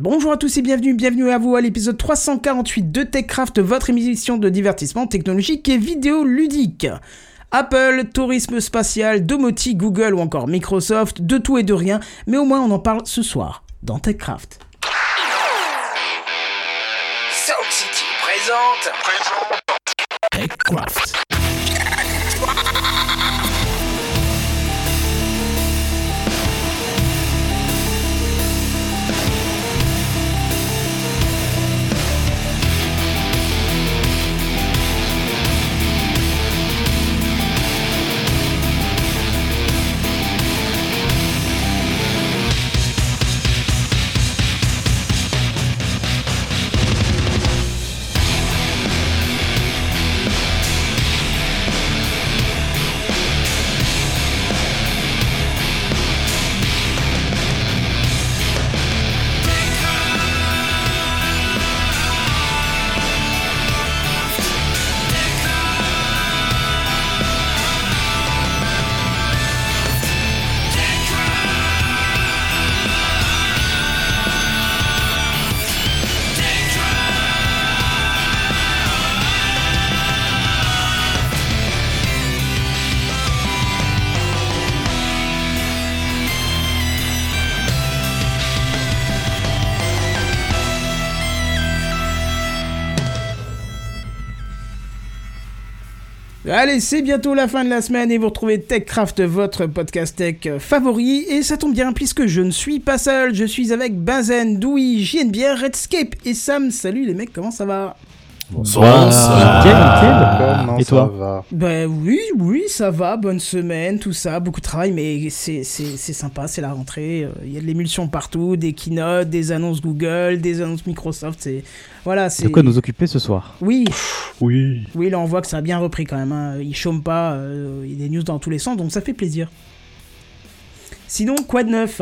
Bonjour à tous et bienvenue, bienvenue à vous à l'épisode 348 de TechCraft, votre émission de divertissement technologique et vidéo ludique. Apple, tourisme spatial, domotique, Google ou encore Microsoft, de tout et de rien, mais au moins on en parle ce soir dans TechCraft. Sound City présente. TechCraft. Allez, c'est bientôt la fin de la semaine et vous retrouvez TechCraft, votre podcast tech favori. Et ça tombe bien puisque je ne suis pas seul, je suis avec Benzen, Doui, JNBR, Redscape et Sam. Salut les mecs, comment ça va? Bonsoir. Nickel, nickel. Comment Et ça toi va Ben oui, oui, ça va, bonne semaine, tout ça, beaucoup de travail, mais c'est c'est- c'est sympa, c'est la rentrée. Il y a de l'émulsion partout, des keynotes, des annonces Google, des annonces Microsoft, c'est. Voilà, c'est. De quoi nous occuper ce soir? Oui, Oui. oui, là on voit que ça a bien repris quand même. Hein. Ils chôment pas, euh, il y a des news dans tous les sens, donc ça fait plaisir. Sinon, quoi de neuf?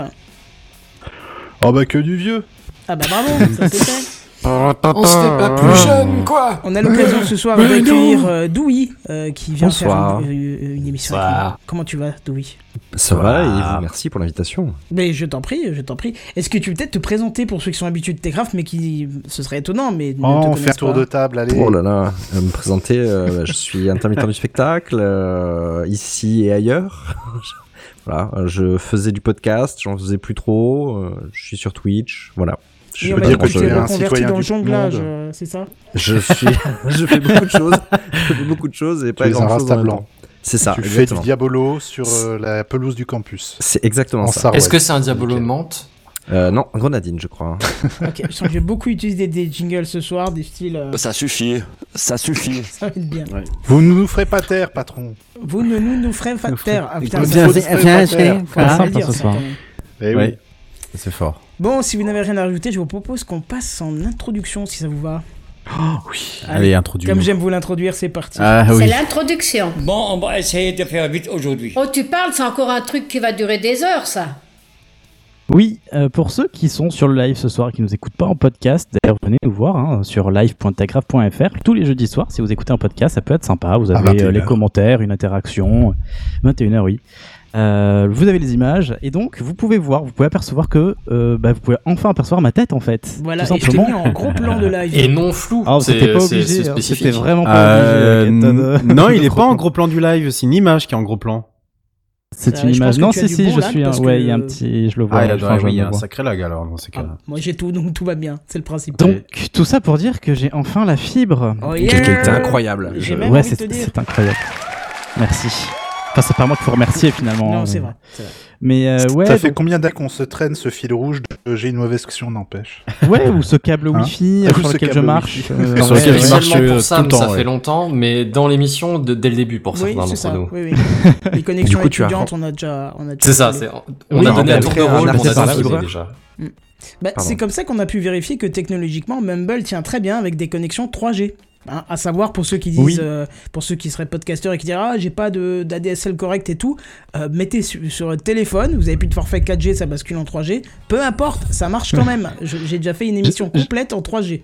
Oh bah que du vieux. Ah bah bravo, ça c'est fait. On se fait pas plus jeune, quoi. On a l'occasion ce soir d'accueillir euh, Doui, euh, qui vient Bonsoir. faire une, une- émission. Bonsoir. avec nous. Comment tu vas, Doui Ça va et vous, merci pour l'invitation. Mais je t'en prie, je t'en prie. Est-ce que tu peux peut-être te présenter pour ceux qui sont habitués de Techcraft, mais qui. Ce serait étonnant, mais ne Oh, te on fait un tour pas. de table, allez. Oh là là, euh, me présenter, euh, je suis intermittent du spectacle, euh, ici et ailleurs. voilà, euh, je faisais du podcast, j'en faisais plus trop, euh, je suis sur Twitch, voilà. Je, veux dire que tu tu es un citoyen dans le jonglage, euh, c'est ça je suis, je fais beaucoup de choses, je fais beaucoup de choses et pas grand chose en même blanc. temps. C'est ça, tu fais du diabolo sur euh, la pelouse du campus. C'est exactement En ça. Est-ce que c'est un diabolo menthe Euh, non, grenadine, je crois. Ok, je sens que j'ai beaucoup utilisé des jingles ce soir, des styles. euh, Ça suffit, ça suffit. ça va être bien. Vous ne nous ferez pas taire, patron. Vous ne nous, nous ferez pas taire. Ah, putain. Eh fort. Bon, si vous n'avez rien à rajouter, je vous propose qu'on passe en introduction, si ça vous va. oui. Allez, introduis. Comme j'aime vous l'introduire, c'est parti. Ah C'est l'introduction. Bon, on va essayer de faire vite aujourd'hui. Oh, tu parles, c'est encore un truc qui va durer des heures, ça. Oui, euh, pour ceux qui sont sur le live ce soir et qui nous écoutent pas en podcast, d'ailleurs venez nous voir hein, sur live.techgraph.fr tous les jeudis soirs. Si vous écoutez un podcast, ça peut être sympa. Vous avez euh, 21h. les commentaires, une interaction. 21h, oui. Euh, vous avez les images et donc vous pouvez voir, vous pouvez apercevoir que euh, bah, vous pouvez enfin apercevoir ma tête en fait. Voilà, tout et je simplement. mis en gros plan de live. Et non flou. Ah, c'était pas obligé, hein, c'était vraiment pas Euh, obligé. de- non, il est pas en gros plan du live, c'est une image qui est en gros plan. C'est une image. Non, si, si, bon je suis. un- Ouais, il y a un petit. Je le vois. Ah, il a je oui, un sacré lag alors dans ces Ah, cas-là. moi j'ai tout, donc tout va bien, c'est le principe. Donc, tout ça pour dire que j'ai enfin la fibre. Oh, yeah qualité incroyable. Ouais, c'est incroyable. Merci. Enfin, c'est pas moi qu'il faut remercier finalement. Non, c'est vrai. Mais euh, ouais, ça fait donc- combien d'années qu'on se traîne ce fil rouge de j'ai une mauvaise question, n'empêche. ouais, ou ce câble Hein Wi-Fi Ou euh, sur ce lequel je câble marche. Wi-Fi. euh, Sur lequel ouais. je marche, euh, pour tout Sam, le temps, ça ouais. fait longtemps, mais dans l'émission, dès le début pour Oui, certains c'est d'entre ça. nous. Oui, oui. Les connexions coup, tu as étudiantes, on a déjà. on a déjà C'est ça, on Oui, a on donné un tour de rôle, on a déjà déjà. Bah, c'est comme ça qu'on a pu vérifier que technologiquement, Mumble tient très bien avec des connexions 3G. Hein, à savoir pour ceux qui disent, Oui. euh, pour ceux qui seraient podcasteurs et qui diraient ah j'ai pas de d'ADSL correct et tout, euh, mettez su- sur votre téléphone, vous avez plus de forfait 4G, ça bascule en 3G, peu importe, ça marche quand même. J'ai déjà fait une émission complète en 3G.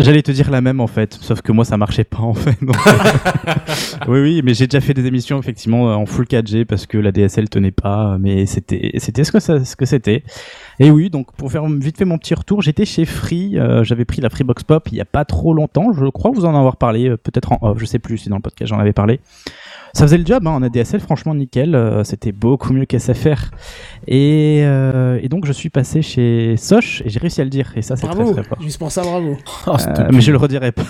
J'allais te dire la même en fait, sauf que moi ça marchait pas en fait. euh, oui, oui, mais j'ai déjà fait des émissions effectivement euh, en full 4G parce que la DSL tenait pas, mais c'était c'était ce que ça, ce que c'était. Et oui, donc pour faire vite fait mon petit retour, j'étais chez Free, euh, j'avais pris la Freebox Pop il y a pas trop longtemps, je crois vous en avoir parlé, peut-être en off, je sais plus si dans le podcast j'en avais parlé. Ça faisait le job hein, en ADSL, franchement nickel, euh, c'était beaucoup mieux qu'SFR. Et, euh, et donc je suis passé chez Soch et j'ai réussi à le dire, et ça c'est très Bravo, très fort. juste pour ça, bravo. Oh, Euh, mais je le redirai pas.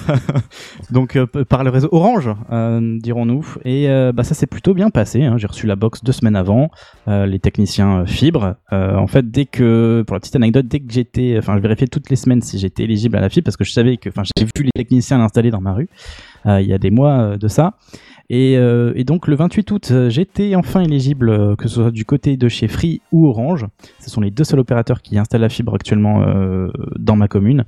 Donc euh, par le réseau Orange, euh, dirons-nous. Et euh, bah, ça s'est plutôt bien passé. hein. J'ai reçu la box deux semaines avant. Euh, les techniciens euh, fibre. Euh, en fait, dès que, pour la petite anecdote, dès que j'étais, enfin, je vérifiais toutes les semaines si j'étais éligible à la fibre parce que je savais que, enfin, j'ai vu les techniciens l'installer dans ma rue. Euh, il y a des mois euh, de ça. Et, euh, donc le 28 août, j'étais enfin éligible, que ce soit du côté de chez Free ou Orange. Ce sont les deux seuls opérateurs qui installent la fibre actuellement dans ma commune.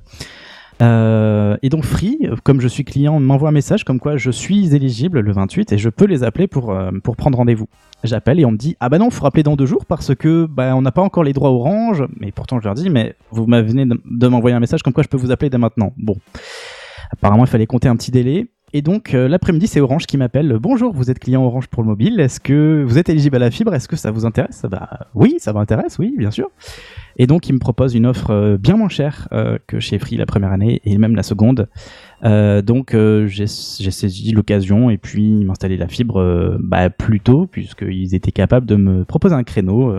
Et donc Free, comme je suis client, m'envoie un message comme quoi je suis éligible le 28 et je peux les appeler pour, pour prendre rendez-vous. J'appelle et on me dit ah bah non, faut rappeler dans deux jours parce que bah on n'a pas encore les droits Orange. Mais pourtant je leur dis mais vous m'avez de m'envoyer un message comme quoi je peux vous appeler dès maintenant. Bon, apparemment il fallait compter un petit délai. Et donc euh, l'après-midi c'est Orange qui m'appelle. Bonjour, vous êtes client Orange pour le mobile. Est-ce que vous êtes éligible à la fibre? Est-ce que ça vous intéresse? Bah oui, ça m'intéresse, oui, bien sûr. Et donc, il me propose une offre euh, bien moins chère euh, que chez Free la première année et même la seconde. Donc, j'ai saisi l'occasion et puis installé la fibre bah, plus tôt puisqu'ils étaient capables de me proposer un créneau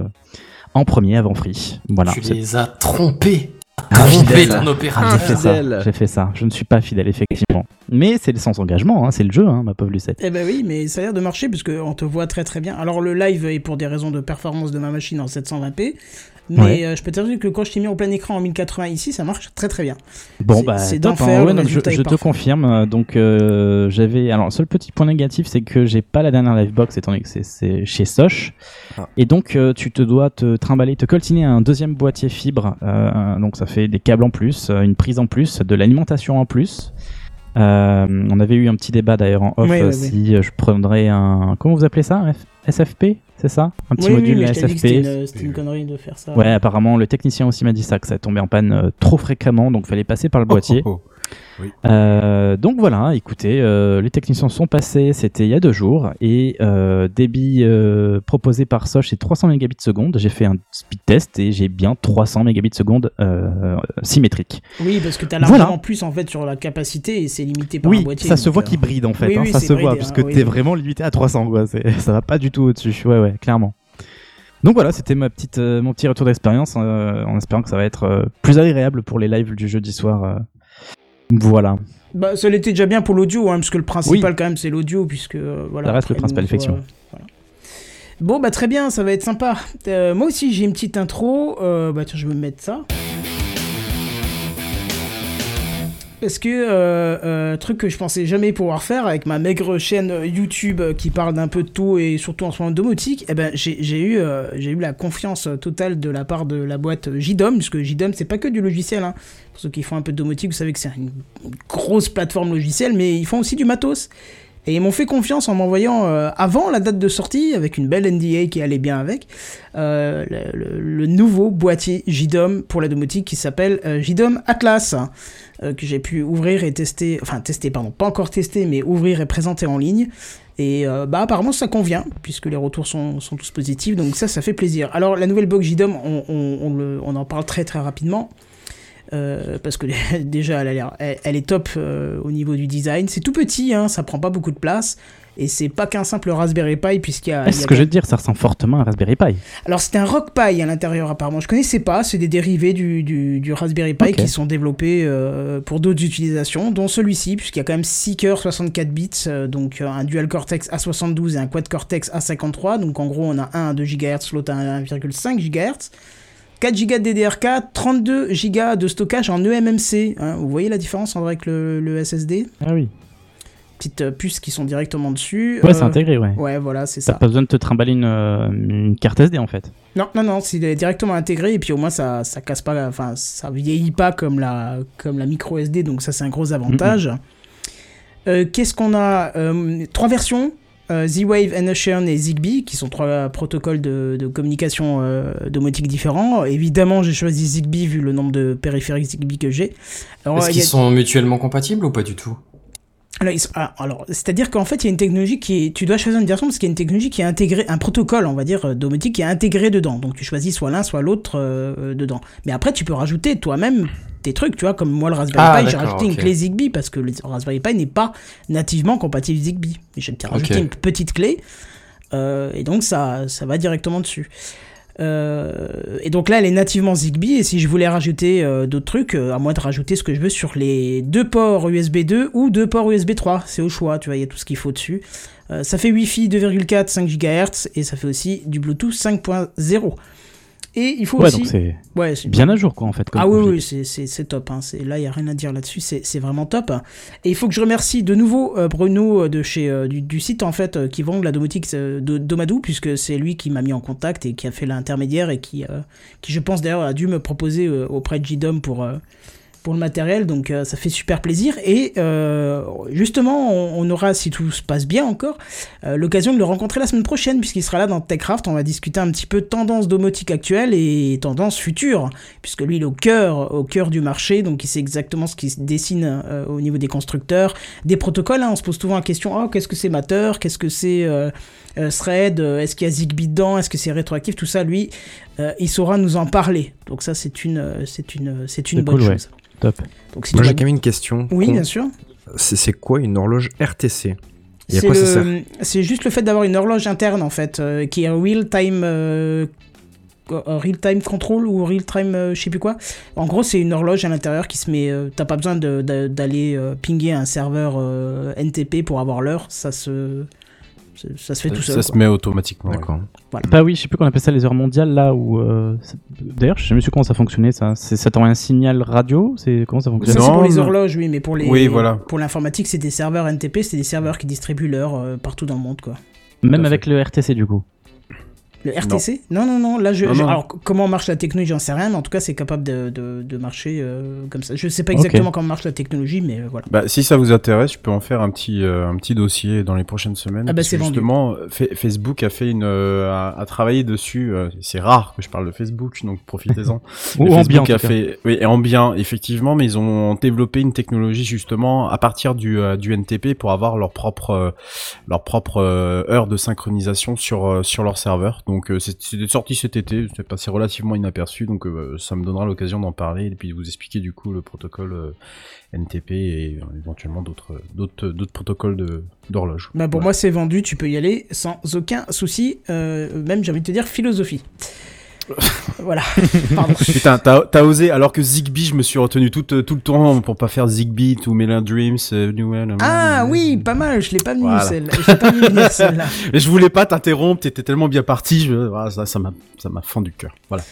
en premier avant Free. Voilà. tu les as trompés. Trompé fidèle. ton opéra. j'ai fait ça. Fidèle. J'ai fait ça. Je ne suis pas fidèle effectivement. Mais c'est sans engagement, hein, c'est le jeu, hein, ma pauvre Lucette. Eh ben oui, mais ça a l'air de marcher parce qu'on te voit très très bien. Alors le live est pour des raisons de performance de ma machine en 720p, mais Ouais. euh, je peux te dire que quand je t'ai mis en plein écran en 1080 ici, ça marche très très bien. Bon bah c'est d'enfer, hein. Ouais, donc je, te confirme. euh, Donc euh, j'avais alors le seul petit point négatif c'est que j'ai pas la dernière Livebox étant donné que c'est- chez Soch Ah. et donc euh, tu te dois te trimballer, te coltiner un deuxième boîtier fibre. euh, donc ça fait des câbles en plus, une prise en plus, de l'alimentation en plus. Euh, on avait eu un petit débat d'ailleurs en off Oui, oui, si je prendrais un comment vous appelez ça F- SFP c'est ça? Un petit oui, oui, module mais SFP c'était une, c'était une connerie de faire ça. Ouais, apparemment, le technicien aussi m'a dit ça, que ça tombait en panne euh, trop fréquemment, donc fallait passer par le boîtier. Oh, oh, oh. Euh, donc voilà, écoutez, euh, les techniciens sont passés, c'était il y a deux jours, et euh, débit euh, proposé par Soch, c'est 300 mégabits seconde. J'ai fait un speed test et j'ai bien 300 mégabits seconde euh, symétrique. Oui, parce que t'as Voilà. largement plus en fait sur la capacité et c'est limité par un Oui, boîtier. ça se donc, voit euh, qu'il bride en fait, oui, hein, oui, ça se voit, bridé, parce hein, que oui, t'es oui. vraiment limité à 300, quoi. ça va pas du tout au-dessus, ouais, ouais, clairement. Donc voilà, c'était ma petite, euh, mon petit retour d'expérience, euh, en espérant que ça va être euh, plus agréable pour les lives du jeudi soir. Euh. Voilà. Bah, ça l'était déjà bien pour l'audio, hein, parce que le principal quand même c'est l'audio, puisque euh, voilà. Ça reste le principal, effectivement. voilà. Bon bah très bien, ça va être sympa. Euh, moi aussi j'ai une petite intro. Euh, bah tiens, je vais me mettre ça. Parce que euh, euh, truc que je pensais jamais pouvoir faire avec ma maigre chaîne euh, YouTube euh, qui parle d'un peu de tout et surtout en ce moment de domotique, eh ben j'ai eu euh, j'ai eu la confiance totale de la part de la boîte JDOM, parce que JDOM c'est pas que du logiciel. Hein. Pour ceux qui font un peu de domotique, vous savez que c'est une grosse plateforme logicielle, mais ils font aussi du matos. Et ils m'ont fait confiance en m'envoyant, euh, avant la date de sortie, avec une belle NDA qui allait bien avec, euh, le, nouveau boîtier JDOM pour la domotique qui s'appelle euh, JDOM Atlas, hein, euh, que j'ai pu ouvrir et tester, enfin tester, pardon, pas encore tester, mais ouvrir et présenter en ligne. Et bah apparemment ça convient, puisque les retours sont, sont tous positifs, donc ça, ça fait plaisir. Alors la nouvelle box JDOM, on en parle très très rapidement. Euh, parce que déjà elle, a l'air- elle, elle est top euh, au niveau du design. C'est tout petit, hein, ça prend pas beaucoup de place. Et c'est pas qu'un simple Raspberry Pi, puisqu'il y a. C'est ce que je veux dire, ça ressemble fortement à un Raspberry Pi. alors c'était un Rock Pi à l'intérieur apparemment. Je connaissais pas, c'est des dérivés du, du, du Raspberry Pi qui sont développés euh, pour d'autres utilisations, dont celui-ci, puisqu'il y a quand même 6 cœurs 64 bits, euh, donc un dual Cortex A72 et un quad Cortex A53. Donc en gros on a un à 2 GHz, l'autre à 1,5 GHz. 4 Go de DDR4, 32 Go de stockage en eMMC. hein. Vous voyez la différence avec le, le SSD Ah oui. Petites euh, puces qui sont directement dessus. Ouais, Euh, c'est intégré, ouais. Ouais, voilà, c'est T'as ça. pas besoin de te trimballer une, euh, une carte SD en fait. Non, non, non, c'est directement intégré et puis au moins ça, ça casse pas, enfin ça vieillit pas comme la, comme la micro SD, donc ça c'est un gros avantage. Euh, Qu'est-ce qu'on a? Euh, Trois versions. Euh, Z-Wave, NSHN et Zigbee, qui sont trois protocoles de, de communication euh, domotique différents. Évidemment, j'ai choisi Zigbee vu le nombre de périphériques Zigbee que j'ai. Est-ce qu'ils a- sont mutuellement compatibles ou pas du tout? Alors, ah, alors, c'est-à-dire qu'en fait, il y a une technologie qui est, tu dois choisir une direction parce qu'il y a une technologie qui est intégrée, un protocole, on va dire, euh, domotique qui est intégré dedans. Donc, tu choisis soit l'un, soit l'autre euh, dedans. Mais après, tu peux rajouter toi-même tes trucs, tu vois, comme moi, le Raspberry Ah, Pi, j'ai rajouté une clé Zigbee parce que le Raspberry Pi n'est pas nativement compatible Zigbee. J'ai rajouté une petite clé euh, et donc ça, ça va directement dessus. Euh, et donc là, elle est nativement Zigbee. Et si je voulais rajouter euh, d'autres trucs, euh, à moins de rajouter ce que je veux sur les deux ports USB 2 ou deux ports USB 3, c'est au choix. Tu vois, il y a tout ce qu'il faut dessus. Ça fait Wi-Fi 2,4, 5 GHz et ça fait aussi du Bluetooth 5.0. Et il faut Ouais, aussi. c'est Ouais, bien à jour, quoi, en fait. comme ah oui, oui, c'est- top. Hein. C'est- Là, il n'y a rien à dire là-dessus. C'est c'est vraiment top. Et il faut que je remercie de nouveau euh, Bruno euh, de chez, euh, du, du site en fait, euh, qui vend la domotique de Domadou, puisque c'est lui qui m'a mis en contact et qui a fait l'intermédiaire et qui, qui, je pense d'ailleurs, a dû me proposer auprès de JDOM pour, pour le matériel. Donc euh, ça fait super plaisir. Et euh, justement, on, aura, si tout se passe bien encore, euh, l'occasion de le rencontrer la semaine prochaine, puisqu'il sera là dans TechCraft. On va discuter un petit peu tendance domotique actuelle et tendance future puisque lui il est au cœur, au cœur du marché, donc il sait exactement ce qui se dessine au niveau des constructeurs, des protocoles. hein. on se pose souvent la question oh, qu'est-ce que c'est Matter, qu'est-ce que c'est Thread, est-ce qu'il y a Zigbee dedans, est-ce que c'est rétroactif, tout ça, lui, euh, il saura nous en parler. Donc ça c'est une, euh, c'est une, c'est une bonne cool, ouais. chose. Top. Donc si Moi j'ai quand même une question. Oui, Con- bien sûr. C'est c'est quoi une horloge RTC Et à C'est quoi ça sert? le- c'est juste le fait d'avoir une horloge interne en fait, euh, qui est real time, euh, real time control ou real time, euh, je sais plus quoi. En gros, c'est une horloge à l'intérieur qui se met. euh, T'as pas besoin de- de- d'aller euh, pinguer un serveur euh, NTP pour avoir l'heure. Ça se, ça, se fait tout seul. Ça se met automatiquement. D'accord. Bah oui, je sais plus qu'on appelle ça les heures mondiales là où. euh, D'ailleurs, je sais jamais su comment ça fonctionnait ça. C'est ça t'envoie un signal radio C'est comment ça Ça, fonctionne c'est pour les horloges, oui, mais pour les, Oui, voilà. pour l'informatique, c'est des serveurs NTP, c'est des serveurs qui distribuent l'heure euh, partout dans le monde, quoi. Même avec le RTC du coup. Le RTC non. non, non, là, je, Non, je- non. alors comment marche la technologie, j'en sais rien, mais en tout cas, c'est capable de, de, de marcher euh, comme ça. Je sais pas exactement comment marche la technologie, mais euh, voilà. Bah, si ça vous intéresse, je peux en faire un petit, euh, un petit dossier dans les prochaines semaines. Ah bah, parce c'est que justement, Fa- Facebook a fait une, euh, a, a travaillé dessus. euh, c'est rare que je parle de Facebook, donc profitez-en. Ou a fait, oui, et en bien, effectivement, mais ils ont développé une technologie justement à partir du, euh, du NTP pour avoir leur propre, leur propre heure de synchronisation sur, sur leur serveur. Donc, euh, c'est c'est sorti cet été, c'est passé relativement inaperçu, donc euh, ça me donnera l'occasion d'en parler et puis de vous expliquer du coup le protocole euh, NTP et euh, éventuellement d'autres, d'autres, d'autres protocoles d'horloge. Bah, pour Voilà. moi, c'est vendu, tu peux y aller sans aucun souci, même j'ai envie de te dire philosophie. voilà, pardon. Putain, t'as, osé, alors que Zigbee, je me suis retenu tout, euh, tout le temps pour pas faire Zigbee, to Melon Dreams, euh, New One, Ah oui, pas mal, je l'ai pas mis Voilà. celle-là. Je l'ai pas mis celle-là. Mais je voulais pas t'interrompre, t'étais tellement bien parti, je... voilà, ça, ça m'a, ça m'a fendu le cœur. Voilà.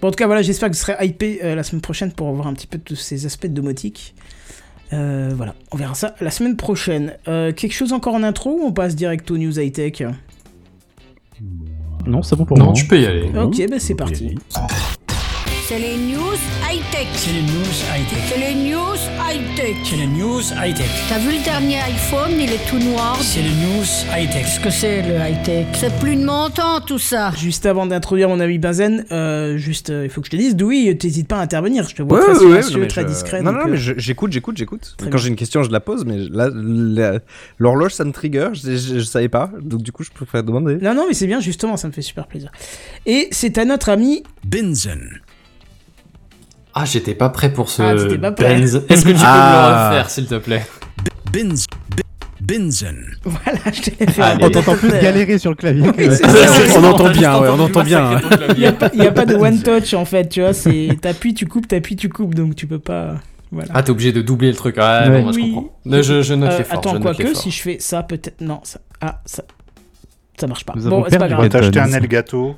Bon, en tout cas, voilà, j'espère que vous serez hypé euh, la semaine prochaine pour voir un petit peu tous ces aspects de domotique. Euh, voilà, on verra ça la semaine prochaine. Euh, quelque chose encore en intro ou on passe direct aux news high-tech? Non, c'est bon pour Non, moi. tu peux y aller. Ok, bah c'est parti. C'est les news high-tech. C'est les news high-tech. C'est les news high-tech. C'est les news high-tech. T'as vu le dernier iPhone, il est tout noir. C'est les news high-tech. Qu'est-ce que c'est le high-tech? C'est plus de mon temps tout ça. Juste avant d'introduire mon ami Benzen, euh, juste, euh, il faut que je te dise, Douy, t'hésites pas à intervenir. Je te vois très silencieux, non, mais très je- discret. Non, non, euh, mais je- j'écoute, j'écoute, j'écoute. Très Quand j'ai une question, je la pose, mais là, l'horloge, ça me trigger, je, je, je savais pas, donc du coup, je préfère demander. Non, non, mais c'est bien, justement, ça me fait super plaisir. Et c'est à notre ami. Benzen. Ah, j'étais pas prêt pour ce Ah, t'étais pas prêt. Benz. Est-ce que tu peux Ah. me le refaire, s'il te plaît Benz. Benzen. Voilà, je t'ai fait. Allez. On t'entend plus galérer sur le clavier. Oui, Ah, ouais. on entend bien, ouais, on entend bien. Il n'y a, pas- il y a pas de one touch en fait, tu vois, c'est t'appuies, tu coupes, t'appuies, tu coupes, donc tu peux pas. Voilà. Ah, t'es obligé de doubler le truc. Ah, Ouais. bon, moi, je Oui. comprends. Ne, je, je note Euh, l'effort. attends, quoique, si je fais ça, peut-être. Non, ça. Ah, ça. Ça marche pas. Nous Bon, c'est pas grave. T'as acheté un. Elgato,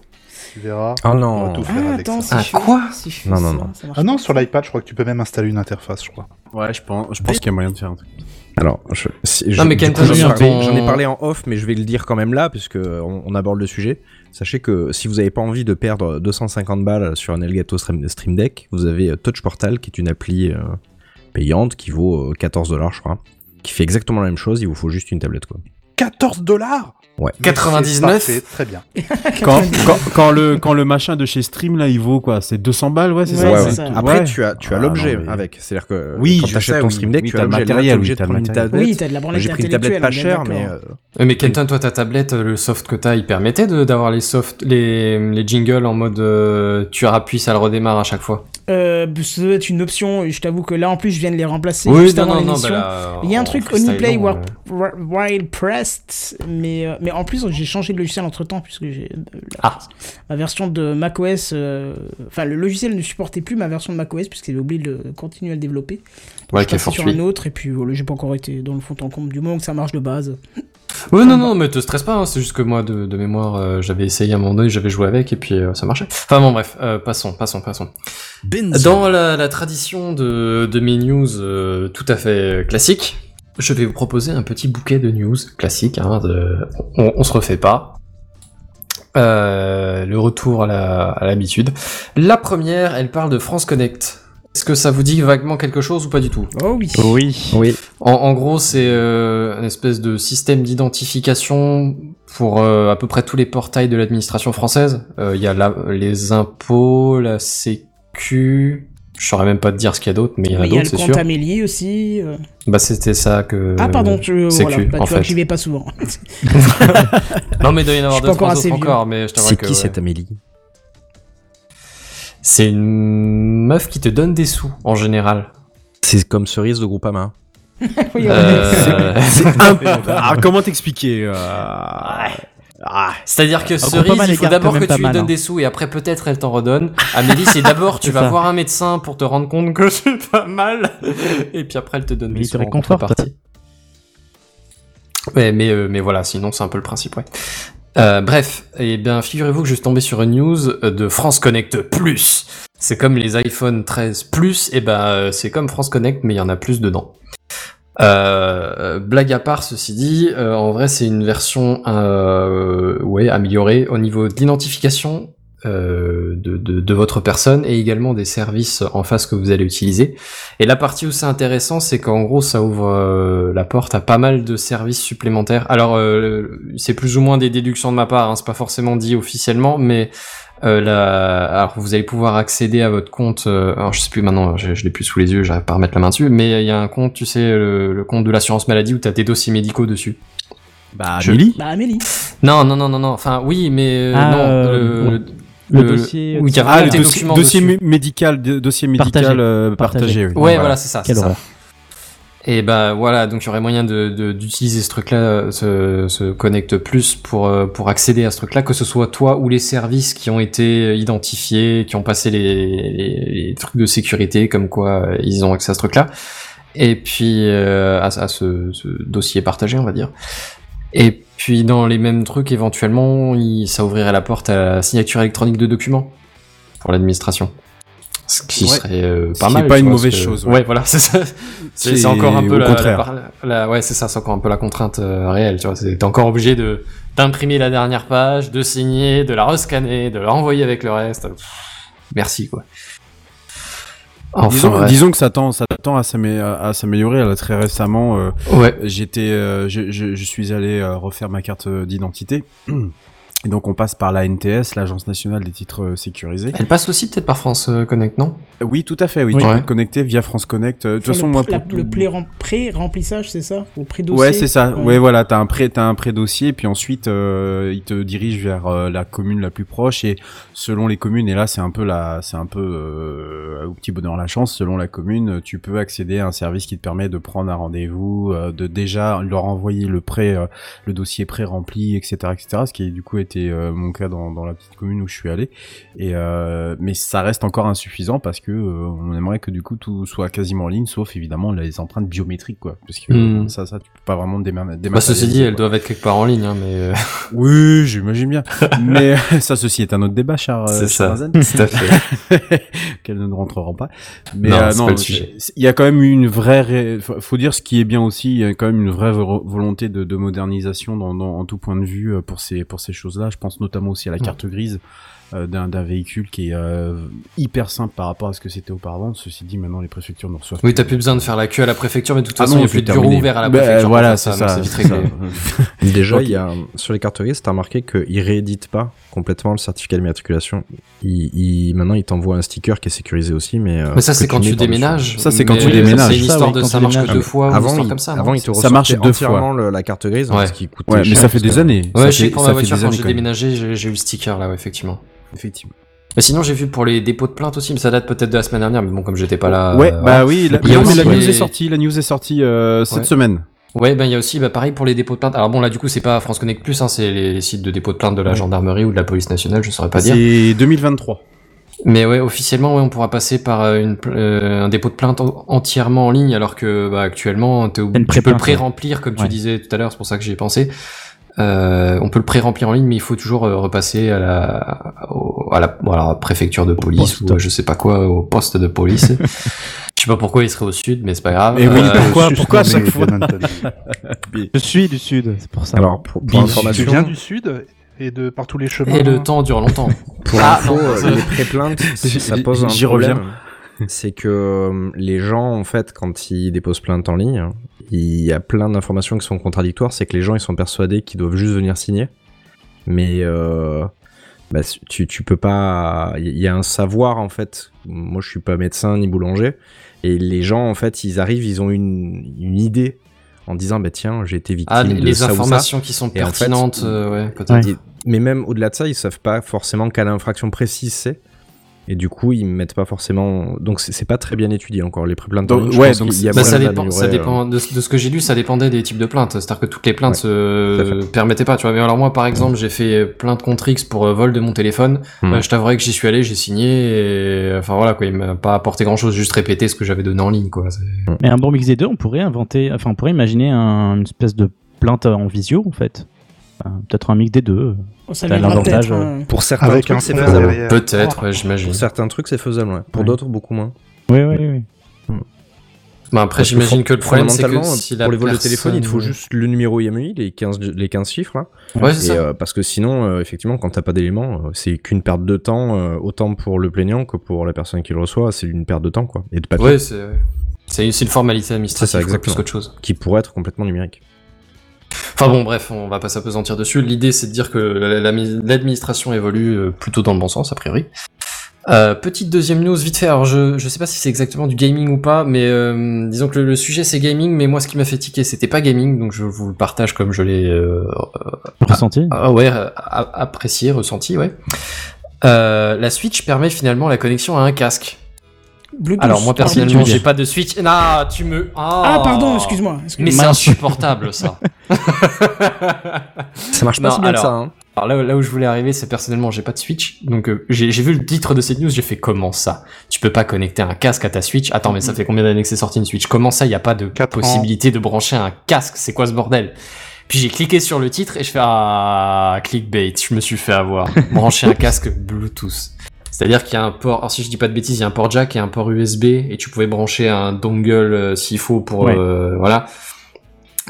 tu verras. Oh On non. va tout faire Ah, avec attends, ça. si Ah, quoi si je fais Non, non, ça, non. ça marche Ah non, sur l'iPad, je crois que tu peux même installer une interface, je crois. Ouais, je pense, je pense qu'il y a moyen de faire un truc. Alors, je, si- Non, je- mais j'en ai parlé- ton- j'en ai parlé en off, mais je vais le dire quand même là, puisque on, on aborde le sujet. Sachez que si vous n'avez pas envie de perdre 250 balles sur un Elgato Stream, Deck, vous avez euh, Touch Portal, qui est une appli euh, payante qui vaut euh, 14 dollars, je crois, qui fait exactement la même chose. Il vous faut juste une tablette, quoi. 14 dollars? Ouais. 99 Parfait, très bien. quand, quand, quand le, quand le machin de chez Stream, là, il vaut quoi? C'est 200 balles, ouais, c'est Ouais, ça Ouais, c'est ouais. ça. Après, Ouais. tu as, tu as Ah, l'objet mais- avec. C'est-à-dire que Oui, quand t'achètes sais, ton. Stream Deck, Oui, tu as le matériel, oui, matériel. tablette. Oui, t'as de la branlette J'ai pris une tablette pas chère, mais euh, mais Kenton, toi, ta tablette, euh, le soft que t'as, il permettait de- d'avoir les soft, les, les jingles en mode euh, tu appuies, ça le redémarre à chaque fois? Euh, ça doit être une option, et je t'avoue que là en plus je viens de les remplacer oui, juste non, avant non, non, l'émission. bah Il y a un truc Oniplay Wild Pressed, mais, mais en plus j'ai changé de logiciel entre temps puisque j'ai euh, la- Ah. ma version de macOS, euh, enfin le logiciel ne supportait plus ma version de macOS puisqu'il avait oublié de continuer à le développer. Ouais, je qui est sur un autre et puis voilà, j'ai pas encore été dans le fond en compte du moment que ça marche de base. Ouais, non, non, mais te stresse pas, hein, c'est juste que moi, de, de mémoire, euh, j'avais essayé à un moment donné, j'avais joué avec, et puis euh, ça marchait. Enfin bon, bref, euh, passons, passons, passons. Dans la, la tradition de, de mes news euh, tout à fait classiques, je vais vous proposer un petit bouquet de news classiques, hein, de- on, on se refait pas. Euh, le retour à la- l'habitude. La première, elle parle de France Connect. Est-ce que ça vous dit vaguement quelque chose ou pas du tout? Oh oui. Oui. oui. en, en gros, c'est euh, une espèce de système d'identification pour euh, à peu près tous les portails de l'administration française. Euh, Il y a la- les impôts, la Sécu. Je saurais même pas te dire ce qu'il y a d'autre, mais il y en a Mais Il y a d'autres, le c'est compte sûr. Amélie aussi. euh. Bah c'était ça que. ah pardon, je, voilà, bah, en tu vois que fait. j'y vais pas souvent. Non mais il doit y en avoir trois encore encore, mais je C'est que. qui ouais. cette Amélie? C'est une meuf qui te donne des sous en général. C'est comme cerise de Groupama. Oui, ouais. Euh, Ah, comment t'expliquer euh, C'est-à-dire que Ah, Cerise, il faut d'abord que tu lui donnes hein. des sous et après peut-être elle t'en redonne. Amélie, c'est d'abord tu vas ça. voir un médecin pour te rendre compte que c'est pas mal et puis après elle te donne Mais des sous. Ouais, mais, euh, mais voilà, sinon c'est un peu le principe, ouais. Euh, bref, et bien figurez-vous que je suis tombé sur une news euh, de France Connect Plus. C'est comme les iPhone 13 Plus, et ben euh, c'est comme France Connect, mais il y en a plus dedans. Euh, blague à part, ceci dit, euh, en vrai c'est une version euh, ouais, améliorée au niveau de l'identification euh, de, de, de votre personne et également des services en face que vous allez utiliser. Et la partie où c'est intéressant, c'est qu'en gros ça ouvre euh, la porte à pas mal de services supplémentaires. Alors euh, c'est plus ou moins des déductions de ma part, hein, c'est pas forcément dit officiellement, mais euh, la... alors vous allez pouvoir accéder à votre compte. euh, alors je sais plus maintenant, je, je l'ai plus sous les yeux, j'arrive pas à remettre la main dessus, mais il y a un compte, tu sais, le, le compte de l'assurance maladie où t'as des dossiers médicaux dessus. Bah, Je- Amélie Bah Amélie. Non, non, non, non, non. Enfin, oui, mais euh, Ah, non. euh, le, Le dossier. a Ah, le tes dossier, médical, dossier médical Partagé. euh, Partagé. partagé. oui. Ouais, voilà, c'est ça. ça. Et bah voilà, donc il y aurait moyen de de- d'utiliser ce truc-là, ce, ce Connect Plus pour euh, pour accéder à ce truc-là, que ce soit toi ou les services qui ont été identifiés, qui ont passé les, trucs de sécurité, comme quoi euh, ils ont accès à ce truc-là, et puis euh, à, ce, dossier partagé, on va dire. Et puis dans les mêmes trucs, éventuellement, ça ouvrirait la porte à la signature électronique de documents pour l'administration. Ce qui Ouais. serait euh, Ce pas qui mal. pas une mauvaise que- chose, Ouais, ouais. voilà, c'est ça. C'est encore un peu la, contraire. la- la- ouais, c'est ça, c'est encore un peu la contrainte euh, réelle, tu vois. c'est- T'es encore obligé de d'imprimer la dernière page, de signer, de la rescanner, de la renvoyer avec le reste. Pff, merci quoi. Enfin, disons, que ça tend, ça tend à s'amé- à s'améliorer. Là, très récemment, euh, Ouais. j'étais, euh, je, je, je suis allé refaire ma carte d'identité. Et donc on passe par la NTS, l'Agence nationale des titres euh, sécurisés. Elle passe aussi peut-être par France euh, Connect, non? Euh, Oui, tout à fait. Oui, Oui. tu peux Ouais. te connecter via France Connect. De toute façon, le, moi, la- pour le tout- pré- rem- pré-remplissage, c'est ça? Au pré-dossier? Ouais, c'est ça. Ouais. Ouais, voilà, t'as un pré, t'as un pré-dossier, puis ensuite euh, il te dirige vers euh, la commune la plus proche et selon les communes, et là c'est un peu la, c'est un peu euh, au petit bonheur la chance. Selon la commune, tu peux accéder à un service qui te permet de prendre un rendez-vous, euh, de déjà leur envoyer le pré, euh, le dossier pré-rempli, etc., etc. Ce qui du coup était euh, mon cas dans, dans la petite commune où je suis allé. Et euh, mais ça reste encore insuffisant parce que euh, on aimerait que du coup tout soit quasiment en ligne, sauf évidemment les empreintes biométriques, quoi. Parce que Hmm. ça, ça, tu peux pas vraiment déma- Bah, ceci dit, dématérialiser, elles doivent être quelque part en ligne, hein, mais. Oui, j'imagine bien. Mais ça, ceci est un autre débat, cher. C'est ça, tout à fait. Qu'elles ne rentreront pas. Mais Non, il y a quand même une vraie. ré- faut- dire ce qui est bien aussi. Il y a quand même une vraie vo- volonté de, de modernisation dans, dans- en tout point de vue pour ces pour ces choses-là. Je pense notamment aussi à la carte grise. Euh, d'un véhicule qui est euh, hyper simple par rapport à ce que c'était auparavant. Ceci dit, maintenant les préfectures ne reçoivent Oui, t'as plus besoin de faire la queue à la préfecture, mais de toute Ah façon, il n'y a plus de bureau ouvert à la Bah, préfecture. voilà, c'est ça. Déjà, il y a, sur les cartes grises, t'as remarqué qu'ils rééditent pas complètement le certificat d'immatriculation. Ils, ils- maintenant, ils t'envoient un sticker qui est sécurisé aussi, mais. euh, Mais ça, c'est quand tu déménages. Ça, c'est quand tu déménages. C'est une Ça, histoire oui, de ça marche que deux fois, ou une Avant, comme ça. avant, non il te Ça marche ressortait deux fois. la carte grise, hein, ce qui coûtait Ouais, mais cher, ça fait des que- années. Ouais, ça je sais quand années j'ai déménagé, j'ai j'ai eu le sticker là, ouais, effectivement. Effectivement. Mais sinon, j'ai vu pour les dépôts de plainte aussi, mais ça date peut-être de la semaine dernière, mais bon, comme j'étais pas là. ouais, euh, bah voilà. oui, la, non, mais la news les- est sortie, la news est sortie euh, cette Ouais. semaine. Ouais, ben il y a aussi, bah, pareil pour les dépôts de plainte. Alors bon, là, du coup, c'est pas France Connect Plus, hein, c'est les, les sites de dépôt de plainte de la Ouais. gendarmerie ou de la police nationale, je saurais pas dire. C'est 2023. Mais ouais, officiellement, ouais, on pourra passer par euh, une, euh, un dépôt de plainte en- entièrement en ligne, alors que bah, actuellement, Une tu peux le pré-remplir, comme tu disais tout à l'heure, c'est pour ça que j'y ai pensé. Euh, on peut le pré-remplir en ligne, mais il faut toujours euh, repasser à la, au- à la, voilà, préfecture de police ou euh, je sais pas quoi, au poste de police. je sais pas pourquoi il serait au sud, mais c'est pas grave. Et oui, Euh, pourquoi- à chaque fois. Je suis du sud, c'est pour ça. Alors, pour, pour Tu information, viens du sud et de par tous les chemins. et le temps dure longtemps. pour Ah, info, les pré-plaintes, ça pose un J'y problème. reviens. C'est que les gens, en fait, quand ils déposent plainte en ligne, il y a plein d'informations qui sont contradictoires. C'est que les gens, ils sont persuadés qu'ils doivent juste venir signer. Mais euh, bah, tu, tu peux pas. Il y a un savoir, en fait. Moi, je suis pas médecin ni boulanger. Et les gens, en fait, ils arrivent, ils ont une, une idée en disant, bah tiens, j'ai été victime Ah, les, de les ça ou ça. informations qui sont Et en fait, pertinentes, euh, ouais, mais même au-delà de ça, ils savent pas forcément quelle infraction précise c'est. Et du coup, ils mettent pas forcément. Donc, c'est pas très bien étudié encore les Donc. Je ouais, donc y a Bah, ça dépend, ça euh, dépend de, de ce que j'ai lu, ça dépendait des types de plaintes. C'est-à-dire que toutes les plaintes Ouais, se permettaient pas, tu vois. Mais alors moi, par exemple, j'ai fait plainte contre X pour euh, vol de mon téléphone. Hmm. Euh, je t'avouerais que j'y suis allé, j'ai signé, et enfin voilà quoi, il m'a pas apporté grand-chose, juste répéter ce que j'avais donné en ligne, quoi. Mais un bon mix des deux, on pourrait inventer, enfin, on pourrait imaginer un- une espèce de plainte en visio, en fait. Enfin, Peut-être un mix des deux. Ça T'as viendra l'avantage, peut-être. euh, hein. Pour certains Avec trucs, un c'est faisable. Peut-être, ouais, j'imagine. Pour certains trucs, c'est faisable. ouais. Pour Ouais. d'autres, beaucoup moins. Oui, oui, oui. Bah, après, Parce j'imagine que le problème, c'est que fondamentalement, si la pour les vols de téléphone, il te faut juste le numéro IMEI, les 15, les 15 chiffres là. Ouais, c'est Et, ça. euh, parce que sinon, euh, effectivement, quand t'as pas d'éléments, euh, c'est qu'une perte de temps, euh, autant pour le plaignant que pour la personne qui le reçoit, c'est une perte de temps quoi, et de papier, Ouais, c'est c'est c'est une formalité administrative, C'est ça, plus exactement. qu'autre chose. qui pourrait être complètement numérique. Enfin bon, bref, on va pas s'apesantir dessus. L'idée, c'est de dire que la- la- l'administration évolue euh, plutôt dans le bon sens, a priori. Euh, petite deuxième news, vite fait. Alors, je, je sais pas si c'est exactement du gaming ou pas, mais euh, disons que le, le sujet c'est gaming, mais moi, ce qui m'a fait tiquer, c'était pas gaming, donc je vous le partage comme je l'ai euh, Ressenti ah ouais, euh, a- apprécié, ressenti, ouais. Euh, la Switch permet finalement la connexion à un casque. Bluetooth. Alors moi pardon. personnellement, tu veux j'ai pas de Switch. Non, tu me. Ah, pardon, excuse-moi. excuse-moi. Mais c'est insupportable ça. Ça marche pas Non, si bien alors- que ça. Hein. Alors là, là où je voulais arriver, c'est personnellement, j'ai pas de Switch, donc euh, j'ai j'ai vu le titre de cette news, j'ai fait comment ça? Tu peux pas connecter un casque à ta Switch? Attends, mais ça fait combien d'années que c'est sorti une Switch? Comment ça, il y a pas de Quatre ans. possibilité de brancher un casque? C'est quoi ce bordel? Puis j'ai cliqué sur le titre et je fais ah clickbait, je me suis fait avoir. brancher un casque Bluetooth. C'est-à-dire qu'il y a un port, alors si je dis pas de bêtises, il y a un port jack et un port USB et tu pouvais brancher un dongle euh, s'il faut pour Ouais. euh, voilà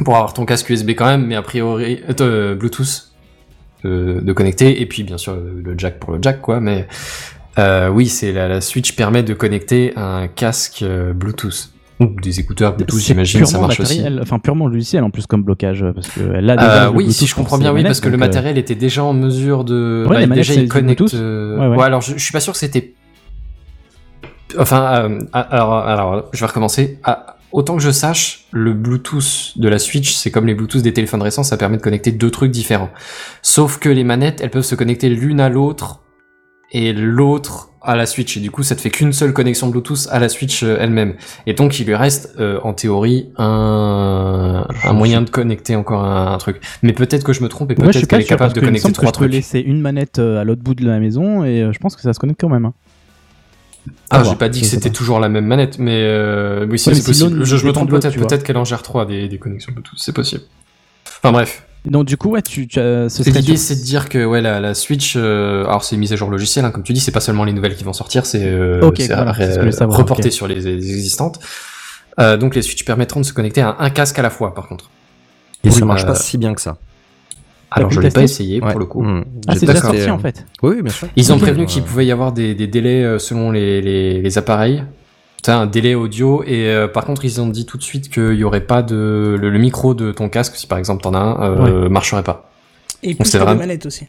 pour avoir ton casque USB quand même, mais a priori euh, euh, Bluetooth euh, de connecter et puis bien sûr le jack pour le jack quoi. Mais euh, oui, c'est la, la Switch permet de connecter un casque euh, Bluetooth ou des écouteurs Bluetooth, j'imagine, ça marche aussi. enfin purement logiciel en plus comme blocage, parce que Euh, déjà le oui, si je comprends bien, oui, manettes, parce que le donc, euh, matériel était déjà en mesure de. Ouais, bah, manettes, déjà, il connecte. Euh, Ouais, ouais, ouais. alors je, je suis pas sûr que c'était. Enfin, euh, alors, alors, je vais recommencer. Ah, autant que je sache, le Bluetooth de la Switch, c'est comme les Bluetooth des téléphones récents, ça permet de connecter deux trucs différents. Sauf que les manettes, elles peuvent se connecter l'une à l'autre et l'autre à la Switch. Et du coup, ça te fait qu'une seule connexion Bluetooth à la Switch euh, elle-même. Et donc, il lui reste, euh, en théorie, un, un moyen de connecter encore un, un truc. Mais peut-être que je me trompe et peut-être qu'elle est capable de connecter trois je peux trucs. laisser une manette euh, à l'autre bout de la maison et je pense que ça se connecte quand même. hein. Ah, j'ai pas dit que c'était toujours la même manette, mais euh, oui, si, Ouais, mais c'est si possible. Je, je me trompe peut-être, peut-être qu'elle en gère trois des, des connexions Bluetooth, c'est possible. Enfin bref, Donc du coup, ouais, tu, tu as- ce serait l'idée c'est de dire que ouais la, la Switch, euh, alors c'est une mise à jour logicielle, hein, comme tu dis, c'est pas seulement les nouvelles qui vont sortir, c'est euh, voilà, reporté sur les, les existantes. Euh, donc les Switch permettront de se connecter à un casque à la fois, par contre. Et Oui, ça marche euh, pas si bien que ça. Alors je l'ai pas essayé Ouais. pour le coup. Mmh. Ah, c'est déjà sorti euh, en fait. Oui, oui, bien sûr. Ils ont prévenu qu'il pouvait y avoir des, des délais euh, selon les, les, les appareils. t'as un délai audio et euh, par contre ils ont dit tout de suite qu'il y aurait pas de le, le micro de ton casque si par exemple t'en as un euh, marcherait pas Et plus que de vraiment- manettes aussi.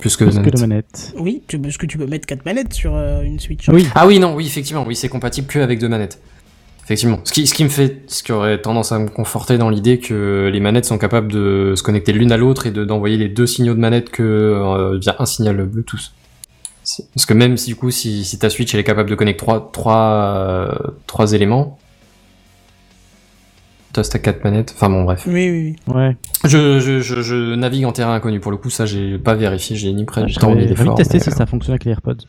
plus que, Plus que manette. de manette. Oui, tu, parce que tu peux mettre 4 manettes sur euh, une Switch. Oui. Ah oui non oui effectivement oui c'est compatible que avec deux manettes. Effectivement. Ce qui, ce qui me fait, ce qui aurait tendance à me conforter dans l'idée que les manettes sont capables de se connecter l'une à l'autre et de d'envoyer les deux signaux de manette que euh, via un signal Bluetooth. Parce que même si du coup, si, si ta Switch elle est capable de connecter trois, trois, euh, trois éléments, toi t'as quatre manettes. Enfin bon, bref. Oui, oui, oui. Ouais. Je, je, je, je navigue en terrain inconnu. Pour le coup, ça j'ai pas vérifié. J'ai ni près J'aurais envie de tester mais, si ça fonctionne avec les AirPods.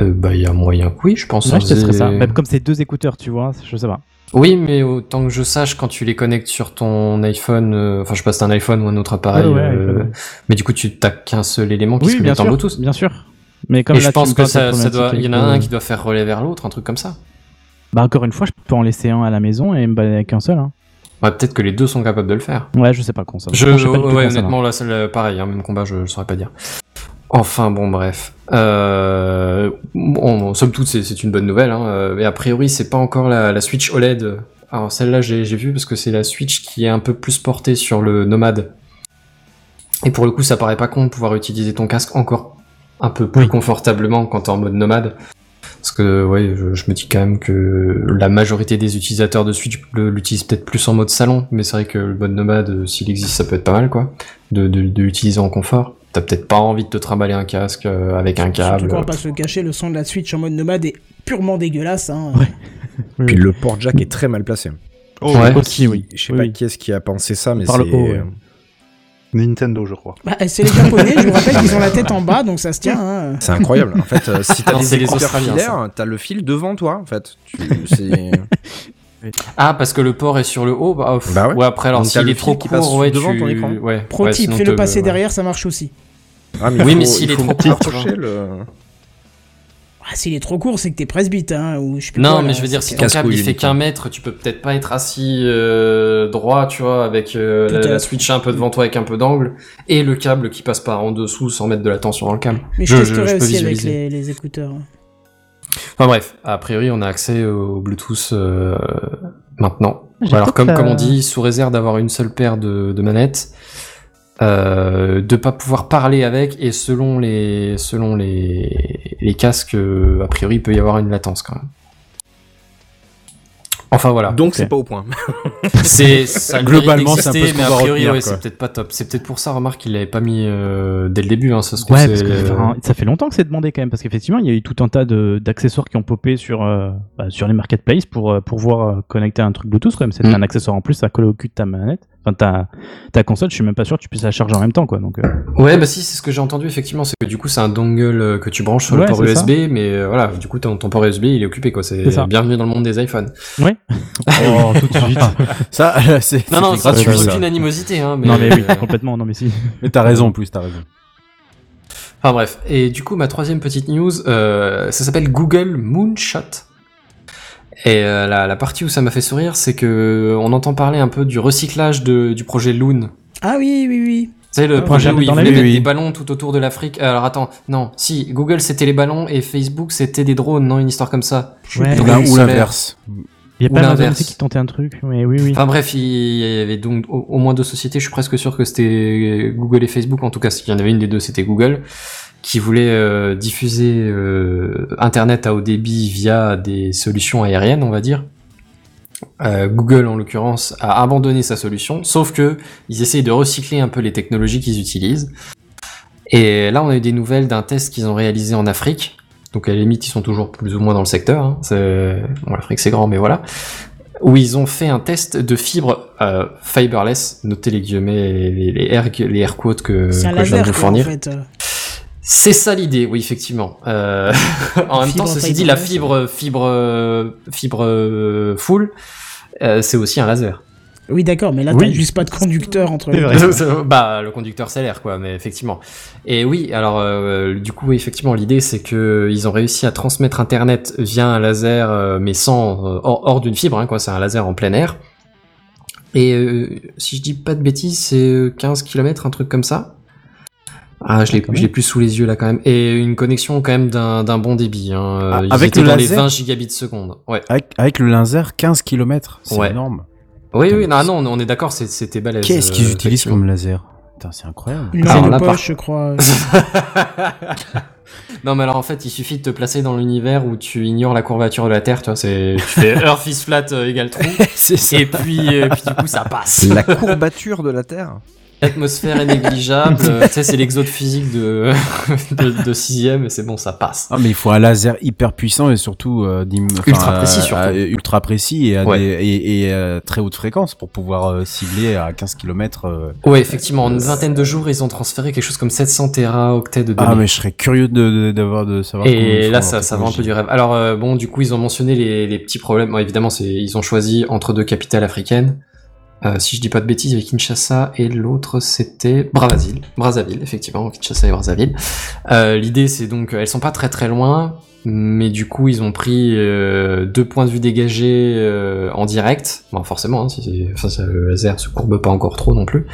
Euh, bah il y a moyen que oui, je pense. Ouais, je testerais faisait- ça. Même comme c'est deux écouteurs, tu vois, je sais pas. Oui, mais autant que je sache, quand tu les connectes sur ton iPhone, euh, enfin je sais pas si c'est un iPhone ou un autre appareil, Ouais, ouais, euh, mais du coup tu t'as qu'un seul élément qui se Oui, connecte en. Bluetooth. Bien sûr. Mais comme Et là, je pense que ça, ça doit, il y en a un qui doit faire relais vers l'autre, un truc comme ça. Bah encore une fois, je peux en laisser un à la maison et me balader avec un seul. Hein. Ouais, peut-être que les deux sont capables de le faire. Ouais, je sais pas comment ça. Je, Franchement, sais pas ouais, ça honnêtement, là, c'est le- pareil, hein, même combat, je, je saurais pas dire. Enfin, bon, bref. Euh, bon, somme toute, c'est, une bonne nouvelle, hein, euh, mais a priori, c'est pas encore la, la Switch OLED. Alors, celle-là, j'ai, vu parce que c'est la Switch qui est un peu plus portée sur le nomade. Et pour le coup, ça paraît pas con de pouvoir utiliser ton casque encore un peu plus Oui. confortablement quand t'es en mode nomade. Parce que, ouais, je, je me dis quand même que la majorité des utilisateurs de Switch l'utilisent peut-être plus en mode salon, mais c'est vrai que le mode nomade, euh, s'il existe, ça peut être pas mal, quoi, de, de, de l'utiliser en confort. T'as peut-être pas envie de te trimballer un casque euh, avec un Surtout câble. qu'on va pas se le cacher, le son de la Switch en mode nomade est purement dégueulasse. Hein. Oui. Puis le port jack est très mal placé. Oh, Ouais. Aussi, oui. Je sais Oui, pas oui. qui est-ce qui a pensé ça, mais c'est. ouais. Nintendo, je crois. Bah, c'est les Japonais, je vous rappelle qu'ils ont la tête en bas, donc ça se tient. Hein. C'est incroyable. En fait, euh, si t'as des les filaires, t'as le fil devant toi, en fait. Tu- Ah, parce que le port est sur le haut, bah, pff, Bah ouais. après, alors s'il est trop qui court, ouais, devant tu... ton écran. Ouais, Pro ouais, tip, fais-le te- passer ouais. derrière, ça marche aussi. Ah, Oui, il mais faut- s'il il est faut trop court, le. Ah, S'il est trop court, c'est que t'es presbyte, hein, ou je sais Non, quoi, mais là, je veux dire, si ton câble il fait qu'un mètre, tu peux peut-être pas être assis euh, droit, tu vois, avec euh, la, switch un peu devant toi avec un peu d'angle, et le câble qui passe pas en dessous sans mettre de la tension dans le câble. Mais je, Je- testerai je aussi avec visualiser. les, les écouteurs. Enfin bref, a priori on a accès au Bluetooth euh, maintenant. Alors comme, comme on dit, sous réserve d'avoir une seule paire de, de manettes, euh, de pas pouvoir parler avec et selon les selon les, les casques, euh, a priori il peut y avoir une latence quand même. Enfin voilà. Donc c'est pas au point. C'est ça Globalement, c'est un peu ce mais a priori ouais, c'est peut-être pas top. C'est peut-être pour ça, remarque qu'il l'avait pas mis euh, dès le début. Hein, ça se trouve, Ouais, parce que ça fait longtemps que c'est demandé quand même, parce qu'effectivement, il y a eu tout un tas de- d'accessoires qui ont popé sur, euh, bah, sur les marketplaces pour, euh, pour pouvoir euh, connecter un truc Bluetooth. Quand même, c'est Mm. un accessoire en plus à coller au cul de ta manette. Enfin, ta, ta console, je suis même pas sûr que tu puisses la charger en même temps, quoi. Donc, euh, Ouais, bah si, c'est ce que j'ai entendu effectivement, c'est que du coup c'est un dongle euh, que tu branches sur Ouais, le port ça. USB, mais euh, voilà, du coup ton, ton port USB il est occupé quoi. C'est bienvenue dans le monde des iPhones. ouais. oh, tout de suite. Ça, c'est Non, non, c'est ça, aucune animosité, hein. Mais, non, mais oui, complètement. Non, mais si. Mais t'as raison en plus, t'as raison. Enfin bref, et du coup ma troisième petite news, euh, ça s'appelle Google Moonshot. Et euh, la, la partie où ça m'a fait sourire, c'est que on entend parler un peu du recyclage de, du projet Loon. Ah oui, oui, oui. Tu sais, le Ah, projet où ils voulaient mettre oui. des ballons tout autour de l'Afrique. Euh, Alors attends, non, si, Google c'était les ballons et Facebook c'était des drones, non, une histoire comme ça. Ouais. Ou l'inverse. Il y a Ou pas Amazon qui tentait un truc, mais oui, oui. Enfin bref, il y avait donc au, au moins deux sociétés, je suis presque sûr que c'était Google et Facebook, en tout cas s'il y en avait une des deux c'était Google, qui voulait euh, diffuser euh, Internet à haut débit via des solutions aériennes, on va dire. Euh, Google en l'occurrence a abandonné sa solution, sauf que ils essayent de recycler un peu les technologies qu'ils utilisent. Et là on a eu des nouvelles d'un test qu'ils ont réalisé en Afrique. Donc à la limite ils sont toujours plus ou moins dans le secteur. Hein. Bon l'Afrique c'est grand mais voilà où ils ont fait un test de fibre euh, fiberless, notez les guillemets, les, les, air, les air quotes que, je viens de vous en fournir. fait. C'est ça l'idée, oui, effectivement. Euh, en même Fibre temps, ceci dit, la fibre, fibre, fibre euh, full, euh, c'est aussi un laser. Oui, d'accord, mais là, Oui. t'as juste pas de conducteur entre les deux. bah, le conducteur c'est l'air, quoi, mais effectivement. Et oui, alors, euh, du coup, oui, effectivement, l'idée, c'est que ils ont réussi à transmettre Internet via un laser, euh, mais sans, euh, hors, hors d'une fibre, hein, quoi, c'est un laser en plein air. Et euh, si je dis pas de bêtises, c'est euh, 15 km, un truc comme ça. Ah, je l'ai, je l'ai plus sous les yeux là quand même. Et une connexion quand même d'un, d'un bon débit. Hein. Ah, Ils avec étaient le dans les laser 20 gigabits seconde. Ouais. Avec, avec le laser, 15 km. C'est Ouais. énorme. Oui, Putain, oui, non, non, on est d'accord, c'est- c'était balèze. Qu'est-ce qu'ils euh, utilisent comme laser? Putain, c'est incroyable. Une Alors de par- poche, je crois. Non, mais alors en fait, il suffit de te placer dans l'univers où tu ignores la courbature de la Terre, tu vois, c'est, tu fais Earth is flat euh, égale trou, c'est ça. et puis, euh, puis du coup, ça passe. La courbature de la Terre. L'atmosphère est négligeable, euh, tu sais, c'est l'exode physique de, de, de sixième, et c'est bon, ça passe. Ah, mais il faut un laser hyper puissant et surtout euh, Ultra précis, à- surtout. à- ultra précis et à Ouais. des, et, et à très haute fréquence pour pouvoir euh, cibler à 15 km. Ouais, effectivement, en une vingtaine de jours, ils ont transféré quelque chose comme 700 téraoctets de données. Ah mais je serais curieux de de- d'avoir de, savoir. Et là, ça, ça vend un peu du rêve. Alors, euh, bon, du coup, ils ont mentionné les, les petits problèmes. Bon, évidemment, c'est, ils ont choisi entre deux capitales africaines. Euh, si je dis pas de bêtises, il y avait Kinshasa et l'autre c'était Brazzaville. Brazzaville, effectivement, Kinshasa et Brazzaville. Euh, l'idée, c'est donc, elles sont pas très très loin, mais du coup, ils ont pris euh, deux points de vue dégagés euh, en direct. Bon, forcément, hein, si enfin, le laser se courbe pas encore trop non plus.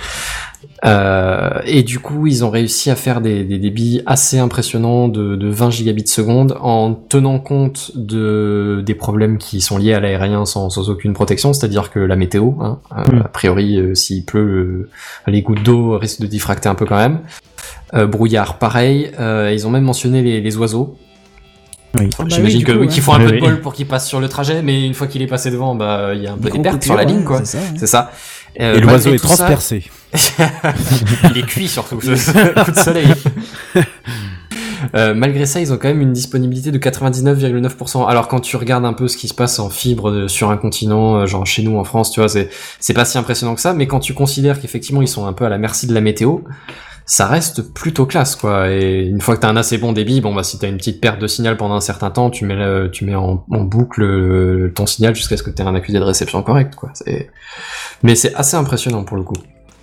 Euh, et du coup, ils ont réussi à faire des, des débits assez impressionnants de, de 20 gigabits seconde en tenant compte de des problèmes qui sont liés à l'aérien sans, sans aucune protection, c'est-à-dire que la météo, hein, euh, Mm. a priori, euh, s'il pleut, euh, les gouttes d'eau risquent de diffracter un peu quand même. Euh, brouillard, pareil. Euh, ils ont même mentionné les, les oiseaux. Oui. Ah bah oui, J'imagine oui, ouais. qu'il faut un Oui, peu de oui. bol pour qu'il passe sur le trajet, mais une fois qu'il est passé devant, bah il y a un peu des pertes sur la ligne, quoi. C'est ça. hein. Euh, Et l'oiseau est ça- transpercé. il est cuit surtout, ce coup de soleil. Euh, malgré ça, ils ont quand même une disponibilité de 99,9%. Alors quand tu regardes un peu ce qui se passe en fibre de- sur un continent, euh, genre chez nous en France, tu vois, c'est c'est pas si impressionnant que ça. Mais quand tu considères qu'effectivement ils sont un peu à la merci de la météo, ça reste plutôt classe, quoi. Et une fois que t'as un assez bon débit, bon bah si t'as une petite perte de signal pendant un certain temps, tu mets le- tu mets en, en boucle euh, ton signal jusqu'à ce que t'aies un accusé de réception correct, quoi. C'est mais c'est assez impressionnant pour le coup.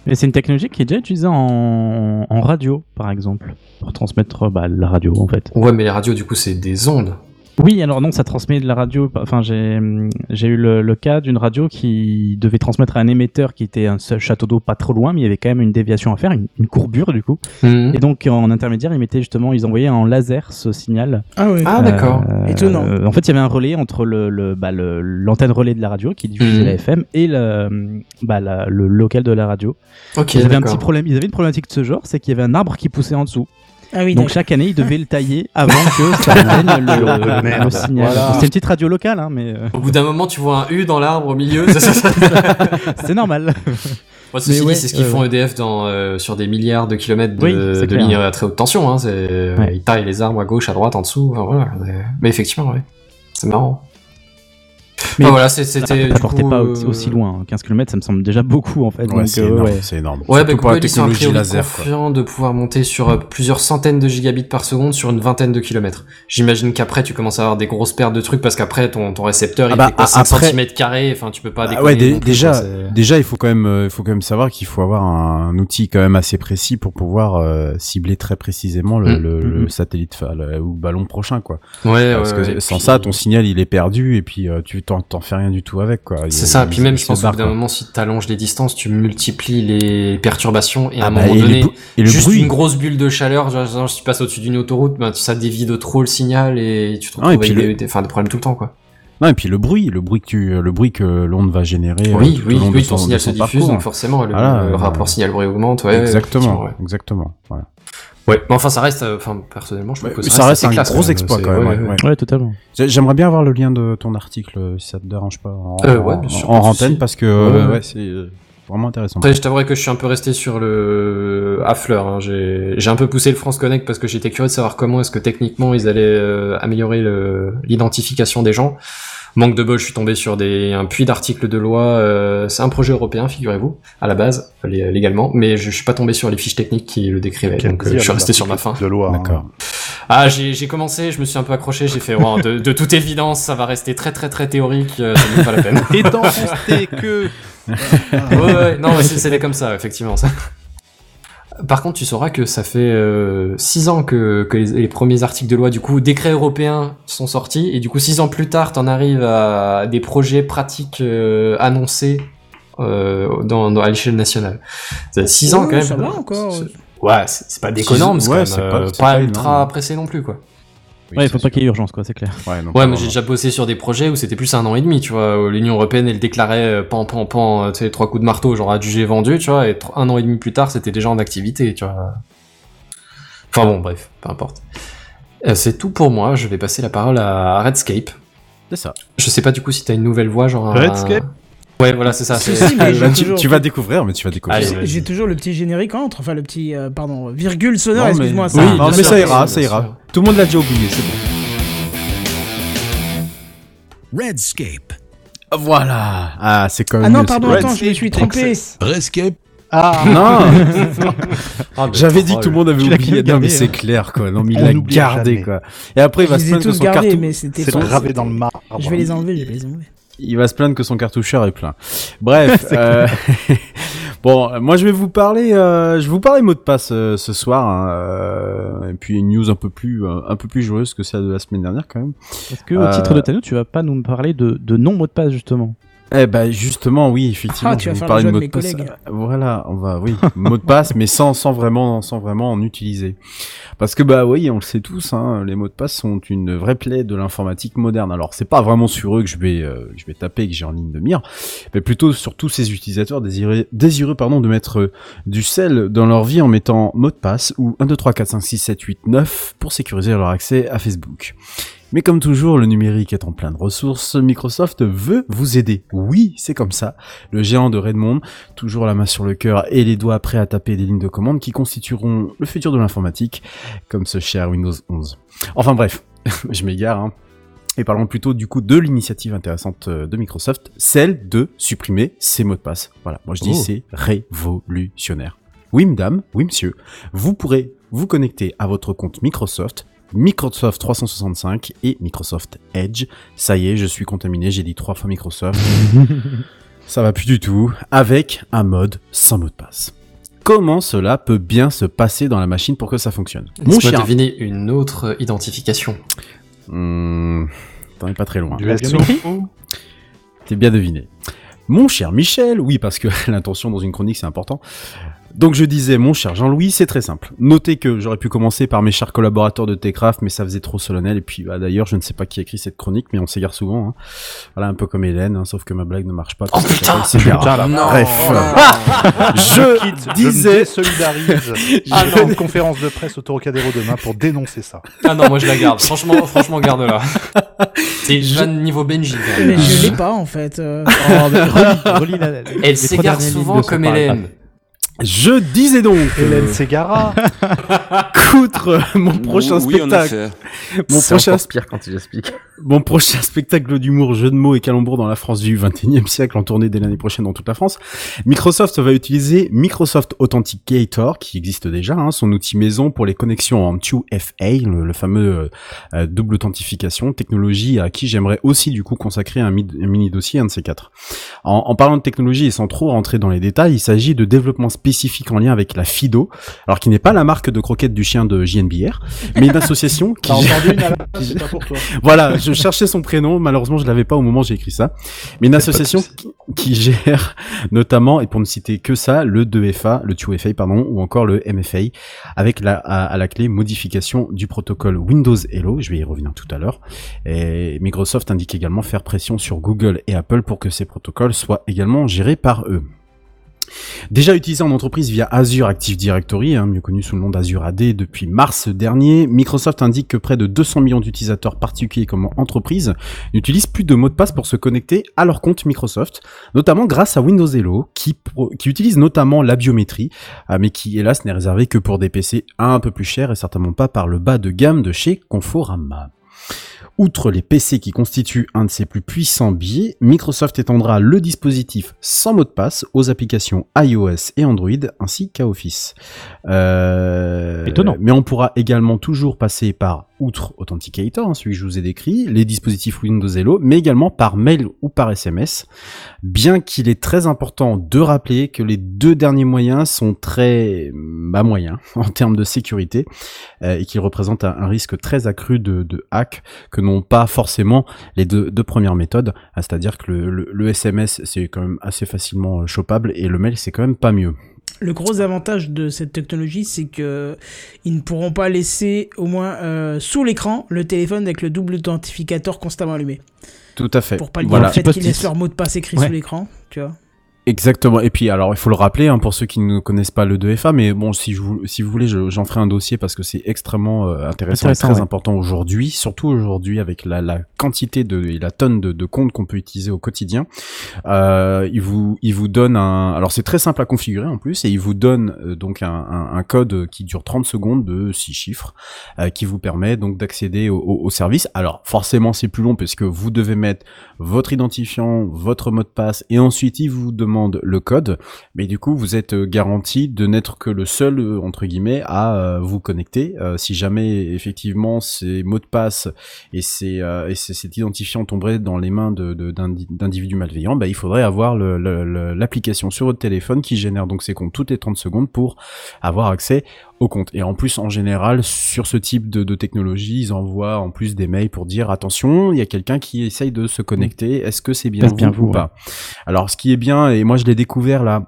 Mais c'est une technologie qui est déjà utilisée en, radio, par exemple, pour transmettre bah, la radio, en fait. Ouais, mais les radios, du coup, c'est des ondes. Oui, alors non, ça transmet de la radio. Enfin, j'ai eu le, le cas d'une radio qui devait transmettre à un émetteur qui était un seul château d'eau pas trop loin, mais il y avait quand même une déviation à faire, une, une courbure du coup. Mhm. Et donc en intermédiaire, ils mettaient justement, ils envoyaient en laser ce signal. Ah ouais. Ah, d'accord. Euh, Étonnant. En fait, il y avait un relais entre le le- bah, le- l'antenne relais de la radio qui diffusait Mhm. la FM et le, bah, la- le local de la radio. Ok, ils avaient un petit problème. Ils avaient une problématique de ce genre, c'est qu'il y avait un arbre qui poussait en dessous. Ah oui, Donc chaque année, ils devaient le tailler avant que ça atteigne le, le signal. Voilà. C'était une petite radio locale, hein, mais euh, Au bout d'un moment, tu vois un U dans l'arbre au milieu. c'est ça. c'est normal. Bon, ceci Mais dit, ouais, c'est ce qu'ils euh, font EDF dans, euh, sur des milliards de kilomètres de, Oui, de c'est lignes à très haute tension. Hein, c'est, Ouais. Ils taillent les arbres à gauche, à droite, en dessous. enfin, voilà. Mais effectivement, ouais. c'est marrant. Mais Enfin, voilà, c'était. Portait coup, pas euh, aussi, loin. 15 km, ça me semble déjà beaucoup en fait. Ouais, donc, c'est euh, énorme. ouais. Énorme. Ouais, bah, pour la technologie laser. quoi. confiants de pouvoir monter sur euh, plusieurs centaines de gigabits par seconde sur une vingtaine de kilomètres. J'imagine qu'après, tu commences à avoir des grosses pertes de trucs parce qu'après, ton, ton récepteur, Ah il bah, fait quoi, a- 5 après- cm carrés, enfin, tu peux pas Ah ouais, plus, déjà, quoi, déjà, il faut quand même, euh, il faut quand même savoir qu'il faut avoir un, un outil quand même assez précis pour pouvoir euh, cibler très précisément le, Mm. le, le Mhm. satellite enfin, le- ou le ballon prochain, quoi. Ouais, Parce ouais, que sans ça, ton signal il est perdu et puis tu t'en fais rien du tout avec, quoi. C'est ça, il- puis même je se pense qu'au bout d'un moment, si tu allonges les distances, tu multiplies les perturbations et à Ah un bah, moment et donné, et le juste bruit. une grosse bulle de chaleur, genre, si tu passes au-dessus d'une autoroute, ben, ça dévie de trop le signal et tu te retrouves et le- des, des problèmes tout le temps, quoi. Non, et puis le bruit, le bruit que tu, le bruit que l'onde va générer. euh, oui, au oui, oui, ton signal se diffuse, parcours. donc forcément, le, Voilà, le euh, rapport signal-bruit augmente, ouais. exactement, ouais. exactement. Voilà. Ouais, mais enfin, ça reste, euh, enfin, personnellement, je trouve Ouais, que ça ça, reste assez un classe, gros exploit quand même. ouais, ouais, ouais. totalement. J'ai- J'aimerais bien avoir le lien de ton article, euh, si ça te dérange pas, en, Euh, ouais, bien sûr, en souci. antenne, parce que Ouais, ouais. ouais, c'est euh, vraiment intéressant. Après, je t'avouerai que je suis un peu resté sur le à fleur. Hein. J'ai j'ai un peu poussé le France Connect parce que j'étais curieux de savoir comment est-ce que techniquement ils allaient euh, améliorer le- l'identification des gens. Manque de bol, je suis tombé sur des un puits d'articles de loi. euh, c'est un projet européen, figurez-vous, à la base, lé- légalement, mais je, je suis pas tombé sur les fiches techniques qui le décrivaient. Donc euh, je suis resté sur ma fin. De loi. hein. D'accord. Ah, j'ai j'ai commencé, je me suis un peu accroché, j'ai fait de, de toute évidence, ça va rester très très très théorique, euh, ça n'est pas la peine. Étant resté que. ouais, ouais, non, c'est comme ça, effectivement. Ça. Par contre, tu sauras que ça fait 6 ans que, que les, les premiers articles de loi, du coup, décrets européens sont sortis, et du coup, 6 ans plus tard, t'en arrives à des projets pratiques euh, annoncés euh, dans, dans- à l'échelle nationale. 6 ans Ouais, quand même. ça va encore. Ouais, c'est pas déconnant, mais c'est Ouais, pas- euh, c'est pas, pas ultra pressé non plus, quoi. Oui, Ouais, il faut pas qu'il y ait urgence, quoi, c'est clair. Ouais, non, Ouais, mais j'ai déjà bossé sur des projets où c'était plus un an et demi, tu vois. où L'Union Européenne, elle déclarait euh, pan, pan, pan, euh, tu sais, trois coups de marteau, genre adjugé vendu, tu vois, et un an et demi plus tard, c'était déjà en activité, tu vois. Enfin bon, bref, peu importe. Euh, c'est tout pour moi, je vais passer la parole à Redscape. C'est ça. Je sais pas du coup si t'as une nouvelle voix, genre. un- Redscape Ouais, voilà, c'est ça. Si, c'est- si, mais j'ai Là, tu, toujours- tu vas découvrir, mais tu vas découvrir. Allez, J'ai- vas-y. J'ai toujours le petit générique entre, enfin le petit, euh, pardon, virgule sonore, Non, mais- excuse-moi. Oui, ça. non, bien mais sûr, ça bien ira, sûr, ça bien ira. sûr. Tout le monde l'a déjà oublié, c'est bon. Redscape. Voilà. Ah, c'est même. Ah non, pardon, attends, je me suis trompé. Redscape. Ah Non Ah, mais J'avais dit troll. que tout le monde avait Tu l'as oublié. gardé, Non, mais hein. c'est clair, quoi. Non, mais il On l'a n'oublie gardé, jamais. quoi. Et après, il va se les ai plaindre que tous son gardés, cartouche. mais c'était C'est pas- gravé dans le marbre. Je vais les enlever, je vais les enlever. Il va se plaindre que son cartoucheur est plein. Bref. euh, bon, moi je vais vous parler, euh, je vais vous parler mot de passe euh, ce soir, hein, euh, et puis une news un peu plus, euh, un peu plus joyeuse que celle de la semaine dernière quand même. Est-ce que, au titre de ta note, tu vas pas nous parler de, de non mot de passe, justement Eh ben justement, oui, effectivement. Ah, tu je vas vous parler de mot de passe. Voilà, on va, oui, mot de passe, mais sans, sans vraiment, sans vraiment en utiliser. Parce que bah oui, on le sait tous, hein, les mots de passe sont une vraie plaie de l'informatique moderne. Alors c'est pas vraiment sur eux que je vais, euh, je vais taper, et que j'ai en ligne de mire, mais plutôt sur tous ces utilisateurs désirés, désireux, pardon, de mettre euh, du sel dans leur vie en mettant mot de passe ou 1, 2, 3, 4, 5, 6, 7, 8, 9 pour sécuriser leur accès à Facebook. Mais comme toujours, le numérique est en plein de ressources, Microsoft veut vous aider. Oui, c'est comme ça. Le géant de Redmond, toujours la main sur le cœur et les doigts prêts à taper des lignes de commande qui constitueront le futur de l'informatique, comme ce cher Windows 11. Enfin bref, je m'égare, hein. Et parlons plutôt du coup de l'initiative intéressante euh, de Microsoft, celle de supprimer ses mots de passe. Voilà, moi je dis Oh. c'est révolutionnaire. Oui madame, oui monsieur, vous pourrez vous connecter à votre compte Microsoft, Microsoft 365 et Microsoft Edge. Ça y est, je suis contaminé, j'ai dit trois fois Microsoft. Ça va plus du tout, avec un mode sans mot de passe. Comment cela peut bien se passer dans la machine pour que ça fonctionne? Mon cher... deviner une autre identification? Hmm, T'en es pas très loin. T'es bien deviné. Mon cher Michel, oui, parce que l'intention dans une chronique, c'est important. Donc je disais, mon cher Jean-Louis, c'est très simple. Notez que j'aurais pu commencer par mes chers collaborateurs de Techcraft, mais ça faisait trop solennel. Et puis bah, d'ailleurs, je ne sais pas qui a écrit cette chronique, mais on s'égare souvent. hein. Voilà, un peu comme Hélène, hein, sauf que ma blague ne marche pas. Oh, putain, putain, non. Bref, Je quitte, je disais, désolidarise. Ah Je fais une conférence de presse au Trocadéro demain pour dénoncer ça. Ah non, moi je la garde. Franchement, franchement, garde-la. C'est une vanne niveau Benji. Mais je l'ai pas en fait. euh. Oh, mais relis, relis la- les Elle s'égare souvent comme. Hélène. Je disais donc, Hélène Ségara. qu'outre mon prochain Oui, spectacle, mon prochain pire quand il explique. Mon prochain spectacle d'humour, jeu de mots et calembour dans la France du 21e siècle en tournée dès l'année prochaine dans toute la France. Microsoft va utiliser Microsoft Authenticator, qui existe déjà, hein, son outil maison pour les connexions en 2FA, le, le fameux euh, euh, double authentification, technologie à qui j'aimerais aussi du coup consacrer un, mi- un mini dossier, un de ces quatre. En, en parlant de technologie et sans trop rentrer dans les détails, il s'agit de développement spécifique en lien avec la FIDO, alors qui n'est pas la marque de croquettes du chien de JNBR, mais une association qui entendu une c'est pas pour toi. voilà, je cherchais son prénom, malheureusement je l'avais pas au moment où j'ai écrit ça. Mais une association qui, qui gère notamment, et pour ne citer que ça, le 2FA, le 2FA pardon, ou encore le MFA, avec la, à, à la clé modification du protocole Windows Hello, je vais y revenir tout à l'heure. Et Microsoft indique également faire pression sur Google et Apple pour que ces protocoles soient également gérés par eux. Déjà utilisé en entreprise via Azure Active Directory, hein, mieux connu sous le nom d'Azure AD depuis mars dernier, Microsoft indique que près de 200 millions d'utilisateurs particuliers comme entreprises n'utilisent plus de mots de passe pour se connecter à leur compte Microsoft, notamment grâce à Windows Hello, qui, qui utilise notamment la biométrie, ah, mais qui hélas n'est réservé que pour des PC un peu plus chers et certainement pas par le bas de gamme de chez Conforama. Outre les PC qui constituent un de ses plus puissants biais, Microsoft étendra le dispositif sans mot de passe aux applications iOS et Android ainsi qu'à Office. Euh, Étonnant. Mais on pourra également toujours passer par, outre Authenticator, hein, celui que je vous ai décrit, les dispositifs Windows Hello, mais également par mail ou par SMS. Bien qu'il est très important de rappeler que les deux derniers moyens sont très bah, moyens en termes de sécurité euh, et qu'ils représentent un, un risque très accru de, de hack que n'ont pas forcément les deux, deux premières méthodes, Ah, c'est-à-dire que le, le- le SMS c'est quand même assez facilement euh, chopable et le mail c'est quand même pas mieux. Le gros avantage de cette technologie, c'est que ils ne pourront pas laisser au moins euh, sous l'écran le téléphone avec le double authentificateur constamment allumé. Tout à fait. Pour pas le voilà. fait qu'ils laissent leur mot de passe écrit Ouais. sous l'écran, tu vois. Exactement. Et puis, alors, il faut le rappeler, hein, pour ceux qui ne connaissent pas le 2FA, mais bon, si, je vous, si vous voulez, je- j'en ferai un dossier parce que c'est extrêmement euh, intéressant, et très ouais. important aujourd'hui, surtout aujourd'hui avec la, la quantité de, et la tonne de, de comptes qu'on peut utiliser au quotidien. Euh, il vous, il vous donne un, alors c'est très simple à configurer en plus, et il vous donne euh, donc un, un, un code qui dure 30 secondes de 6 chiffres, euh, qui vous permet donc d'accéder au, au, au service. Alors, forcément, c'est plus long parce que vous devez mettre votre identifiant, votre mot de passe, et ensuite il vous demande le code. Mais du coup, vous êtes euh, garanti de n'être que le seul euh, entre guillemets à euh, vous connecter. Si jamais effectivement ces mots de passe et, ces, et cet identifiant tomberaient dans les mains d'individus malveillants, bah, il faudrait avoir l'application sur votre téléphone qui génère donc ces comptes toutes les 30 secondes pour avoir accès au compte. Et en plus, en général, sur ce type de, de technologie, ils envoient en plus des mails pour dire attention, il y a quelqu'un qui essaye de se connecter. Est-ce que c'est bien, Passe vous, bien vous, ou pas? Alors, ce qui est bien, et moi je l'ai découvert là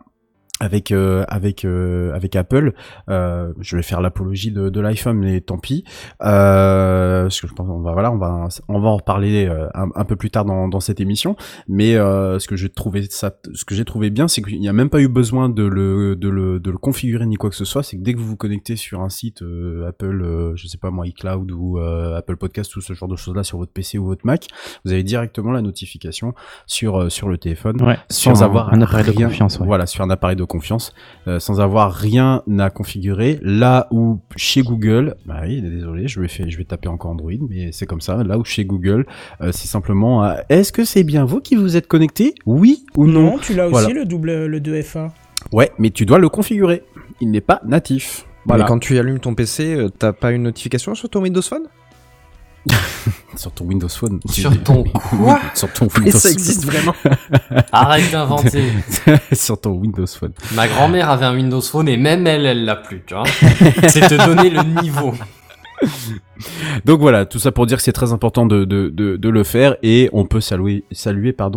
avec euh, avec euh, avec Apple, euh, je vais faire l'apologie de, de l'iPhone, mais tant pis. Euh, parce que je pense on va voilà, on va on va en reparler euh, un, un peu plus tard dans, dans cette émission. Mais euh, ce que j'ai trouvé ça, ce que j'ai trouvé bien, c'est qu'il n'y a même pas eu besoin de le de le de le configurer ni quoi que ce soit. C'est que dès que vous vous connectez sur un site euh, Apple, euh, je sais pas moi iCloud ou euh, Apple Podcast ou ce genre de choses là sur votre PC ou votre Mac, vous avez directement la notification sur euh, sur le téléphone Ouais, sans un- avoir un appareil de confiance, ouais. Voilà, sur un appareil de confiance, euh, sans avoir rien à configurer. Là où chez Google, bah oui, désolé, je vais faire, je vais taper encore Android, mais c'est comme ça. Là où chez Google, euh, c'est simplement, euh, est-ce que c'est bien vous qui vous êtes connecté, oui ou non, tu l'as aussi le double le 2FA. Ouais, mais tu dois le configurer. Il n'est pas natif. Voilà. Mais quand tu allumes ton PC, t'as pas une notification sur ton Windows Phone? Sur ton Windows Phone. Sur ton quoi Sur ton Et Windows ça existe vraiment Arrête d'inventer. Sur ton Windows Phone. Ma grand-mère avait un Windows Phone et même elle, elle l'a plus, tu vois. C'est te donner le niveau. Donc voilà, tout ça pour dire que c'est très important de, le faire et on peut saluer,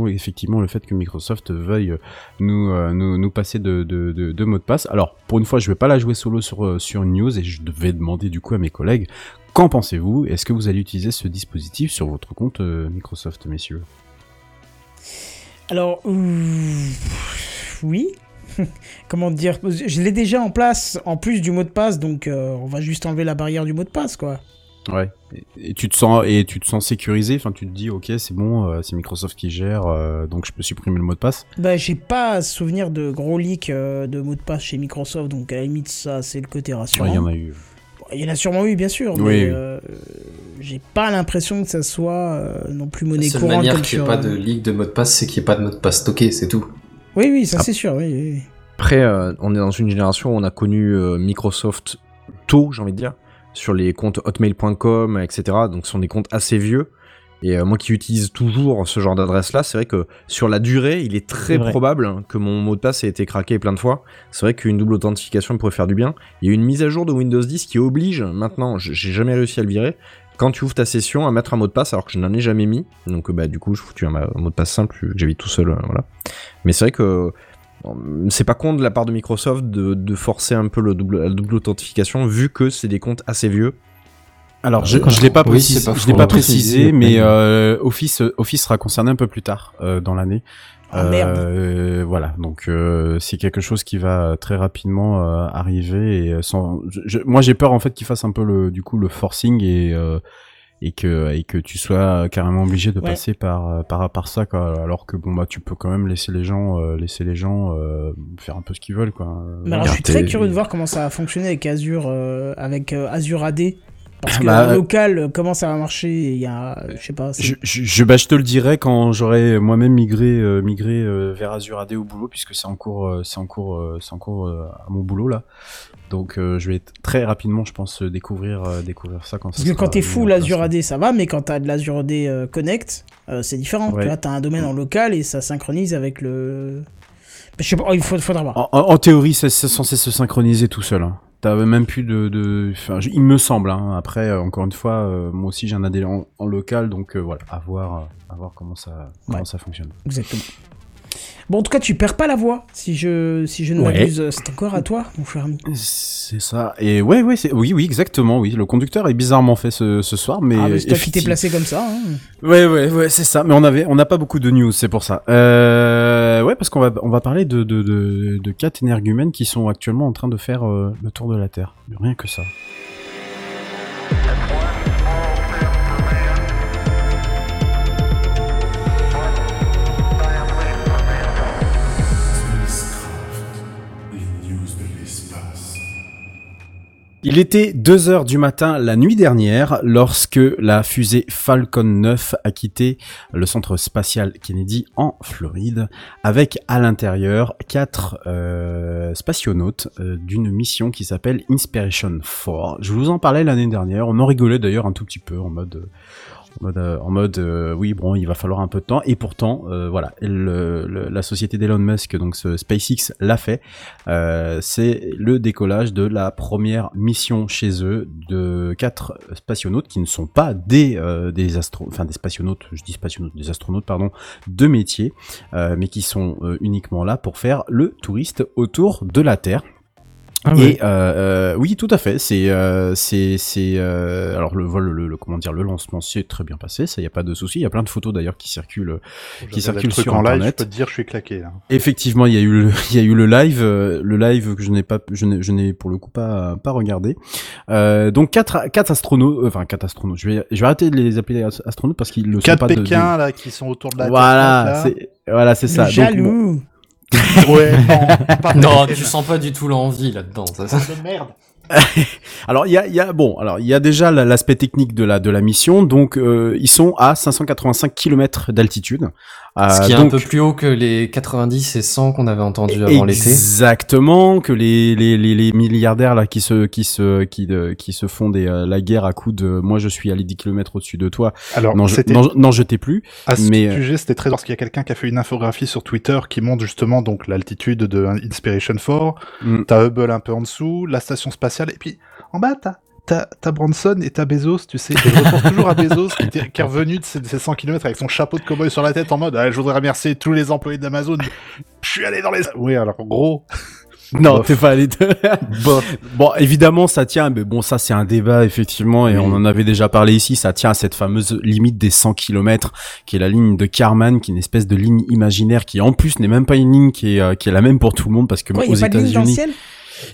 effectivement le fait que Microsoft veuille nous, euh, passer de, de, mots de passe. Alors pour une fois, je vais pas la jouer solo sur, euh, news et je devais demander du coup à mes collègues, qu'en pensez-vous? Est-ce que vous allez utiliser ce dispositif sur votre compte euh, Microsoft, messieurs? Alors, oui. Comment dire Je l'ai déjà en place, en plus du mot de passe, donc euh, on va juste enlever la barrière du mot de passe, quoi. Ouais. Et, et tu te sens et tu te sens sécurisé? Enfin, tu te dis, ok, c'est bon, euh, c'est Microsoft qui gère, euh, donc je peux supprimer le mot de passe? Bah, j'ai pas souvenir de gros leaks euh, de mots de passe chez Microsoft, donc à la limite, ça, c'est le côté rassurant. Il y en a eu. Bon, Il y en a sûrement eu, bien sûr, Oui, mais oui. euh, j'ai pas l'impression que ça soit euh, non plus La monnaie seule courante manière comme qu'il n'y ait pas de leak de mot de passe, c'est qu'il n'y ait pas de mot de passe stocké, c'est tout. Oui, oui, ça Ah. c'est sûr, oui, oui, oui. Après, euh, on est dans une génération où on a connu euh, Microsoft tôt, j'ai envie de dire, sur les comptes hotmail.com, etc. Donc, ce sont des comptes assez vieux. Et euh, moi qui utilise toujours ce genre d'adresse-là, c'est vrai que sur la durée, il est très probable que mon mot de passe ait été craqué plein de fois. C'est vrai qu'une double authentification pourrait faire du bien. Il y a eu une mise à jour de Windows 10 qui oblige maintenant, j'ai jamais réussi à le virer, quand tu ouvres ta session à mettre un mot de passe alors que je n'en ai jamais mis. Donc euh, bah du coup, je foutu un, mot de passe simple que j'avais tout seul, euh, voilà. Mais c'est vrai que euh, c'est pas con de la part de Microsoft de, de forcer un peu le double, la double authentification vu que c'est des comptes assez vieux. Alors, je, D'accord. je l'ai pas, Oui, précisé, c'est pas je l'ai faux. pas Précisé, précisé, mais mais- euh, Office, Office sera concerné un peu plus tard euh, dans l'année. Ah, merde. Euh, voilà, donc euh, c'est quelque chose qui va très rapidement euh, arriver. Et sans, je- je- moi, j'ai peur en fait qu'il fasse un peu le, du coup, le forcing et euh, et que et que tu sois carrément obligé de Ouais. passer par euh, par par ça, quoi. Alors que bon bah, tu peux quand même laisser les gens euh, laisser les gens euh, faire un peu ce qu'ils veulent, quoi. Mais alors, je suis très curieux de voir comment ça va fonctionner avec Azure, euh, avec euh, Azure AD. Parce que Bah, local, euh, comment ça va marcher Il y a, je sais pas. Je, je, bah, je te le dirai quand j'aurai moi-même migré, euh, migré euh, vers Azure AD au boulot, puisque c'est en cours, c'est en cours, c'est en cours à mon boulot là. Donc euh, je vais très rapidement, je pense, découvrir, euh, découvrir ça quand. Parce que quand t'es full Azure AD, ça va, mais quand t'as de l'Azure AD euh, Connect, c'est différent. Ouais. Tu vois, t'as un domaine en local et ça synchronise avec le. Je sais pas, oh, il faut, faudra voir. En, en- en théorie, c'est c'est censé se synchroniser tout seul. Hein. T'as même plus de, de... Enfin, il me semble. Hein. Après, euh, encore une fois, euh, moi aussi j'ai un AD en, en local, donc euh, voilà, à voir, à voir comment ça, comment Ouais. ça fonctionne. Exactement. Bon, en tout cas, tu perds pas la voix, si je, si je ne Ouais. m'abuse. C'est encore à toi, mon cher ami. C'est ça. Et ouais, ouais, c'est oui, oui, exactement. Oui, le conducteur est bizarrement fait ce, ce soir, mais ah, mais c'est toi qui t'es effectivement- placé comme ça. hein. Ouais, ouais, ouais, c'est ça. Mais on avait, on n'a pas beaucoup de news, c'est pour ça. Euh, ouais, parce qu'on va, on va parler de, de, de, de quatre énergumènes qui sont actuellement en train de faire euh, le tour de la Terre. Rien que ça. Il était 2 heures du matin la nuit dernière lorsque la fusée Falcon 9 a quitté le centre spatial Kennedy en Floride avec à l'intérieur quatre euh, spationautes euh, d'une mission qui s'appelle Inspiration 4. Je vous en parlais l'année dernière, on en rigolait d'ailleurs un tout petit peu en mode... en mode, euh, euh, oui bon il va falloir un peu de temps. Et pourtant euh, voilà la société d'Elon Musk donc ce SpaceX l'a fait. C'est le décollage de la première mission chez eux de quatre spationautes qui ne sont pas des des des spationautes je dis spationautes des astronautes pardon de métier mais qui sont uniquement là pour faire le touriste autour de la Terre Ah et ouais. euh, euh, oui, tout à fait. C'est euh, c'est c'est euh, alors le vol, le, le- comment dire, le lancement s'est très bien passé. Ça, y a pas de souci. Il y a plein de photos d'ailleurs qui circulent qui circulent sur en live, je internet. peux te dire, je suis claqué là. Effectivement, il y a eu le, il y a eu le live, euh, le live que je n'ai pas, je n'ai, je n'ai pour le coup pas, pas regardé. Euh, donc quatre, quatre astronautes, euh, enfin quatre astronautes. Je vais, je vais arrêter de les appeler as- astronautes parce qu'ils le sont Quatre pas de- de- Pékins là qui sont autour de la Voilà, Terre. c'est, voilà, c'est ça. Le Donc, bon, jaloux. Ouais, non, tu sens pas du tout l'envie là-dedans. ça- ça- de merde. Alors il y a, y a bon alors il y a déjà la- l'aspect technique de la de la mission donc euh, ils sont à 585 km d'altitude Ce qui est donc, un peu plus haut que les 90 et 100 qu'on avait entendu avant l'été. Exactement, que les, les, les, les milliardaires là qui se qui se qui de- qui se font des euh, la guerre à coups de moi je suis allé 10 km au-dessus de toi. Alors, Non, je, t'ai plus. à ce mais, euh, sujet, c'était très parce qu'il y a quelqu'un qui a fait une infographie sur Twitter qui montre justement donc l'altitude de Inspiration 4. Mm. T'as Hubble un peu en dessous, la station spatiale, et puis en bas t'as T'as t'as Branson et t'as Bezos, tu sais. Je repense toujours à Bezos qui, est revenu de ses, de ses 100 km avec son chapeau de cowboy sur la tête en mode ah, Je voudrais remercier tous les employés d'Amazon. Je suis allé dans les. Oui, alors gros. Non, Bof. t'es pas allé. de- Bof. bon, évidemment, ça tient, mais bon, ça c'est un débat effectivement, et Oui. on en avait déjà parlé ici. Ça tient à cette fameuse limite des 100 km, qui est la ligne de Karman, qui est une espèce de ligne imaginaire, qui en plus n'est même pas une ligne qui est euh, qui est la même pour tout le monde, parce que aux États-Unis.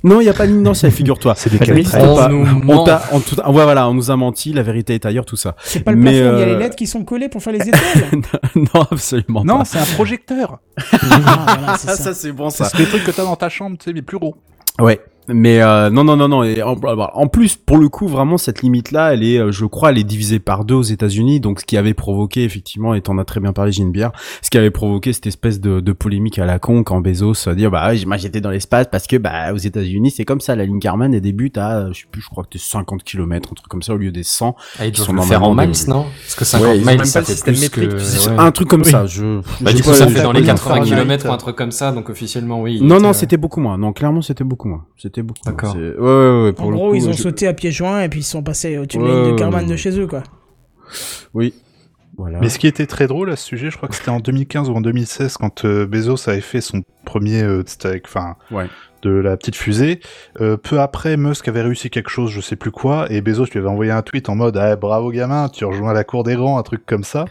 Non, il y a pas de ciel, figure-toi. C'est des caltrains. On On t'a, on, ouais, voilà, on nous a menti, la vérité est ailleurs, tout ça. C'est pas le Mais, plafond, il y a les euh, lettres qui sont collées pour faire les étoiles. non, absolument Non, pas. c'est un projecteur. Ah, voilà, c'est ça. ça c'est bon Ça, ça. c'est des trucs que t'as dans ta chambre, tu sais, mais plus gros. Ouais. Mais euh, non non non non et en, en plus pour le coup vraiment cette limite là elle est euh, je crois elle est divisée par deux aux États-Unis donc ce qui avait provoqué effectivement et t'en as très bien parlé Ginebert ce qui avait provoqué cette espèce de, de polémique à la con quand Bezos a dit bah ouais, moi j'étais dans l'espace parce que bah aux États-Unis c'est comme ça la ligne Karman elle débute à euh, je sais plus je crois que t'es 50 km un truc comme ça au lieu des 100 Ah, ils sont le faire en miles, non? Parce que 50 Ouais, miles, ça fait plus que... ouais. un truc comme Oui. ça je Bah, je du coup, ça fait dans les combien de 80 Fahrenheit km ou un truc comme ça, donc officiellement, oui. non non Euh, c'était beaucoup moins non clairement c'était beaucoup moins c'était beaucoup. D'accord. Ouais ouais ouais pour En le gros, coup, ils ont je- sauté à pieds joints et puis ils sont passés au-dessus de la Ouais, ligne de ouais. de chez eux, quoi. oui voilà Mais ce qui était très drôle à ce sujet, je crois que c'était en 2015 ou en 2016 quand euh, Bezos avait fait son premier, euh, enfin, Ouais. De la petite fusée. Euh, peu après, Musk avait réussi quelque chose, je sais plus quoi, et Bezos lui avait envoyé un tweet en mode ah, bravo gamin, tu rejoins la cour des grands, un truc comme ça.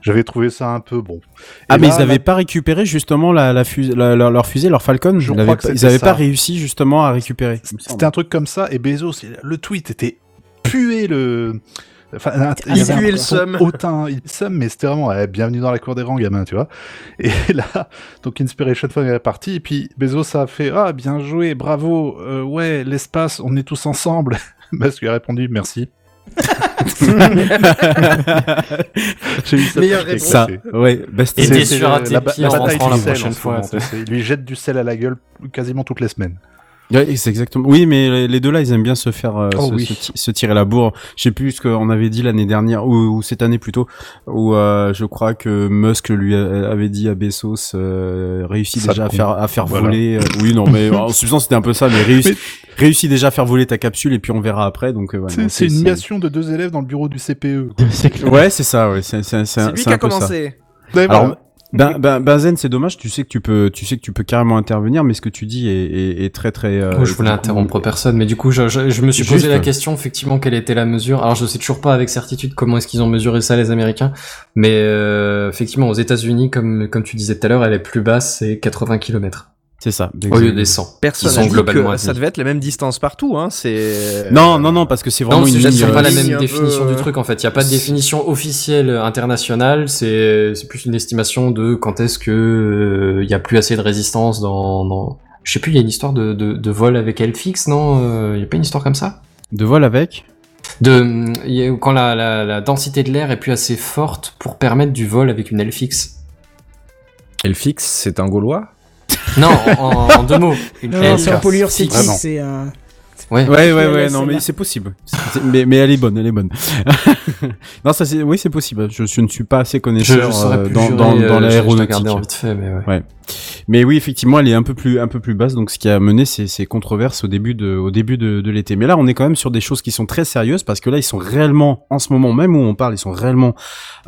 J'avais trouvé ça un peu bon. Ah mais ils avaient là- pas récupéré justement la, la, fusée, la- leur, leur fusée, leur Falcon. Je ils crois avaient, que pas- pas réussi justement à récupérer. C'était un truc comme ça, et Bezos, le tweet était pué le. Enfin, un- Il un le son seum. hautain, il seum, mais c'était vraiment ouais, bienvenue dans la cour des rangs, gamin, tu vois. Et là, donc Inspiration Fun est parti, et puis Bezos a fait ah bien joué, bravo, euh, ouais l'espace, on est tous ensemble. Musk lui a répondu merci. J'ai ça. Meilleure réponse. Ça, ouais, à le- tes la, la bataille la sel prochaine fois. Il lui jette du sel à la gueule quasiment toutes les semaines. Ouais, c'est exactement. Oui, mais les- deux là, ils aiment bien se faire euh, Oh se, oui. se ti- se tirer la bourre. Je sais plus ce qu'on avait dit l'année dernière ou, ou cette année plutôt, où euh, je crois que Musk lui avait dit à Bezos euh, réussit Sale déjà à faire à faire Voilà. voler. euh, oui, non, mais en substance c'était un peu ça, mais réussit réussit déjà à faire voler ta capsule et puis on verra après. Donc euh, ouais, C'est une mission de deux élèves dans le bureau du. CPE. Ouais, c'est ça. Ouais, c'est c'est c'est C'est lui c'est qui a un peu ça. commencé. Ouais, Alors. Ben, ben, Benzen, c'est dommage. Tu sais que tu peux, tu sais que tu peux carrément intervenir, mais ce que tu dis est, est, est très très. euh, je voulais interrompre personne, mais du coup, je, je, je me suis posé Juste. la question, effectivement, quelle était la mesure. Alors, je sais toujours pas avec certitude comment est-ce qu'ils ont mesuré ça, les Américains, mais euh, effectivement, aux États-Unis, comme comme tu disais tout à l'heure, elle est plus basse, c'est 80 km C'est ça. au lieu des 100. Personne sont globalement que ça devait être la même distance partout. Hein. C'est Non, non, non, parce que c'est vraiment Non, une c'est ligne. juste pas la euh, ligne même définition peu, du truc en fait. Il y a pas de définition officielle internationale. C'est c'est plus une estimation de quand est-ce que euh, il y a plus assez de résistance dans. dans... Je sais plus. Il y a une histoire de, de, de vol avec Elfix, non Euh, Il y a pas une histoire comme ça? De vol avec? De il y a- quand la, la, la densité de l'air est plus assez forte pour permettre du vol avec une Elfix. Elfix, c'est un Gaulois? Non, en, en deux mots. Une Non, non, c'est un pollueur c'est un. Ouais. Ouais, ouais, non, mais c'est possible. C'est- c'est- mais, mais elle est bonne, elle est bonne. non, ça, c'est, oui, c'est possible. Je, je ne suis pas assez Je, connaisseur je saurais euh, dans, dans, euh, dans je- je l'aéronautique. mais ouais. Mais oui, effectivement, elle est un peu plus, un peu plus basse. Donc, ce qui a mené ces, ces controverses au début de, au début de, de l'été. Mais là, on est quand même sur des choses qui sont très sérieuses parce que là, ils sont réellement, en ce moment même où on parle, ils sont réellement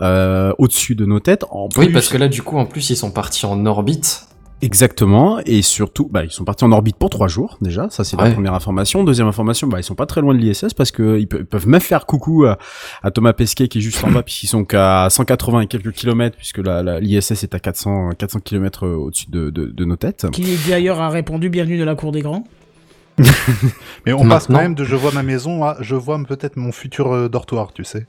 euh, au-dessus de nos têtes. En Oui, plus- parce que là, du coup, en plus, ils sont partis en orbite. Exactement, et surtout, bah, ils sont partis en orbite pour trois jours déjà, ça c'est la première information. Deuxième information, bah, ils sont pas très loin de l'ISS parce que ils, pe- ils peuvent même faire coucou à, à Thomas Pesquet qui est juste en bas puisqu'ils sont qu'à 180 et quelques kilomètres puisque la, la- l'ISS est à 400 400 kilomètres euh, au-dessus de, de, de nos têtes. Qui d'ailleurs a répondu Bienvenue dans la cour des grands. Mais on passe quand même de je vois ma maison à je vois peut-être mon futur euh, dortoir, tu sais.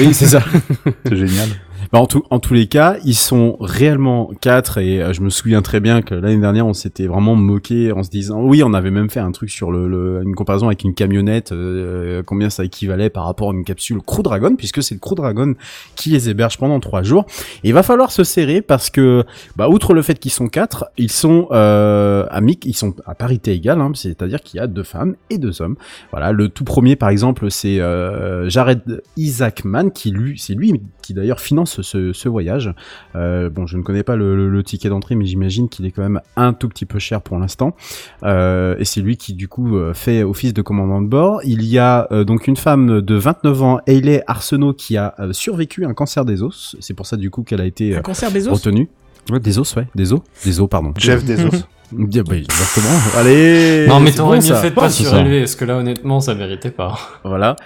oui, c'est ça. C'est génial. Bah, en, tout, en tous les cas, ils sont réellement quatre et euh, je me souviens très bien que l'année dernière, on s'était vraiment moqué en se disant, oui, on avait même fait un truc sur le, le- une comparaison avec une camionnette, euh, combien ça équivalait par rapport à une capsule Crew Dragon, puisque c'est le Crew Dragon qui les héberge pendant trois jours. Et il va falloir se serrer parce que, bah, outre le fait qu'ils sont quatre, ils sont euh, amis, ils sont à parité égale, hein, c'est-à-dire qu'il y a deux femmes et deux hommes. Voilà, le tout premier, par exemple, c'est euh, Jared Isaacman qui lui, c'est lui qui d'ailleurs finance ce, ce voyage. Euh, bon, je ne connais pas le, le- le ticket d'entrée, mais j'imagine qu'il est quand même un tout petit peu cher pour l'instant. Euh, et c'est lui qui du coup euh, fait office de commandant de bord. Il y a euh, donc une femme de 29 ans, Hayley Arsenault, qui a survécu à un cancer des os. C'est pour ça du coup qu'elle a été Un concert Bezos retenue. Ouais, des os, ouais, des os, des os, pardon. Jeff Bezos. Yeah, bah, exactement. Allez. Non, mais t'aurais bon, mieux ça. fait de pas surélever, parce que là, honnêtement, ça méritait pas. Voilà.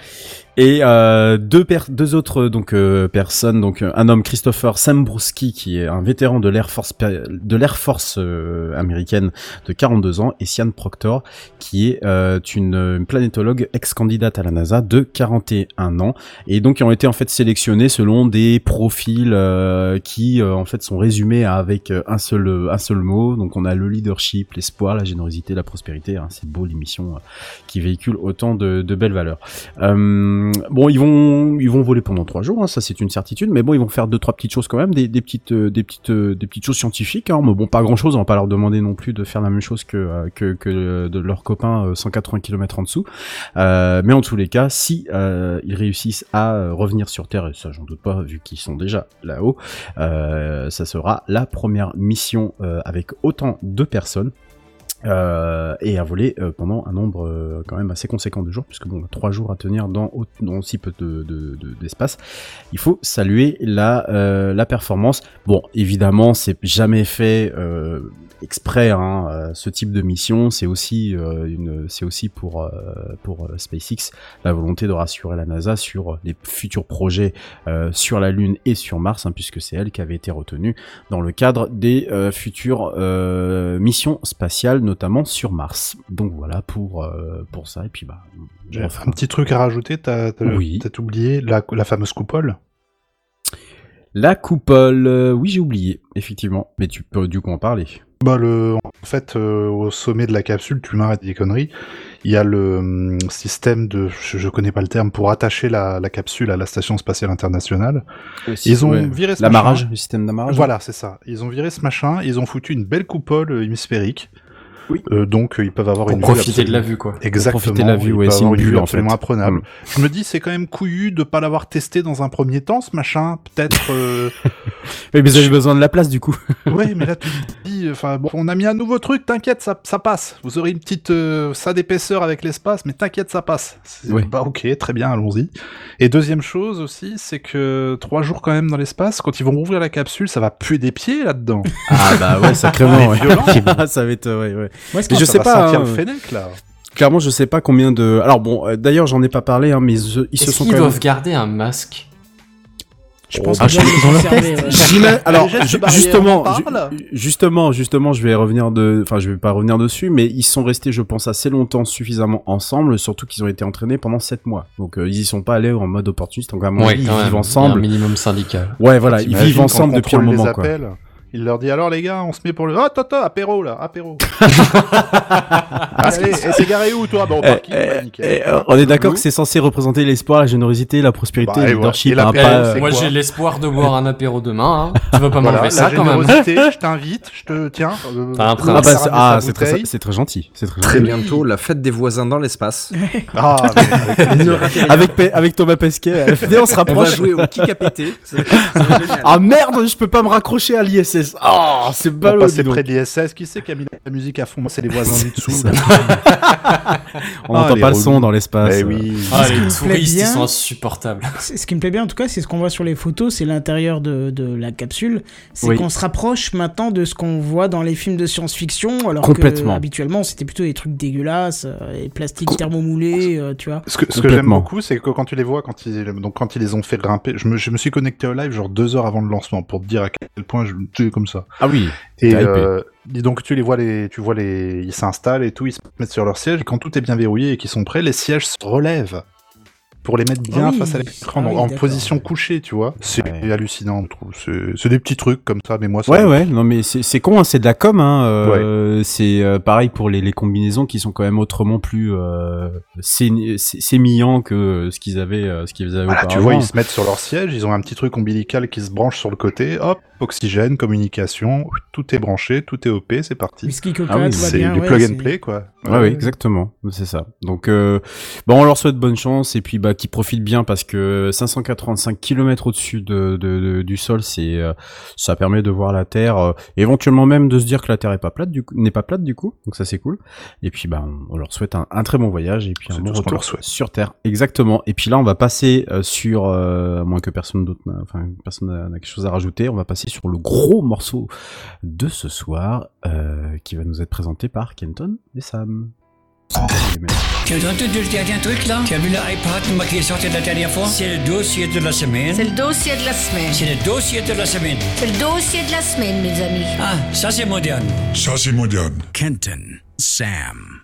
Et euh, deux, deux autres donc euh, personnes, donc euh, un homme Christopher Sambrowski qui est un vétéran de l'Air Force de l'Air Force euh, américaine de 42 ans et Sian Proctor qui est euh, une, une planétologue ex-candidate à la NASA de 41 ans et donc qui ont été en fait sélectionnés selon des profils euh, qui euh, en fait sont résumés avec euh, un seul un seul mot. Donc on a le leadership, l'espoir, la générosité, la prospérité. hein. c'est beau l'émission euh, qui véhicule autant de, de belles valeurs. Euh, bon, ils vont, voler pendant trois jours, hein, ça c'est une certitude. Mais bon, ils vont faire deux trois petites choses quand même, des, euh, euh, petites choses scientifiques. Hein, mais bon, pas grand chose. On va pas leur demander non plus de faire la même chose que euh, de leurs copains euh, 180 km en dessous. Mais en tous les cas, si ils réussissent à revenir sur Terre, et ça j'en doute pas vu qu'ils sont déjà là-haut, ça sera la première mission avec autant de personnes. Euh, et à voler euh, pendant un nombre euh, quand même assez conséquent de jours, puisque bon, trois jours à tenir dans, dans si peu de- de- de- d'espace. Il faut saluer la, la performance. Bon, évidemment, c'est jamais fait exprès. Hein, euh, ce type de mission, c'est aussi euh, une, c'est aussi pour euh, pour SpaceX la volonté de rassurer la NASA sur les futurs projets sur la Lune et sur Mars, hein, puisque c'est elle qui avait été retenue dans le cadre des futures missions spatiales, notamment sur Mars. Donc voilà pour pour ça. Et puis bah, fera- un petit truc à rajouter, t'as t'as- Oui. t'as oublié la, la fameuse coupole? La coupole. euh, oui, j'ai oublié effectivement, mais tu peux du coup en parler. Bah le, en fait, euh, au sommet de la capsule, tu m'arrêtes des conneries. Il y a le hum, système de, je, je connais pas le terme, pour attacher la, la capsule à la station spatiale internationale. Ils ont Ouais. viré ce l'amarrage, machin. le système d'amarrage. Voilà, c'est ça. Ils ont viré ce machin, ils ont foutu une belle coupole euh, hémisphérique. Oui. Euh, donc euh, ils peuvent avoir Pour une profiter vue de la vue, quoi. Exactement. profiter de la vue, ouais, c'est avoir une vue en absolument fait. imprenable. Mm. Je me dis, c'est quand même couillu de pas l'avoir testé dans un premier temps, ce machin. Peut-être. euh, Oui, mais vous avez besoin de la place du coup. ouais, mais là tu dis, enfin bon, on a mis un nouveau truc, t'inquiète, ça, ça passe. Vous aurez une petite euh, ça d'épaisseur avec l'espace, mais t'inquiète, ça passe. C'est- Oui. Bah ok, très bien, allons-y. Et deuxième chose aussi, c'est que trois jours quand même dans l'espace, quand ils vont ouvrir la capsule, ça va puer des pieds là-dedans. Ah bah ouais, sacrément. ouais. violent. ça va être, euh, ouais, ouais. Moi, je sais pas. hein, le fennec là. Clairement, je sais pas combien de. Alors bon, euh, d'ailleurs, j'en ai pas parlé, hein, mais ils, ils se Est-ce sont qu'ils quand même. doivent garder un masque je pense Ah, que je- ouais. J'ima- Alors, justement, ju- justement, justement, je vais revenir de, enfin, je vais pas revenir dessus, mais ils sont restés, je pense, assez longtemps suffisamment ensemble, surtout qu'ils ont été entraînés pendant 7 mois. Donc, euh, ils y sont pas allés en mode opportuniste, donc à mon Ouais, avis, ils vivent a un ensemble. minimum syndical. Ouais, voilà, ils vivent ensemble le depuis un moment, quoi. Il leur dit alors les gars, on se met pour le. Ah, tata, apéro là, apéro. Allez, et t'es garé où toi? Bon, au Eh, parking, eh, bah, nickel. eh, euh, on est d'accord que c'est censé repréprésenté l'espoir, la générosité, la prospérité, Bah, le voilà. leadership, Et hein, pas, c'est Moi, j'ai l'espoir de boire un apéro demain. Hein. Tu vas pas Voilà, m'enlever la ça quand même. générosité, je t'invite, je te tiens. euh, T'as un l'eau, prince. Ah bah, c'est- ah, c'est très, c'est gentil, c'est très Très gentil. bientôt, la fête des voisins dans l'espace. Ah, avec. Avec, Thomas Pesquet, on se On va rapproche. jouer au kick à péter. Ah merde, je peux pas me raccrocher à l'ISS. Ah, c'est On ballot. passer près de l'ISS, qui c'est qui a mis la musique à fond? Moi, c'est les voisins du dessous. On Ah, n'entend les pas le son dans l'espace. Eh oui. Ah, Ce qui les me plaît touristes, ils bien- sont insupportables. C'est- Ce qui me plaît bien en tout cas, c'est ce qu'on voit sur les photos, c'est l'intérieur de, de la capsule. C'est Oui. qu'on se rapproche maintenant de ce qu'on voit dans les films de science-fiction, alors Complètement. que habituellement c'était plutôt des trucs dégueulasses, euh, et plastique thermomoulé, euh, tu vois. Ce que, j'aime beaucoup, c'est que quand tu les vois, quand ils, donc quand ils les ont fait grimper, je me, je me suis connecté au live genre deux heures avant le lancement pour te dire à quel point je comme ça. Ah oui. Et euh, dis donc tu les vois les, tu vois les, ils s'installent et tout, ils se mettent sur leur siège et quand tout est bien verrouillé et qu'ils sont prêts, les sièges se relèvent pour les mettre bien Ah oui. face à l'écran, Ah en- oui, en d'accord. position couchée, tu vois. C'est Ouais. hallucinant, je trouve. C'est des petits trucs comme ça, mais moi, ça Ouais, ouais, non mais c'est con, hein, c'est de la com. Hein, euh, C'est euh, pareil pour les, les combinaisons qui sont quand même autrement plus euh, sé- sé- sémillants que ce qu'ils avaient, ce qu'ils avaient Voilà, tu vois, ils se mettent sur leur siège, ils ont un petit truc ombilical qui se branche sur le côté, hop, oxygène, communication, tout est branché, tout est OP, c'est parti. Ah oui, C'est du ouais, plug and play, quoi. Ouais, oui, exactement, c'est ça. Donc, euh, bon, on leur souhaite bonne chance et puis bah qu'ils profitent bien parce que 585 km au-dessus de, de- de- du sol, c'est euh, ça permet de voir la Terre, euh, éventuellement même de se dire que la Terre est pas plate du n'est pas plate du coup, donc ça c'est cool. Et puis bah on, on leur souhaite un, un très bon voyage et puis un bon retour sur Terre, exactement. Et puis là on va passer euh, sur, euh, à moins que personne d'autre, n'a- enfin personne n'a quelque chose à rajouter, on va passer sur le gros morceau de ce soir euh, qui va nous être présenté par Kenton et Sam. Tu as entendu le dernier truc là Tu as vu l'iPad qui est sorti la dernière fois C'est le dossier de la semaine. C'est le dossier de la semaine. C'est le dossier de la semaine. C'est le dossier de la semaine, mes amis. Ah, ça c'est moderne. Ça, c'est moderne. Kenton, Sam.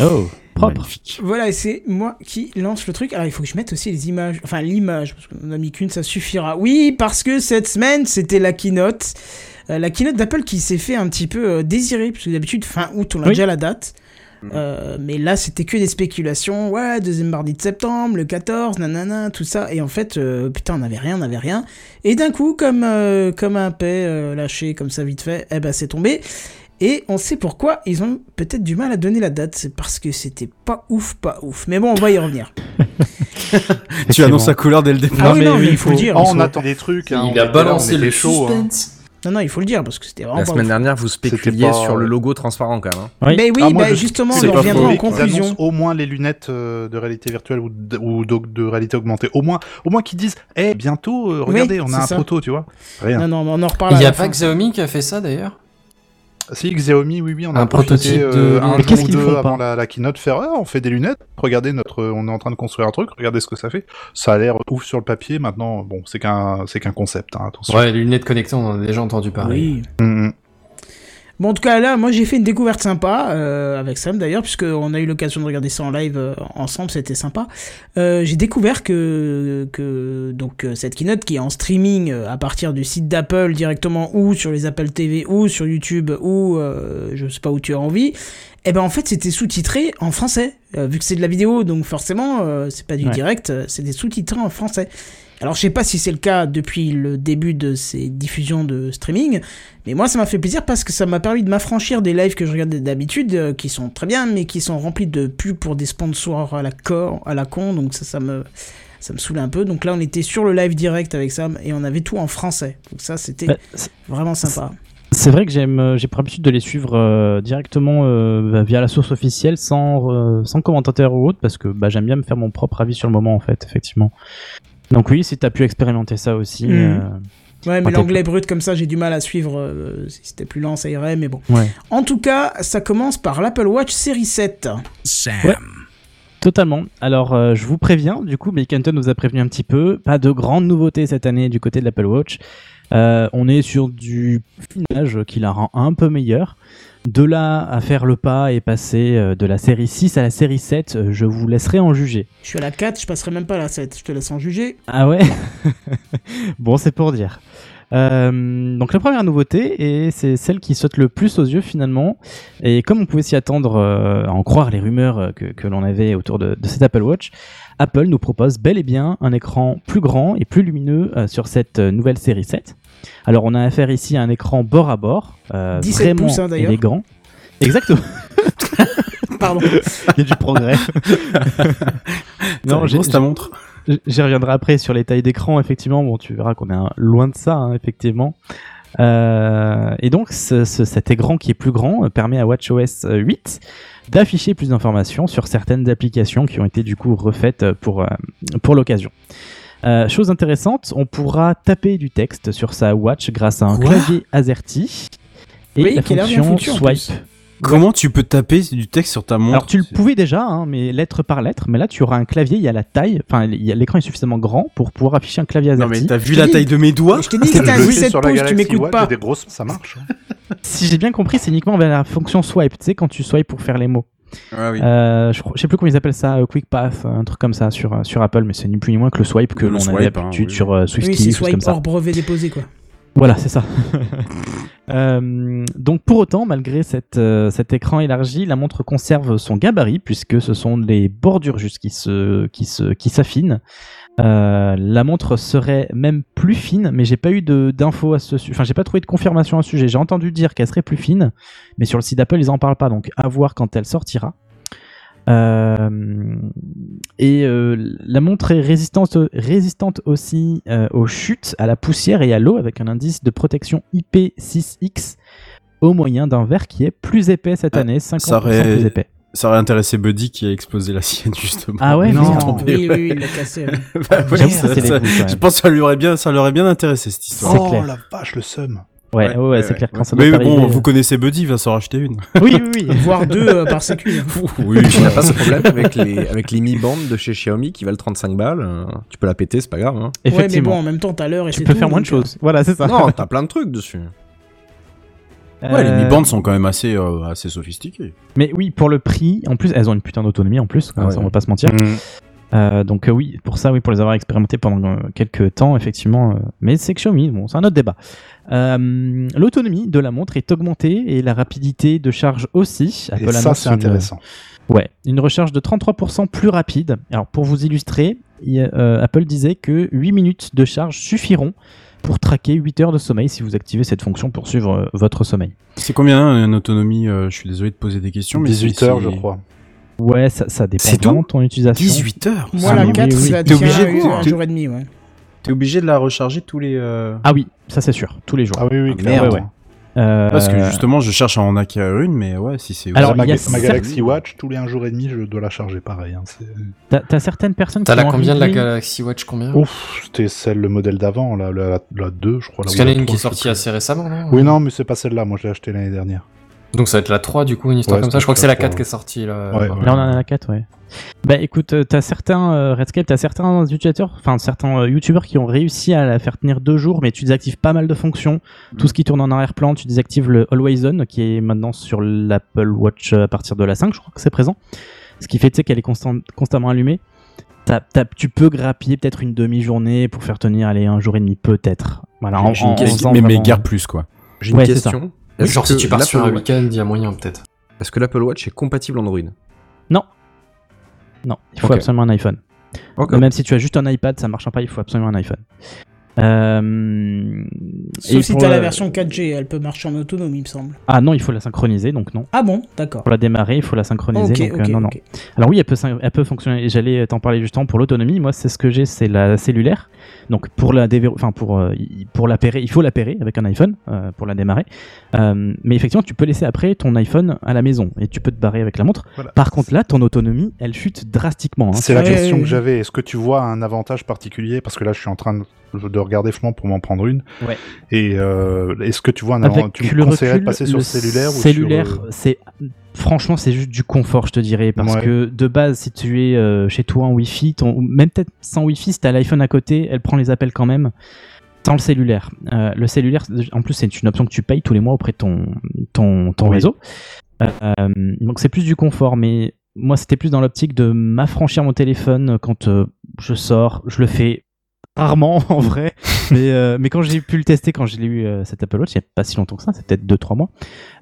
Oh, propre. Magnifique. Voilà, et c'est moi qui lance le truc. Alors, il faut que je mette aussi les images, enfin l'image, parce qu'on en a mis qu'une, ça suffira. Oui, parce que cette semaine, c'était la keynote. Euh, la keynote d'Apple qui s'est fait un petit peu euh, désirer, parce que d'habitude, fin août, on a Oui. déjà la date. Euh, mais là, c'était que des spéculations. Ouais, deuxième mardi de septembre, le 14, nanana, tout ça. Et en fait, euh, putain, on n'avait rien, on n'avait rien. Et d'un coup, comme, euh, comme un paix euh, lâché comme ça vite fait, eh ben, c'est tombé. Et on sait pourquoi ils ont peut-être du mal à donner la date. C'est parce que c'était pas ouf, pas ouf. Mais bon, on va y revenir. Tu annonces la couleur dès le départ. Ah oui, mais non, oui, mais il il faut le faut- dire. Oh, on attend des trucs. hein, Il on a là, balancé on Non, non, il faut le dire parce que c'était vraiment La semaine dernière, vous spéculiez pas, sur le logo transparent quand même. hein. Oui. Mais oui, Ah, moi, bah, je- justement, on reviendra en conclusion. au moins les lunettes euh, de réalité virtuelle ou de, ou de, de réalité augmentée. Au moins, au moins qu'ils disent, eh, bientôt, euh, regardez, on a un ça. proto, tu vois. Rien. Non, non, on en reparle Il n'y a fin. pas Xiaomi qui a fait ça d'ailleurs Si Xiaomi, oui, oui, on a Un profité, prototype de- euh, un Mais qu'est-ce qu'ils font avant pas la, la keynote faire, Ah, on fait des lunettes. Regardez notre, on est en train de construire un truc. Regardez ce que ça fait. Ça a l'air ouf sur le papier. Maintenant, bon, c'est qu'un, c'est qu'un concept. Hein, attention. Ouais, les lunettes connectées, on en a déjà entendu parler. Oui. Mm, mm. Bon, en tout cas, là, moi, j'ai fait une découverte sympa, euh, avec Sam d'ailleurs, puisqu'on a eu l'occasion de regarder ça en live euh, ensemble, c'était sympa. Euh, j'ai découvert que, que donc, cette keynote qui est en streaming à partir du site d'Apple directement, ou sur les Apple TV, ou sur YouTube, ou je sais pas où tu as envie, et ben en fait, c'était sous-titré en français, vu que c'est de la vidéo, donc forcément, c'est pas du Ouais. direct, c'est des sous-titrés en français. Alors, je sais pas si c'est le cas depuis le début de ces diffusions de streaming, mais moi, ça m'a fait plaisir parce que ça m'a permis de m'affranchir des lives que je regarde d'habitude, euh, qui sont très bien, mais qui sont remplis de pubs pour des sponsors à la, cor, à la con, donc ça, ça me, ça me saoule un peu. Donc là, on était sur le live direct avec Sam et on avait tout en français. Donc ça, c'était Bah, vraiment sympa. C'est vrai que j'aime, euh, j'ai pour habitude de les suivre euh, directement euh, via la source officielle, sans, euh, sans commentateur ou autre, parce que bah, j'aime bien me faire mon propre avis sur le moment, en fait, effectivement. Donc oui, si t'as pu expérimenter ça aussi. Mhm. euh, Ouais, mais l'anglais brut comme ça, j'ai du mal à suivre. euh, si c'était plus lent, ça irait, mais bon. Ouais. En tout cas, ça commence par l'Apple Watch série 7. Sam. Ouais. Totalement. Alors, euh, je vous préviens, du coup, mais Kenton nous a prévenu un petit peu. Pas de grandes nouveautés cette année du côté de l'Apple Watch. Euh, on est sur du finage qui la rend un peu meilleure. De là à faire le pas et passer euh, de la série 6 à la série 7, euh, je vous laisserai en juger. Je suis à la 4, je passerai même pas à la 7. Je te laisse en juger. Ah ouais? Bon, c'est pour dire. Euh, donc la première nouveauté, et c'est celle qui saute le plus aux yeux finalement, et comme on pouvait s'y attendre euh, à en croire les rumeurs que, que l'on avait autour de, de cet Apple Watch, Apple nous propose bel et bien un écran plus grand et plus lumineux euh, sur cette euh, nouvelle série 7. Alors on a affaire ici à un écran bord à bord, euh, 17 vraiment pouces, hein, d'ailleurs. élégant. Exactement, Pardon. il y a du progrès. Non, j'ai- ta montre. J'y reviendrai après sur les tailles d'écran, effectivement. Bon, tu verras qu'on est loin de ça, hein, effectivement. Euh, et donc, ce- ce- cet écran qui est plus grand euh, permet à WatchOS euh, 8 d'afficher plus d'informations sur certaines applications qui ont été du coup refaites euh, pour, euh, pour l'occasion. Euh, chose intéressante, on pourra taper du texte sur sa watch grâce à un Quoi? clavier AZERTY et Oui, la fonction swipe. Comment tu peux taper du texte sur ta montre Alors tu le pouvais déjà, hein, mais lettre par lettre, mais là tu auras un clavier, il y a la taille, enfin il y a- l'écran est suffisamment grand pour pouvoir afficher un clavier Non AZERTY. mais t'as vu la taille de mes doigts Je t'ai dit que c'était un Le 17 sur la pouces, tu m'écoutes pas. Des grosses, ça marche. hein. Si j'ai bien compris, c'est uniquement vers la fonction swipe, tu sais, quand tu swipes pour faire les mots. Ah oui. Euh, je, je sais plus comment ils appellent ça, euh, Quick Path, un truc comme ça sur, euh, sur Apple, mais c'est ni plus ni moins que le swipe que l'on swipe, avait hein, l'habitude oui. sur euh, SwiftKey, Oui, c'est choses comme swipe ça. hors brevet déposé, quoi. Voilà, c'est ça. Euh, donc pour autant, malgré euh, cet écran élargi, la montre conserve son gabarit puisque ce sont les bordures juste qui s'affinent. Euh, la montre serait même plus fine, mais j'ai pas eu d'infos à ce sujet. Enfin, j'ai pas trouvé de confirmation à ce sujet. J'ai entendu dire qu'elle serait plus fine, mais sur le site d'Apple, ils en parlent pas. Donc à voir quand elle sortira. Euh, et euh, la montre est résistante, résistante aussi euh, aux chutes, à la poussière et à l'eau avec un indice de protection IP6X au moyen d'un verre qui est plus épais cette Ah, année, 50% ça aurait- plus épais. Ça aurait intéressé Buddy qui a explosé la sienne justement. Ah ouais, Il non. trompé, Oui, ouais. oui, il l'a cassé. oui. Bah ouais, ça- ça, ça- je pense que ça lui aurait bien, ça leur aurait bien intéressé cette histoire. Oh clair. la vache, le seum. Ouais, ouais, ouais, c'est clair quand ça doit Mais arriver, bon, euh, vous connaissez Buddy, il va s'en racheter une. Oui, oui, oui. Voire deux euh, par sécu. hein. oui, Il n'y a pas ce problème avec les, avec les Mi Band de chez Xiaomi qui valent 35 balles. euh, Tu peux la péter, c'est pas grave. Hein. Ouais, mais bon, Effectivement. en même temps, t'as l'heure et tu peux tout, faire moins de euh, choses. Voilà, c'est ça. Non, t'as plein de trucs dessus. Ouais, les Mi Band sont quand même assez, euh, assez sophistiqués. Mais oui, pour le prix, en plus, elles ont une putain d'autonomie en plus, Ah ouais. ça, on va pas se mentir. Euh, donc euh, oui, pour ça, oui, pour les avoir expérimentés pendant euh, quelques temps, effectivement. euh, mais c'est que Xiaomi, bon, c'est un autre débat. Euh, L'autonomie de la montre est augmentée et la rapidité de charge aussi. Et ça, c'est une- intéressant. Ouais, une recharge de 33% plus rapide. Alors pour vous illustrer, y euh, Apple disait que 8 minutes de charge suffiront pour traquer 8 heures de sommeil si vous activez cette fonction pour suivre euh, votre sommeil. C'est combien une autonomie euh, Je suis désolé de poser des questions, mais 18 c'est- heures, je crois. Ouais, ça, ça dépend C'est vraiment de ton utilisation. 18 heures Moi, Ah, la mais 4, oui, oui. T'es obligé de- un, t'es- jour et demi, ouais. T'es obligé de la recharger tous les. euh, Ah oui, ça c'est sûr, tous les jours. Ah oui, oui, Ah, clairement. merde. Ouais, ouais. Euh, Parce que justement, je cherche à en acquérir une, mais ouais, si c'est. Alors, ma, il y a ma Galaxy Watch, tous les un jour et demi, je dois la charger pareil. hein, T'as t'as certaines personnes T'as qui la combien de la Galaxy Watch combien? Ouf, c'était celle, le modèle d'avant, la, la, la 2, je crois. Parce la- qu'il y en a une qui est 3, je sais sortie assez récemment, non? Oui, non, mais c'est pas celle-là, moi je l'ai acheté l'année dernière. Donc ça va être la 3 du coup, une histoire Ouais, comme ça. Je crois que c'est la la 3, 4 qui est sortie là. Ouais. Là, on en a la 4, ouais. Bah écoute, euh, t'as certains euh, Redscape, t'as certains utilisateurs, enfin certains euh, youtubeurs qui ont réussi à la faire tenir deux jours, mais tu désactives pas mal de fonctions. Tout ce qui tourne en arrière-plan, tu désactives le Always On, qui est maintenant sur l'Apple Watch à partir de la 5, je crois que c'est présent. Ce qui fait tu sais, qu'elle est constant- constamment allumée. T'as- t'as- tu peux grappiller peut-être une demi-journée pour faire tenir allez, un jour et demi, peut-être. Voilà, en, mais, mais vraiment- guère plus, quoi. J'ai une question. Est-ce Genre si que tu pars sur un l'Apple Watch- week-end, il y a moyen peut-être. Est-ce que l'Apple Watch est compatible Android Non. Non, il faut absolument un iPhone. Même si tu as juste un iPad, ça marche pas, il faut absolument un iPhone. Euh, Sauf si t'as la le- version 4G, elle peut marcher en autonomie, il me semble. Ah non, il faut la synchroniser, donc non. Ah bon, d'accord. Pour la démarrer, il faut la synchroniser, Ok, donc euh, ok, non, non. Alors oui, elle peut, elle peut fonctionner. et J'allais t'en parler justement pour l'autonomie. Moi, c'est ce que j'ai, c'est la cellulaire. Donc pour la enfin pour euh, il- pour l'appairer, il faut l'appairer avec un iPhone euh, pour la démarrer. Euh, mais effectivement, tu peux laisser après ton iPhone à la maison et tu peux te barrer avec la montre. Voilà. Par contre, là, ton autonomie, elle chute drastiquement. hein. C'est la question que j'avais. Est-ce que tu vois un avantage particulier? Parce que là, je suis en train de, de regarder franchement pour m'en prendre une. Ouais. Et euh, est-ce que tu vois un avantage Avec Tu me le conseillerais recul, de passer sur le cellulaire ou cellulaire, sur, euh, c'est franchement c'est juste du confort, je te dirais, parce Ouais. que de base, si tu es euh, chez toi en Wi-Fi, ton, même peut-être sans Wi-Fi, si t'as l'iPhone à côté, elle prend les appels quand même. Sans le cellulaire. Euh, le cellulaire, en plus, c'est une option que tu payes tous les mois auprès de ton, ton, ton Oui. réseau. Donc c'est plus du confort, mais moi c'était plus dans l'optique de m'affranchir mon téléphone quand je sors. Je le fais rarement en vrai, mais, euh, mais quand j'ai pu le tester, quand j'ai eu euh, cet Apple Watch, il n'y a pas si longtemps que ça, c'est peut-être 2-3 mois,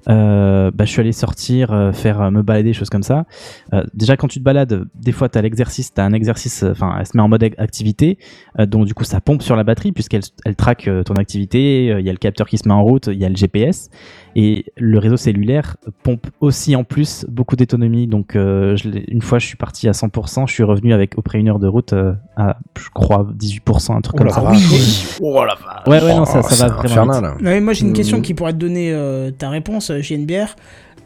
euh, bah, je suis allé sortir, euh, faire euh, me balader, choses comme ça. Euh, déjà, quand tu te balades, des fois, tu as l'exercice, tu as un exercice, enfin, elle se met en mode ac- activité, euh, donc du coup, ça pompe sur la batterie, puisqu'elle elle traque euh, ton activité, euh, il y a le capteur qui se met en route, il y a le GPS, et le réseau cellulaire pompe aussi en plus beaucoup d'autonomie. Donc, euh, je une fois, je suis parti à 100%, je suis revenu avec, après une heure de route, euh, à, je crois, 18%, un truc Oh comme ça. vache. Oh la vache. Ouais, ouais, non, ça, Oh, ça va vraiment vite. Ouais, moi j'ai une question Mhm. qui pourrait te donner euh, ta réponse, euh, JNBR.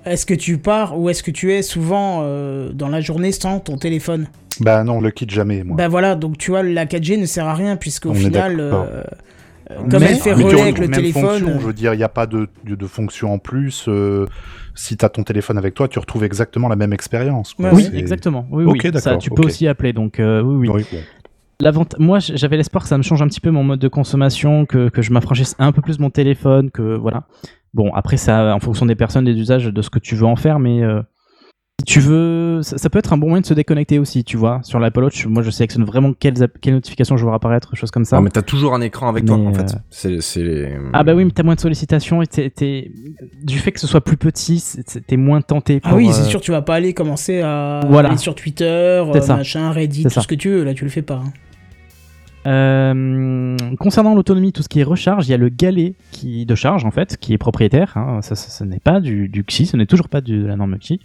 Est-ce que tu pars ou est-ce que tu es souvent euh, dans la journée sans ton téléphone? Bah non, on le quitte jamais, moi. Bah voilà, donc tu vois, la 4G ne sert à rien puisque au On est final, euh, comme Mais- elle fait relais avec le même téléphone. fonction, je veux dire, il n'y a pas de, de, de fonction en plus. euh, si tu as ton téléphone avec toi, tu retrouves exactement la même expérience. quoi. Ouais, Oui, exactement. Oui, Ok, oui. Ça, d'accord, tu peux aussi appeler. Donc, euh, oui, oui. Oui, bon. Moi, j'avais l'espoir que ça me change un petit peu mon mode de consommation, que, je m'affranchisse un peu plus mon téléphone, que voilà. Bon, après, ça, en fonction des personnes, des usages, de ce que tu veux en faire, mais euh, si tu veux, ça, ça peut être un bon moyen de se déconnecter aussi, tu vois. Sur l'Apple Watch, moi, je sélectionne vraiment quelles, notifications je veux apparaître, choses comme ça. Non, mais t'as toujours un écran avec toi, en fait. euh, C'est, c'est les- Ah bah oui, mais t'as moins de sollicitations et t'es, t'es- du fait que ce soit plus petit, t'es moins tenté. Ah oui, c'est euh, sûr, tu vas pas aller commencer à Voilà. aller sur Twitter, euh, ça. machin, Reddit, tout ça. ce que tu veux. Là, tu le fais pas. hein. Euh, concernant l'autonomie, tout ce qui est recharge, il y a le galet qui, de charge en fait, qui est propriétaire. hein. ça, ça- ce n'est pas du, du XI, ce n'est toujours pas du- de la norme XI.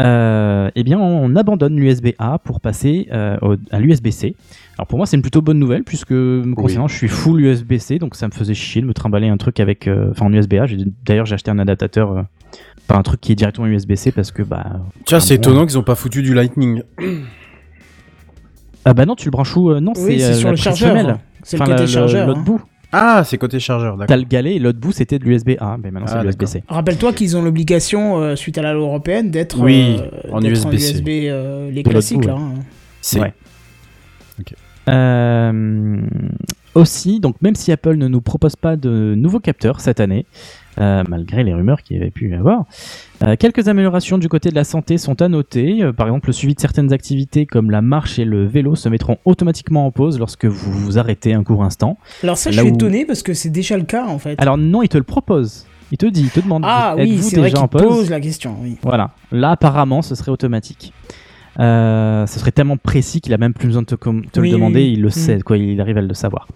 Euh, eh bien, on abandonne l'USB-A pour passer euh, au- à l'USB-C. Alors pour moi, c'est une plutôt bonne nouvelle puisque me concernant, je suis full USB-C, donc ça me faisait chier de me trimballer un truc avec, euh, enfin en USB-A. J'ai- D'ailleurs, j'ai acheté un adaptateur, euh, pas un truc qui est directement USB-C parce que bah. Tiens, c'est bon. étonnant qu'ils ont pas foutu du Lightning. Ah bah non, tu le branches où euh, Non, Oui, c'est c'est euh, sur la le chargeur. C'est le côté la- chargeur. L'autre hein. bout. Ah, c'est côté chargeur, d'accord. T'as le galet et l'autre bout c'était de l'USB-A, mais maintenant Ah, c'est l'USB-C. Rappelle-toi qu'ils ont l'obligation, euh, suite à la loi européenne, d'être Oui, euh, en USB-C. USB, euh, les classiques bout, là. hein. C'est Ouais. Euh, aussi, donc même si Apple ne nous propose pas de nouveaux capteurs cette année, euh, malgré les rumeurs qu'il y avait pu y avoir, euh, quelques améliorations du côté de la santé sont à noter. Euh, par exemple, le suivi de certaines activités comme la marche et le vélo se mettront automatiquement en pause lorsque vous vous arrêtez un court instant. Alors ça, je suis où- étonné parce que c'est déjà le cas en fait. Alors non, il te le propose. Il te dit, il te demande. ah oui, c'est vrai qu'il pose la question. Oui. Voilà. Là, apparemment, ce serait automatique. Euh, ce serait tellement précis qu'il a même plus besoin de te, com- te Oui, le demander, oui, il le Mm. sait, quoi, il arrive à le savoir.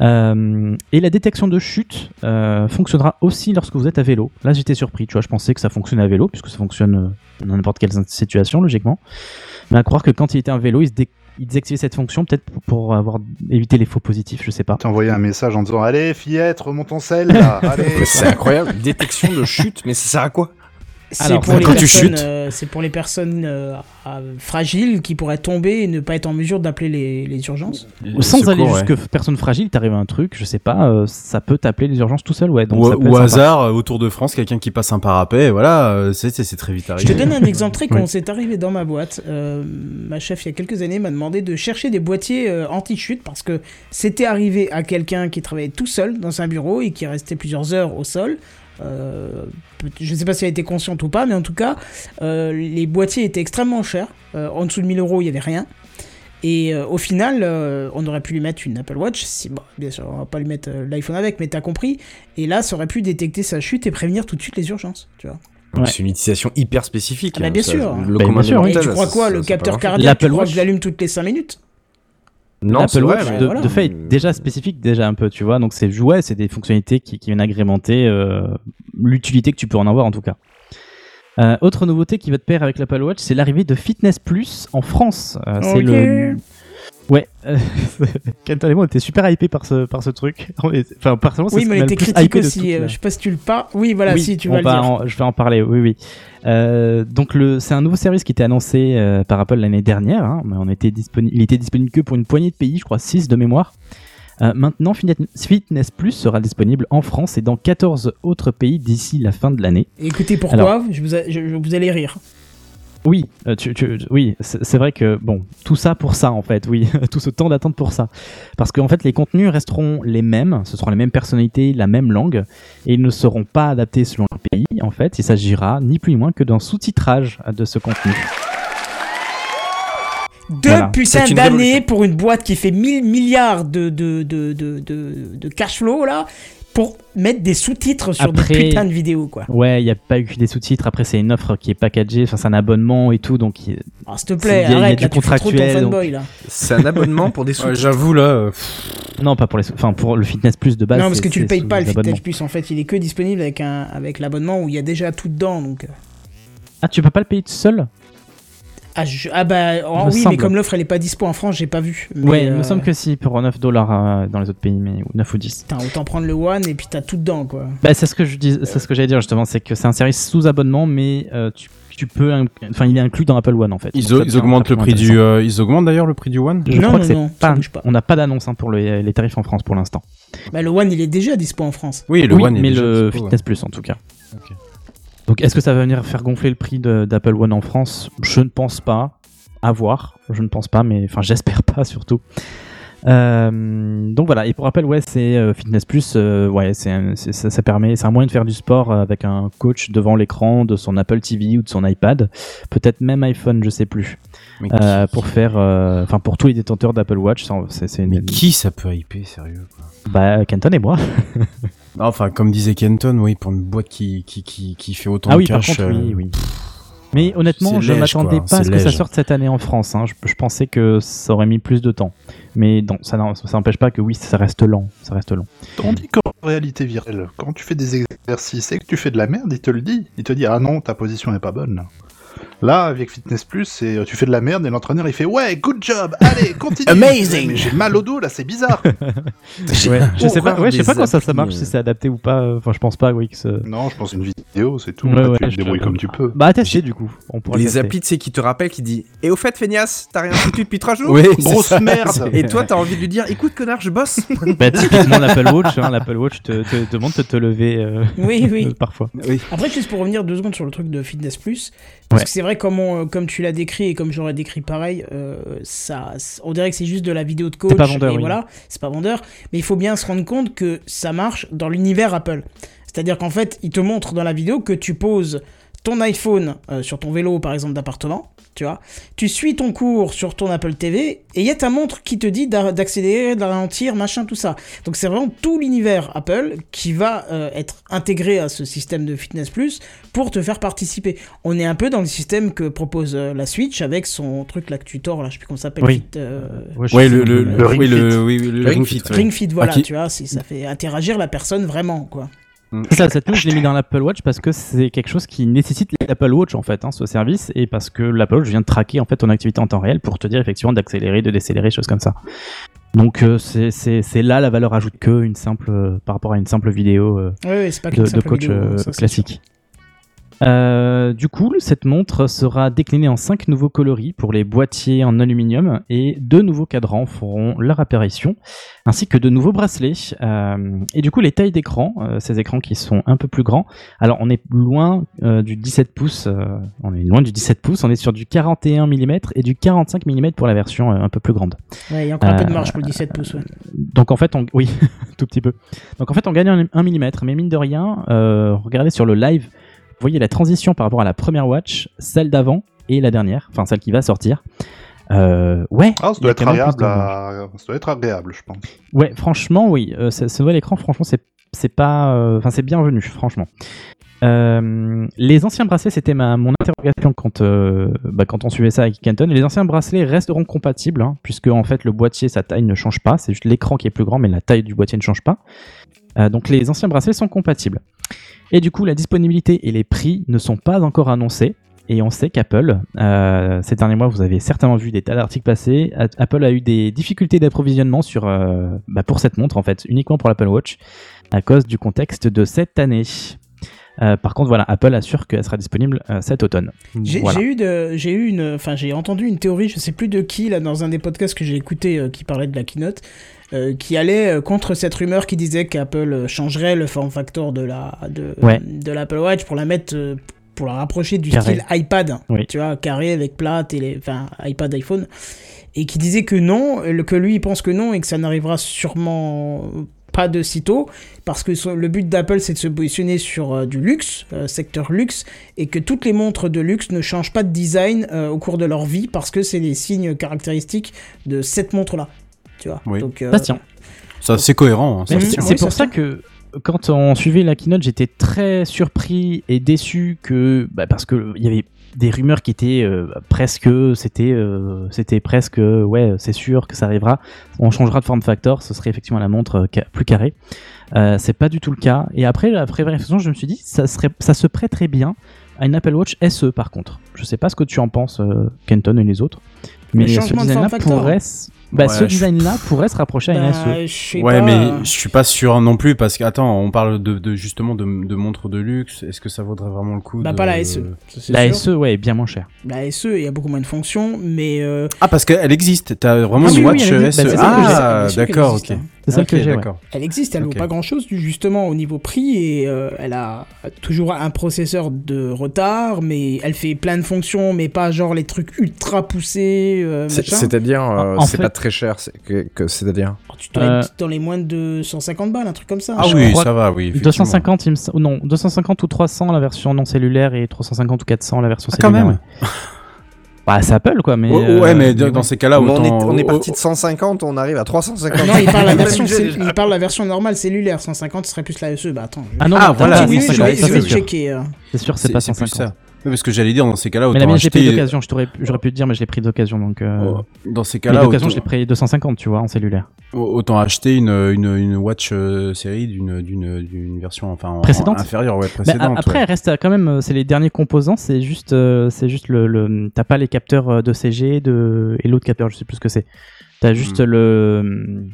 Euh, et la détection de chute euh, fonctionnera aussi lorsque vous êtes à vélo. Là, j'étais surpris, tu vois, je pensais que ça fonctionnait à vélo, puisque ça fonctionne euh, dans n'importe quelle situation, logiquement. Mais à croire que quand il était à vélo, il, se dé- il désactivait cette fonction, peut-être pour, avoir évité les faux positifs, je sais pas. T'as envoyé un message en disant Allez, fillette, remonte ton sel là. Allez. C'est incroyable. Détection de chute, mais ça sert à quoi? C'est pour, euh, c'est pour les personnes euh, à- fragiles qui pourraient tomber et ne pas être en mesure d'appeler les, les urgences. Sans Secours, aller ouais. jusque personne fragile, t'arrive un truc, je sais pas, euh, ça peut t'appeler les urgences tout seul, ouais. Donc Ou, ça peut ou être sympa. hasard, autour de France, quelqu'un qui passe un parapet, voilà, euh, c'est très vite Je arrivé. te donne un exemple très con. Oui. C'est arrivé dans ma boîte. Euh, ma chef, il y a quelques années, m'a demandé de chercher des boîtiers euh, anti-chute parce que c'était arrivé à quelqu'un qui travaillait tout seul dans un bureau et qui restait plusieurs heures au sol. Euh, je ne sais pas si elle était consciente ou pas, mais en tout cas, euh, les boîtiers étaient extrêmement chers. Euh, en dessous de 1000 euros, il n'y avait rien. Et euh, au final, euh, on aurait pu lui mettre une Apple Watch. Si, bon, bien sûr, on va pas lui mettre euh, l'iPhone avec, mais t'as compris. Et là, ça aurait pu détecter sa chute et prévenir tout de suite les urgences. Tu vois. Ouais. C'est une utilisation hyper spécifique. Ah bah, hein, bien ça, sûr. Le Bah, bien sûr. Et tu crois quoi ça- Le capteur cardiaque, tu L'Apple crois Watch. que je l'allume toutes les 5 minutes? Non, L'Apple c'est Watch vrai, de, voilà. de fait est déjà spécifique déjà un peu, tu vois. Donc c'est ouais, c'est des fonctionnalités qui, qui viennent agrémenter euh, l'utilité que tu peux en avoir en tout cas. Euh, autre nouveauté qui va te pair avec l'Apple Watch, c'est l'arrivée de Fitness Plus en France. Euh, C'est le Ouais, euh, Kenton et moi on était super hypés par ce, par ce truc. Enfin, personnellement, c'est Oui, mais on était hypé de aussi. euh, Je sais pas si tu le. Oui, voilà, oui, si tu vas le dire. en- je vais en parler, oui, oui. Euh, donc le, c'est un nouveau service qui était annoncé euh, par Apple l'année dernière, hein, mais on était disponible, il était disponible que pour une poignée de pays, je crois 6 de mémoire. Euh, maintenant, Fitness Plus sera disponible en France et dans 14 autres pays d'ici la fin de l'année. Écoutez, pourquoi je vous, a- je- je- vous allez rire. Oui, euh, tu, tu- oui, c'est vrai que bon, tout ça pour ça en fait, oui, tout ce temps d'attente pour ça, parce qu'en fait les contenus resteront les mêmes, ce seront les mêmes personnalités, la même langue, et ils ne seront pas adaptés selon le pays. En fait, il s'agira ni plus ni moins que d'un sous-titrage de ce contenu. Deux Voilà. putains d'années pour une boîte qui fait 1000 milliards de, de, de, de, de, de cash flow, là, pour mettre des sous-titres sur Après- des putains de vidéos, quoi. Ouais, il n'y a pas eu que des sous-titres. Après, c'est une offre qui est packagée, enfin, c'est un abonnement et tout, donc il- Ah, S'il te plaît, Il y a- y a du contractuel. C'est un abonnement pour des sous. Ouais, J'avoue là, euh, non, pas pour les, enfin, pour le Fitness Plus de base. non, parce que tu le payes pas, le. Fitness Plus, en fait, il est que disponible avec, un, avec l'abonnement où il y a déjà tout dedans, donc... euh. Ah, tu peux pas le payer tout seul? Ah, je- ah bah, oh, oui, mais comme l'offre, elle est pas dispo en France, j'ai pas vu. Mais, Ouais, il euh, me semble que si, pour 9 dollars dans les autres pays, mais 9 ou 10. Putain, autant prendre le One et puis t'as tout dedans, quoi. Bah, c'est ce que je dis, c'est ce que j'allais dire justement, c'est que c'est un service sous abonnement, mais euh, tu, tu peux, enfin, il est inclus dans Apple One en fait. Ils, Donc, augmentent le prix du, euh, ils augmentent d'ailleurs le prix du One? Je Non, crois non, que non, pas, on n'a pas d'annonce hein, pour le- les tarifs en France pour l'instant. Bah, le One, il est déjà dispo en France. Oui, le oui, One est mais déjà le dispo, ouais. Fitness Plus en tout cas. Ok. Donc, est-ce que ça va venir faire gonfler le prix d'Apple One en France? Je ne pense pas. À voir. Je ne pense pas, mais enfin, j'espère pas surtout. Euh, donc voilà, et pour rappel, ouais, c'est euh, Fitness Plus, euh, ouais, c'est ça, ça permet, c'est un moyen de faire du sport avec un coach devant l'écran de son Apple TV ou de son iPad, peut-être même iPhone, je sais plus, qui, pour faire, enfin pour tous les détenteurs d'Apple Watch, c'est c'est mais une, qui ça peut hyper sérieux quoi? Bah Kenton et moi. Enfin, comme disait Kenton, oui, pour une boîte qui, qui, qui, qui fait autant Ah de oui, par cash. contre, oui, euh, oui. Mais honnêtement, je m'attendais pas à ce que ça sorte cette année en France. hein. Je, je pensais que ça aurait mis plus de temps. Mais non, ça n'empêche pas que oui, ça reste lent. Ça reste lent. Tandis qu'en réalité virtuelle, quand tu fais des exercices et que tu fais de la merde, il te le dit. Il te dit, ah non, ta position n'est pas bonne. Là, avec Fitness Plus, c'est euh, tu fais de la merde et l'entraîneur il fait ouais, good job, allez, continue. Amazing. Mais j'ai mal au dos là, c'est bizarre. Ouais, je sais pas, ouais, je sais pas quand ça, ça marche, euh. si c'est adapté ou pas. Enfin, je pense pas, oui, que ce... non, je pense une vidéo, c'est tout. Ouais, ouais, tu te débrouilles comme tu peux. Bah, tester du coup. On pourra le Les applis, tu sais, qui te rappellent, qui dit Et au fait, feignasse, t'as rien foutu depuis trois jours? Oui, Grosse c'est merde. Et toi, t'as envie de lui dire Écoute, connard, je bosse? Bah, typiquement, l'Apple Watch, hein, l'Apple Watch te, te demande de te lever euh, Oui, oui. euh, parfois. Après, juste pour revenir deux secondes sur le truc de Fitness Plus, parce que c'est vrai, comme, on- comme tu l'as décrit et comme j'aurais décrit pareil, euh, ça, on dirait que c'est juste de la vidéo de coach. pas vendeur, et oui. voilà, c'est pas vendeur. Mais il faut bien se rendre compte que ça marche dans l'univers Apple. C'est-à-dire qu'en fait, il te montre dans la vidéo que tu poses ton iPhone euh, sur ton vélo, par exemple, d'appartement, tu vois. Tu suis ton cours sur ton Apple TV et il y a ta montre qui te dit d'a- d'accélérer, de ralentir, machin, tout ça. Donc c'est vraiment tout l'univers Apple qui va euh, être intégré à ce système de Fitness Plus pour te faire participer. On est un peu dans le système que propose euh, la Switch avec son truc là que tu tords, là, je sais plus comment ça s'appelle. Oui. Fit, euh, Ouais, Ouais, le, le, le Ring Fit. le, oui, le Le Ring Ring Fit. Fit. ouais. Ring Fit, voilà, Ah, qui- tu vois, ça fait interagir la personne vraiment, quoi. C'est ça, cette news, je l'ai mis dans l'Apple Watch parce que c'est quelque chose qui nécessite l'Apple Watch en fait, hein, ce service, et parce que l'Apple Watch vient de traquer en fait ton activité en temps réel pour te dire effectivement d'accélérer, de décélérer, choses comme ça. Donc euh, c'est- c'est c'est là la valeur ajoute que une simple euh, par rapport à une simple vidéo euh, Ouais, ouais, c'est pas de, coach vidéo, euh, ça, classique. Euh, du coup, cette montre sera déclinée en 5 nouveaux coloris pour les boîtiers en aluminium et deux nouveaux cadrans feront leur apparition, ainsi que de nouveaux bracelets. Euh, et du coup, les tailles d'écran, euh, ces écrans qui sont un peu plus grands. Alors, on est loin du 17 pouces. on est loin du 17 pouces. On est sur du 41 mm et du 45 mm pour la version un peu plus grande. Ouais, il y a encore un peu de marge pour le 17 pouces, ouais. Donc en fait, on... oui, tout petit peu. Donc en fait, on gagne un, un millimètre, mais mine de rien, regardez sur le live, vous voyez la transition par rapport à la première watch, celle d'avant et la dernière, enfin celle qui va sortir. Euh, ouais, Ah, ça doit être agréable. À... Ça doit être agréable, je pense. Ouais, franchement, oui. Euh, ce ce nouvel écran, franchement, c'est c'est pas, euh, enfin c'est bienvenu, franchement. Les anciens bracelets, c'était ma, mon interrogation quand, bah, quand on suivait ça avec Kenton. Les anciens bracelets resteront compatibles, hein, puisque en fait le boîtier, sa taille ne change pas. C'est juste l'écran qui est plus grand, mais la taille du boîtier ne change pas. Donc les anciens bracelets sont compatibles. Et du coup, la disponibilité et les prix ne sont pas encore annoncés. Et on sait qu'Apple, euh, ces derniers mois, vous avez certainement vu des tas d'articles passer. Apple a eu des difficultés d'approvisionnement sur, euh, bah, pour cette montre, en fait, uniquement pour l'Apple Watch, à cause du contexte de cette année. Euh, par contre, voilà, Apple assure qu'elle sera disponible euh, cet automne. J'ai Voilà. j'ai eu, de, j'ai eu une, enfin j'ai entendu une théorie, je sais plus de qui là dans un des podcasts que j'ai écouté euh, qui parlait de la keynote, euh, qui allait euh, contre cette rumeur qui disait qu'Apple euh, changerait le form factor de la de, Ouais. de l'Apple Watch pour la mettre pour la rapprocher du Carré. style iPad, Oui. tu vois, carré avec plate et les, enfin iPad iPhone, et qui disait que non, que lui il pense que non et que ça n'arrivera sûrement pas de sitôt parce que son- le but d'Apple c'est de se positionner sur euh, du luxe, euh, secteur luxe, et que toutes les montres de luxe ne changent pas de design euh, au cours de leur vie parce que c'est les signes caractéristiques de cette montre-là. Tu vois. Oui. Donc, euh, Ça se tient. Ça, c'est cohérent. hein, c'est. Oui, ça pour ça que quand on suivait la keynote, j'étais très surpris et déçu que bah, parce que il y avait des rumeurs qui étaient euh, presque c'était euh, c'était presque ouais c'est sûr que ça arrivera. On changera de form factor, ce serait effectivement la montre euh, plus carrée. Euh, c'est pas du tout le cas. Et après après réflexion, je me suis dit ça serait ça se prêterait bien à une Apple Watch SE par contre. Je sais pas ce que tu en penses, euh, Kenton et les autres, mais ce changement de design-là pourrait bah, Ouais, ce je- design-là pourrait se rapprocher à une. SE. bah, sais Ouais, pas, mais je suis pas sûr non plus parce que attends, on parle de, de justement de, de montres de luxe. Est-ce que ça vaudrait vraiment le coup bah de... pas la SE. ça, La sûr. SE ouais est bien moins chère. La SE, il y a beaucoup moins de fonctions, mais euh, Ah parce qu'elle existe. T'as vraiment Ah une oui, watch. SE. Bah, ça ah, d'accord, ok. hein. C'est celle Ok, que j'ai. ouais. d'accord. Elle existe, elle vaut pas grand chose justement au niveau prix et euh, elle a toujours un processeur de retard, mais elle fait plein de fonctions, mais pas genre les trucs ultra poussés. Euh. C'est-à-dire, euh, c'est fait- pas très cher. c'est que, que- C'est-à-dire. Oh, tu dois Euh, être dans les moins de 150 balles, un truc comme ça. Ah Je oui, ça va, oui. effectivement. 250, il me sem- ou non, 250 ou 300 la version non cellulaire et 350 ou 400 la version Ah, quand cellulaire. même. ouais. Bah, c'est Apple quoi, mais. Ouais, euh, ouais, mais dans ouais. ces cas-là, on, est, on est au- parti de 150, on arrive à 350. Non, il parle, la version, il parle la version normale cellulaire. 150 ce serait plus la SE. Bah attends. je- Ah non, Ah, voilà, oui, oui, je vrai, vais, je checker. C'est sûr, c'est pas c'est plus 150. Oui, parce que j'allais dire dans ces cas-là, Mais autant la mienne, j'ai pris acheter. d'occasion, je t'aurais- j'aurais pu te dire, mais je l'ai pris d'occasion donc. euh, Oh, Dans ces mais cas-là, d'occasion, autant, je l'ai pris 250, tu vois, en cellulaire. autant acheter une, une, une watch euh, série d'une d'une d'une version enfin en- Précédente inférieure, ouais, Mais précédente. a- après, ouais. reste quand même, euh, c'est les derniers composants, c'est juste, c'est juste le, le- t'as pas les capteurs de CG de, et l'autre capteur, je sais plus ce que c'est. T'as juste Hmm. le,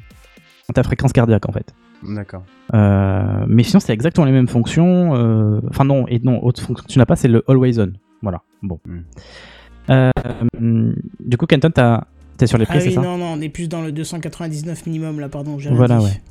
ta fréquence cardiaque en fait. D'accord. Euh, mais sinon, c'est exactement les mêmes fonctions. euh, Enfin, non, et non, autre fonction que tu n'as pas, c'est le Always On. Voilà, bon. Hmm. Euh, hum, du coup, Kenton, t'as- t'es sur les prix, Ah c'est oui, ça? non, non, on est plus dans le 299 minimum là, pardon. j'ai Voilà, rien ouais. dit. Ouais,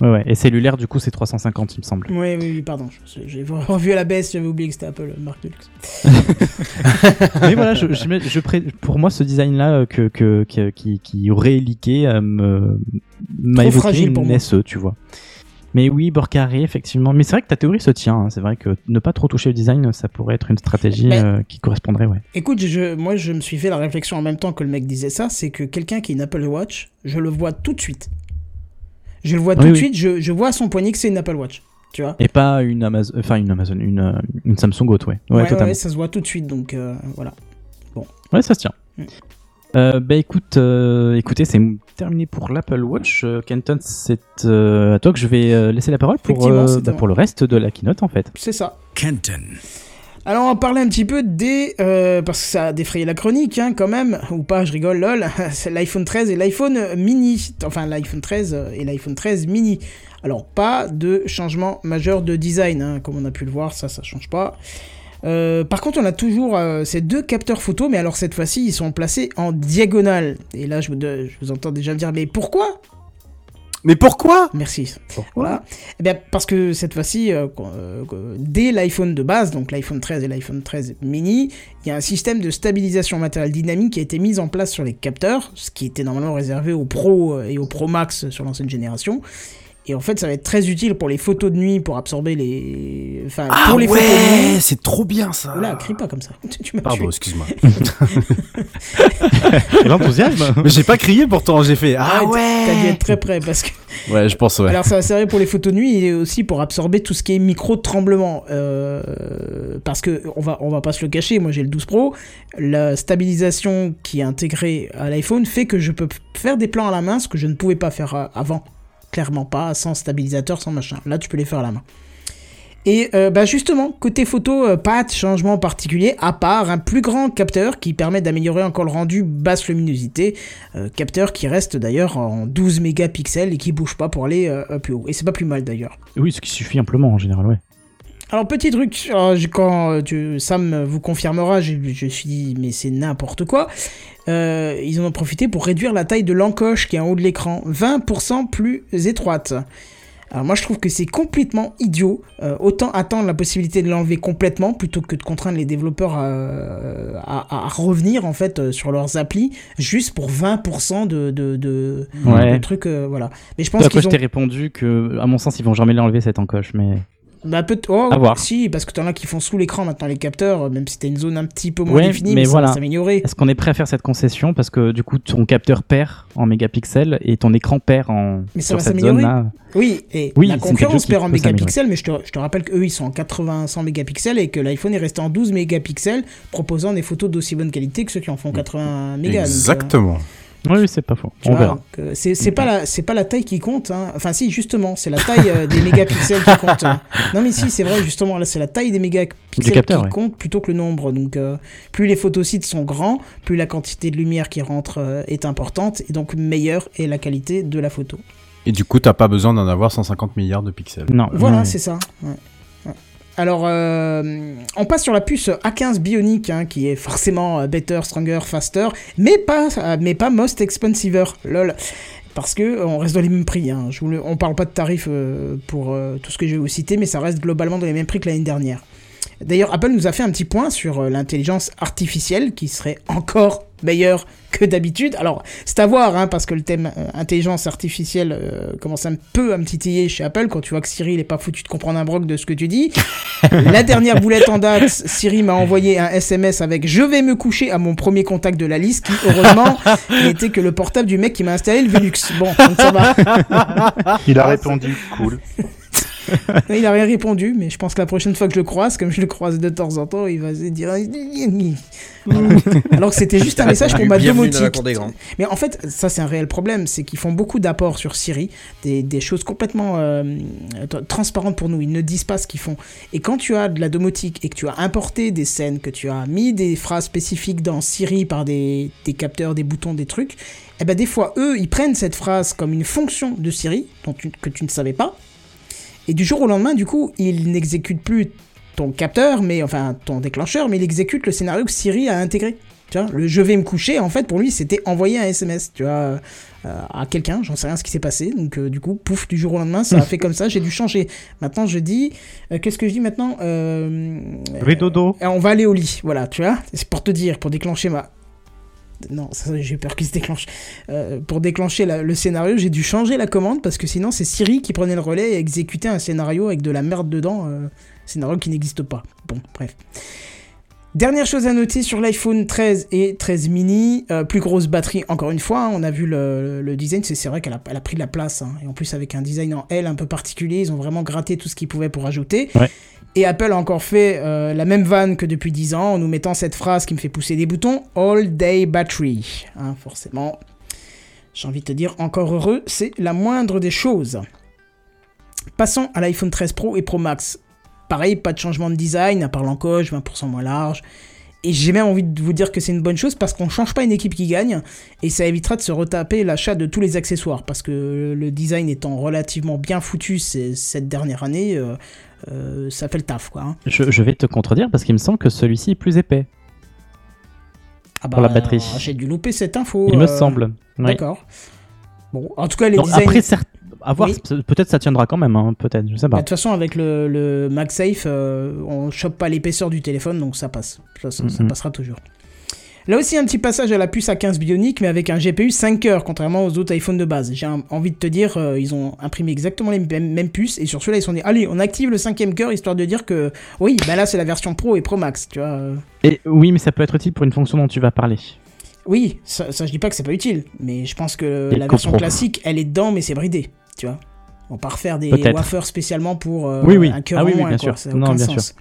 ouais. Et cellulaire, du coup, c'est 350, il me semble. Oui, oui, oui, pardon. J'ai revu à la baisse, j'avais oublié que c'était Apple, marque de luxe. mais voilà, je, je, mets- je pré- pour moi, ce design-là euh, que, que, qui, qui aurait leaké euh, m'a évoqué pour une moi. SE, tu vois. Mais oui, bord carré, effectivement. Mais c'est vrai que ta théorie se tient. hein. C'est vrai que ne pas trop toucher au design, ça pourrait être une stratégie euh, qui correspondrait, ouais. Écoute, je, moi je me suis fait la réflexion en même temps que le mec disait ça, c'est que quelqu'un qui a une Apple Watch, je le vois tout de suite. Je le vois tout de oui. suite, je, je vois à son poignet que c'est une Apple Watch. Tu vois Et pas une Amazon, enfin une Amazon, une, une Samsung Haute, ouais. Ouais, ouais, ça se voit tout de suite, donc euh, voilà. Ouais, ça se tient. Mm. Euh, bah écoute, euh, écoutez, c'est terminé pour l'Apple Watch. Euh, Kenton, c'est euh, à toi que je vais euh, laisser la parole pour, euh, bah, pour le reste de la keynote en fait. C'est ça. Kenton. Alors on va parler un petit peu des... euh, parce que ça a défrayé la chronique hein, quand même, ou pas, je rigole, lol. C'est l'iPhone 13 et l'iPhone mini. Enfin l'iPhone 13 et l'iPhone 13 mini. Alors pas de changement majeur de design, hein, comme on a pu le voir, ça, ça change pas. Euh, par contre, on a toujours euh, ces deux capteurs photo, mais alors cette fois-ci, ils sont placés en diagonale. Et là, je vous, entends déjà dire, mais pourquoi? Mais pourquoi Merci. Voilà. Eh bien, parce que cette fois-ci, euh, euh, euh, dès l'iPhone de base, donc l'iPhone 13 et l'iPhone 13 mini, il y a un système de stabilisation matérielle dynamique qui a été mis en place sur les capteurs, ce qui était normalement réservé aux Pro euh, et aux Pro Max sur l'ancienne génération. Et en fait, ça va être très utile pour les photos de nuit, pour absorber les. Enfin, Ah pour les photos de nuit. ouais, c'est trop bien ça. Oula, crie pas comme ça. Tu, tu m'as tué. Pardon, excuse-moi. L'enthousiasme Mais j'ai pas crié pourtant, j'ai fait ah Ouais, ouais. T'as dû être très près parce que. Ouais, je pense ouais. Alors ça va servir pour les photos de nuit et aussi pour absorber tout ce qui est micro-tremblement. Euh, parce que on va, on va pas se le cacher, moi j'ai le 12 Pro, la stabilisation qui est intégrée à l'iPhone fait que je peux faire des plans à la main, ce que je ne pouvais pas faire euh, avant. Clairement pas, sans stabilisateur, sans machin. Là tu peux les faire à la main. Et euh, bah justement, côté photo, euh, pas de changement particulier, à part un plus grand capteur qui permet d'améliorer encore le rendu basse luminosité. Euh, capteur qui reste d'ailleurs en 12 mégapixels et qui bouge pas pour aller plus haut. Et c'est pas plus mal d'ailleurs. Oui, ce qui suffit amplement en général, ouais. Alors petit truc, alors, je- quand euh, tu- Sam vous confirmera, je, je suis dit mais c'est n'importe quoi. Euh, ils en ont profité pour réduire la taille de l'encoche qui est en haut de l'écran, 20% plus étroite. Alors moi je trouve que c'est complètement idiot. Euh, autant attendre la possibilité de l'enlever complètement plutôt que de contraindre les développeurs à, à- à revenir en fait euh, sur leurs applis juste pour 20% de, de, de, Ouais. de trucs. euh, voilà. Mais je pense qu'ils je ont... t'ai répondu que, à mon sens, ils vont jamais l'enlever cette encoche, mais. Bah peut oh, si, parce que t'en as qui font sous l'écran maintenant les capteurs, euh, même si t'as une zone un petit peu moins Ouais, définie, mais mais, ça voilà. va s'améliorer. Est-ce qu'on est prêt à faire cette concession? Parce que du coup ton capteur perd en mégapixels et ton écran perd en Mais ça sur va s'améliorer. Oui, et Oui, la concurrence perd en mégapixels, mais je te, je te rappelle qu'eux ils sont en 80-100 mégapixels et que l'iPhone est resté en 12 mégapixels, proposant des photos d'aussi bonne qualité que ceux qui en font 80 mégas. donc, euh, Exactement. Oui, c'est pas faux. On verra. euh, c'est c'est pas la c'est pas la taille qui compte hein. enfin si justement c'est la taille euh, des mégapixels qui compte hein. non mais si c'est vrai justement là c'est la taille des mégapixels qui ouais. compte plutôt que le nombre donc euh, plus les photosites sont grands plus la quantité de lumière qui rentre euh, est importante et donc meilleure est la qualité de la photo Et du coup, t'as pas besoin d'en avoir 150 milliards de pixels. Non. voilà ouais. c'est ça ouais. Alors, euh, on passe sur la puce A15 Bionic, hein, qui est forcément euh, better, stronger, faster, mais pas, euh, mais pas most expensiver, lol. Parce que on reste dans les mêmes prix. Hein. Je le- on parle pas de tarifs pour tout ce que je vais vous citer, mais ça reste globalement dans les mêmes prix que l'année dernière. D'ailleurs, Apple nous a fait un petit point sur l'intelligence artificielle qui serait encore meilleure que d'habitude. Alors, c'est à voir, hein, parce que le thème euh, intelligence artificielle euh, commence un peu à me titiller chez Apple quand tu vois que Siri n'est pas foutu de comprendre un broc de ce que tu dis. La dernière boulette en date, Siri m'a envoyé un SMS avec Je vais me coucher à mon premier contact de la liste, qui heureusement n'était que le portable du mec qui m'a installé le Velux. Bon, donc ça va. Il a répondu, cool. Il a rien répondu, mais je pense que la prochaine fois que je le croise, comme je le croise de temps en temps, il va se dire. Voilà. Alors que c'était juste un message pour ma domotique. Mais en fait, ça c'est un réel problème, c'est qu'ils font beaucoup d'apports sur Siri, des, des choses complètement euh, transparentes pour nous. Ils ne disent pas ce qu'ils font. Et quand tu as de la domotique et que tu as importé des scènes, que tu as mis des phrases spécifiques dans Siri par des, des capteurs, des boutons, des trucs, eh ben des fois eux, ils prennent cette phrase comme une fonction de Siri dont tu- que tu ne savais pas. Et du jour au lendemain, du coup, il n'exécute plus ton capteur, mais enfin ton déclencheur, mais il exécute le scénario que Siri a intégré. Tu vois, le je vais me coucher, en fait, pour lui, c'était envoyer un SMS, tu vois, euh, à quelqu'un, j'en sais rien ce qui s'est passé. Donc, euh, du coup, pouf, du jour au lendemain, ça a fait comme ça, j'ai dû changer. Maintenant, je dis, euh, qu'est-ce que je dis maintenant Oui, dodo. euh, On va aller au lit, voilà, tu vois, c'est pour te dire, pour déclencher ma. Non, j'ai peur qu'il se déclenche. Euh, pour déclencher le scénario, j'ai dû changer la commande parce que sinon c'est Siri qui prenait le relais et exécutait un scénario avec de la merde dedans, euh, scénario qui n'existe pas. Bon, bref. Dernière chose à noter sur l'iPhone 13 et 13 mini, euh, plus grosse batterie encore une fois, hein, on a vu le, design, c'est vrai qu'elle a, elle a pris de la place, hein, et en plus avec un design en L un peu particulier, ils ont vraiment gratté tout ce qu'ils pouvaient pour ajouter. Ouais. Et Apple a encore fait euh, la même vanne que depuis 10 ans en nous mettant cette phrase qui me fait pousser des boutons, All Day Battery. Hein, forcément, j'ai envie de te dire encore heureux, c'est la moindre des choses. Passons à l'iPhone 13 Pro et Pro Max. Pareil, pas de changement de design, à part l'encoche, 20% moins large. Et j'ai même envie de vous dire que c'est une bonne chose parce qu'on change pas une équipe qui gagne et ça évitera de se retaper l'achat de tous les accessoires parce que le design étant relativement bien foutu cette dernière année, euh, euh, ça fait le taf quoi. hein. Je, je vais te contredire parce qu'il me semble que celui-ci est plus épais. Ah Pour la batterie. J'ai dû louper cette info. Il me euh, semble. Oui. D'accord. Bon, en tout cas, les Donc, designs. Après, certes, à voir, Oui. peut- peut-être ça tiendra quand même, hein, peut-être, je sais Bah, pas. De toute façon, avec le, le MagSafe, euh, on chope pas l'épaisseur du téléphone, donc ça passe. Ça, ça- ça Mhm. passera toujours. Là aussi, un petit passage à la puce A15 Bionic, mais avec un GPU 5 heures, contrairement aux autres iPhones de base. J'ai envie de te dire, euh, ils ont imprimé exactement les mêmes, mêmes puces, et sur celui-là, ils se sont dit, allez, on active le cinquième cœur, histoire de dire que, oui, bah là, c'est la version Pro et Pro Max, tu vois. euh. Et oui, mais ça peut être utile pour une fonction dont tu vas parler. Oui, ça, ça, je dis pas que c'est pas utile, mais je pense que Et la version classique, elle est dedans, mais c'est bridé, tu vois. On va pas refaire des wafers spécialement pour euh, Oui, oui. un cœur Ah oui, oui, bien quoi, sûr. ça a Non, aucun bien sens.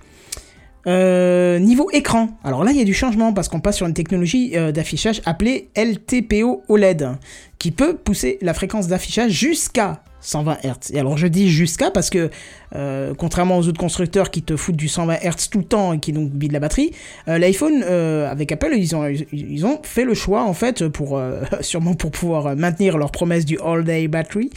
Euh, niveau écran, alors là il y a du changement parce qu'on passe sur une technologie euh, d'affichage appelée LTPO OLED qui peut pousser la fréquence d'affichage jusqu'à 120 Hz. Et alors je dis jusqu'à parce que euh, contrairement aux autres constructeurs qui te foutent du 120 Hz tout le temps et qui donc vident la batterie, euh, l'iPhone euh, avec Apple ils ont, ils ont fait le choix en fait pour sûrement pour pouvoir maintenir leur promesse du all day battery,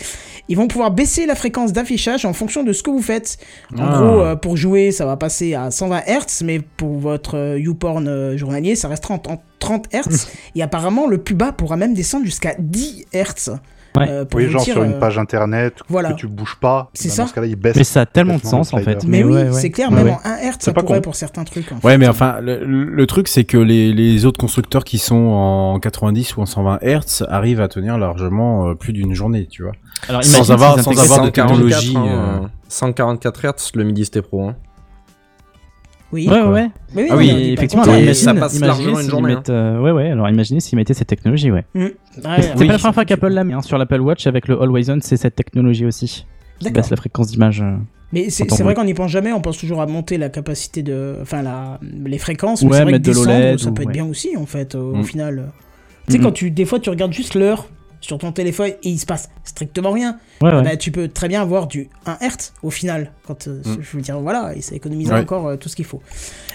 ils vont pouvoir baisser la fréquence d'affichage en fonction de ce que vous faites. En Ah. gros, pour jouer, ça va passer à 120 Hz, mais pour votre YouPorn journalier, ça restera en en 30 Hz. et apparemment, le plus bas pourra même descendre jusqu'à 10 Hz. Ouais. euh, pour Oui, genre dire, sur une euh, page internet voilà. que tu bouges pas. C'est bah, ça. Dans ce cas-là, il baisse. Mais ça a tellement de sens en fait. Mais, oui, ouais, ouais. c'est clair, Ouais, même ouais. en 1 Hz, C'est ça pas pourrait con. pour certains trucs. en Ouais, fait. mais enfin, le, le truc, c'est que les, les autres constructeurs qui sont en 90 ou en 120 Hz arrivent à tenir largement euh, plus d'une journée, tu vois. Alors, Sans avoir- sans avoir de ça- 144, technologie, hein, 144 Hz le Midi Pro. Hein. Oui, Ouais, ouais, ouais. mais oui, Ah oui, effectivement, alors imagine, ça passe imaginez largement une s'ils journée, mettent, euh, ouais, ouais, alors imaginez s'ils mettaient cette technologie, ouais. Ouais, C'est alors, pas la première fois qu'Apple l'a mis, hein, sur l'Apple Watch avec le Always On, c'est cette technologie aussi. Qui D'accord. baisse la fréquence d'image. euh. Mais c'est c'est vrai qu'on n'y pense jamais, on pense toujours à monter la capacité de. Enfin, la, les fréquences, Ouais, mais c'est vrai que de l'OLED ça ou- peut être ouais. bien aussi, en fait, au, Mm. final. Tu sais, Mhm. quand tu. Des fois, tu regardes juste l'heure sur ton téléphone et il se passe strictement rien. Ouais, Ah ouais. bah, tu peux très bien avoir du 1 Hz au final. Quand, euh, Mm. Je veux dire, voilà, et ça économise Ouais. encore euh, tout ce qu'il faut.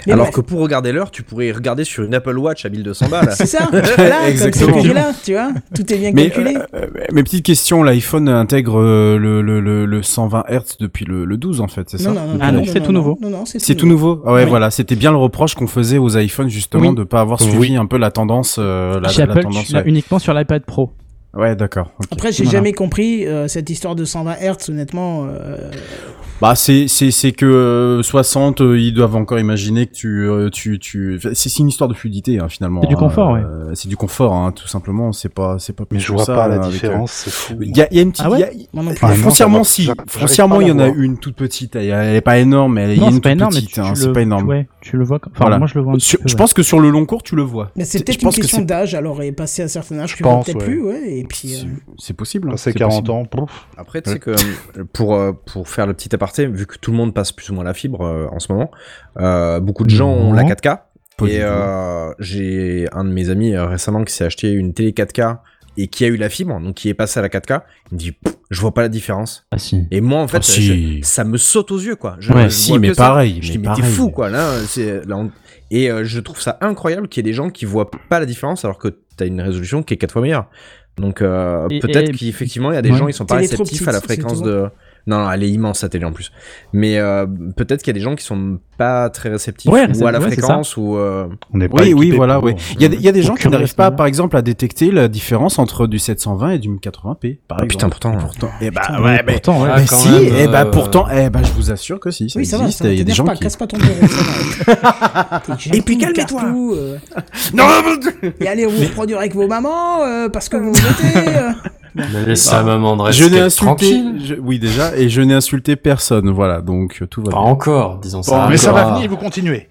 Mais Alors bref, que pour regarder l'heure, tu pourrais regarder sur une Apple Watch à 1200 balles. C'est ça, comme c'est Exactement. que j'ai là, tu vois, tout est bien Mais calculé. euh, euh, mes petites questions, l'iPhone intègre le, le, le, le 120 Hz depuis le, le 12 en fait, c'est ça non, non, non, Ah non, non, c'est tout nouveau. Non, non, c'est C'est tout nouveau. Ah ouais, Oui. voilà, c'était bien le reproche qu'on faisait aux iPhones justement Oui. de pas avoir suivi un peu la tendance, euh, la, Chez la Apple, tendance. uniquement sur l'iPad Pro. Ouais, d'accord. Après, j'ai Voilà. jamais compris euh, cette histoire de 120 Hz, honnêtement. euh, Bah c'est c'est c'est que euh, 60 euh, ils doivent encore imaginer que tu euh, tu tu c'est c'est une histoire de fluidité hein, finalement. C'est du hein. confort, ouais. Euh, c'est du confort hein, tout simplement, c'est pas c'est pas plus Mais je que vois ça, pas la avec, euh, différence, c'est fou. Il y a, il y a une petite Ah ouais il y a- moi non plus. Ah, non, foncièrement, ça si. va, j'arrive Foncièrement, pas à il y en a la voir. une toute petite. Elle, elle est pas énorme, mais il y a Non, une c'est pas toute énorme, mais petite. tu, hein, tu c'est le, pas énorme. Ouais, tu le vois. comme- Enfin, Voilà. moi, je le vois un Sur- peu. je ouais. pense que sur le long cours, tu le vois. Mais c'est Je peut-être une pense que question c'est- d'âge, alors, et passé à certain âge, Je tu vois pense, peut-être ouais. plus, ouais, et puis... euh, C'est possible. hein, Passer c'est 40 possible. ans, pouf. Après, tu sais que euh, pour, euh, pour faire le petit aparté, vu que tout le monde passe plus ou moins la fibre euh, en ce moment, euh, beaucoup de gens ont la 4K. Pas du et euh, j'ai un de mes amis euh, récemment qui s'est acheté une télé 4K et qui a eu la fibre, donc qui est passé à la 4K. Il me dit, je vois pas la différence. Ah si. Et moi, en fait, Ah, si. je- ça me saute aux yeux, quoi. Je, Ouais, je si, vois mais que ça. pareil, Je mais dis, mais t'es pareil. fou, quoi. Là, c'est, là, on- Et euh, je trouve ça incroyable qu'il y ait des gens qui voient pas la différence alors que t'as une résolution qui est quatre fois meilleure. Donc euh, peut-être qu'effectivement il y a des Ouais. gens ils sont pas réceptifs à la fréquence de. Non, non, elle est immense sa télé en plus. Mais euh, peut-être qu'il y a des gens qui sont pas très réceptifs Ouais, ou à la ouais, fréquence ou. euh, On n'est pas Oui, oui, voilà, pour- oui. Il y a, des- il y a des gens qui n'arrivent pas, par exemple, à détecter la différence entre du 720 et du 1080p, par Ah, exemple. putain, pourtant. Et pourtant, eh bah, Putain, ouais, mais, pourtant, ouais. Ah, mais quand si, même, eh bah, euh, pourtant, eh bah, je vous assure que si, ça Oui, ça va, existe, ça il y a des gens pas, qui... casse pas ton va. Et puis euh, Non, Et allez vous reproduire avec vos mamans, euh, parce que vous votez. Mais laisse sa maman de je n'ai insulté, je- oui, déjà, et je n'ai insulté personne, voilà, donc, euh, tout va Pas bien. encore, disons ça. mais ça va venir, vous continuez.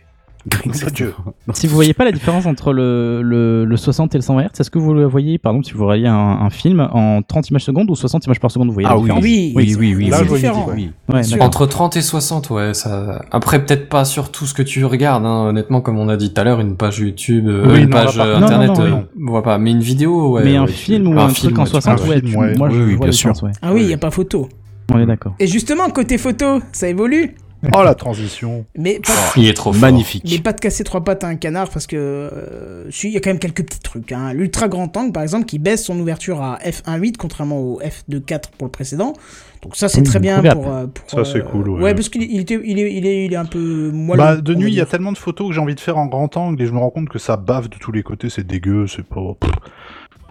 Dieu. Si vous voyez pas la différence entre le, le, le 60 et le 120 Hz, est-ce que vous le voyez, par exemple, si vous voyez un, un film en 30 images secondes ou 60 images par seconde, vous voyez Ah la oui. différence Oui, Oui, oui, oui, Là, je différent. Oui. Ouais. Entre 30 et 60, ouais, ça. Après, peut-être pas sur tout ce que tu regardes, hein. honnêtement, comme on a dit tout à l'heure, une page YouTube, euh, Oui, une non, page euh, internet, Non, non, non, euh, on voit pas. Mais une vidéo, ouais. Mais un ouais, film ou un, truc en ouais, tu 60, peux- ouais, film, moi je Oui, oui, vois bien sûr. Ah oui, il y a pas photo. On est d'accord. Et justement, côté photo, ça évolue? Oh la transition. Mais pas, Il est trop fort. Magnifique. mais pas de casser trois pattes à un canard parce que euh, si, il y a quand même quelques petits trucs. Hein. L'ultra grand angle, par exemple, qui baisse son ouverture à f1.8 contrairement au f2.4 pour le précédent. Donc ça, c'est Oui, très bien pour, euh, pour, Ça, c'est euh, cool, ouais. Ouais, parce qu'il il était, il est, il est, il est un peu moelleux. Bah, de nuit, il y a tellement de photos que j'ai envie de faire en grand angle et je me rends compte que ça bave de tous les côtés, c'est dégueu, c'est pas. pff.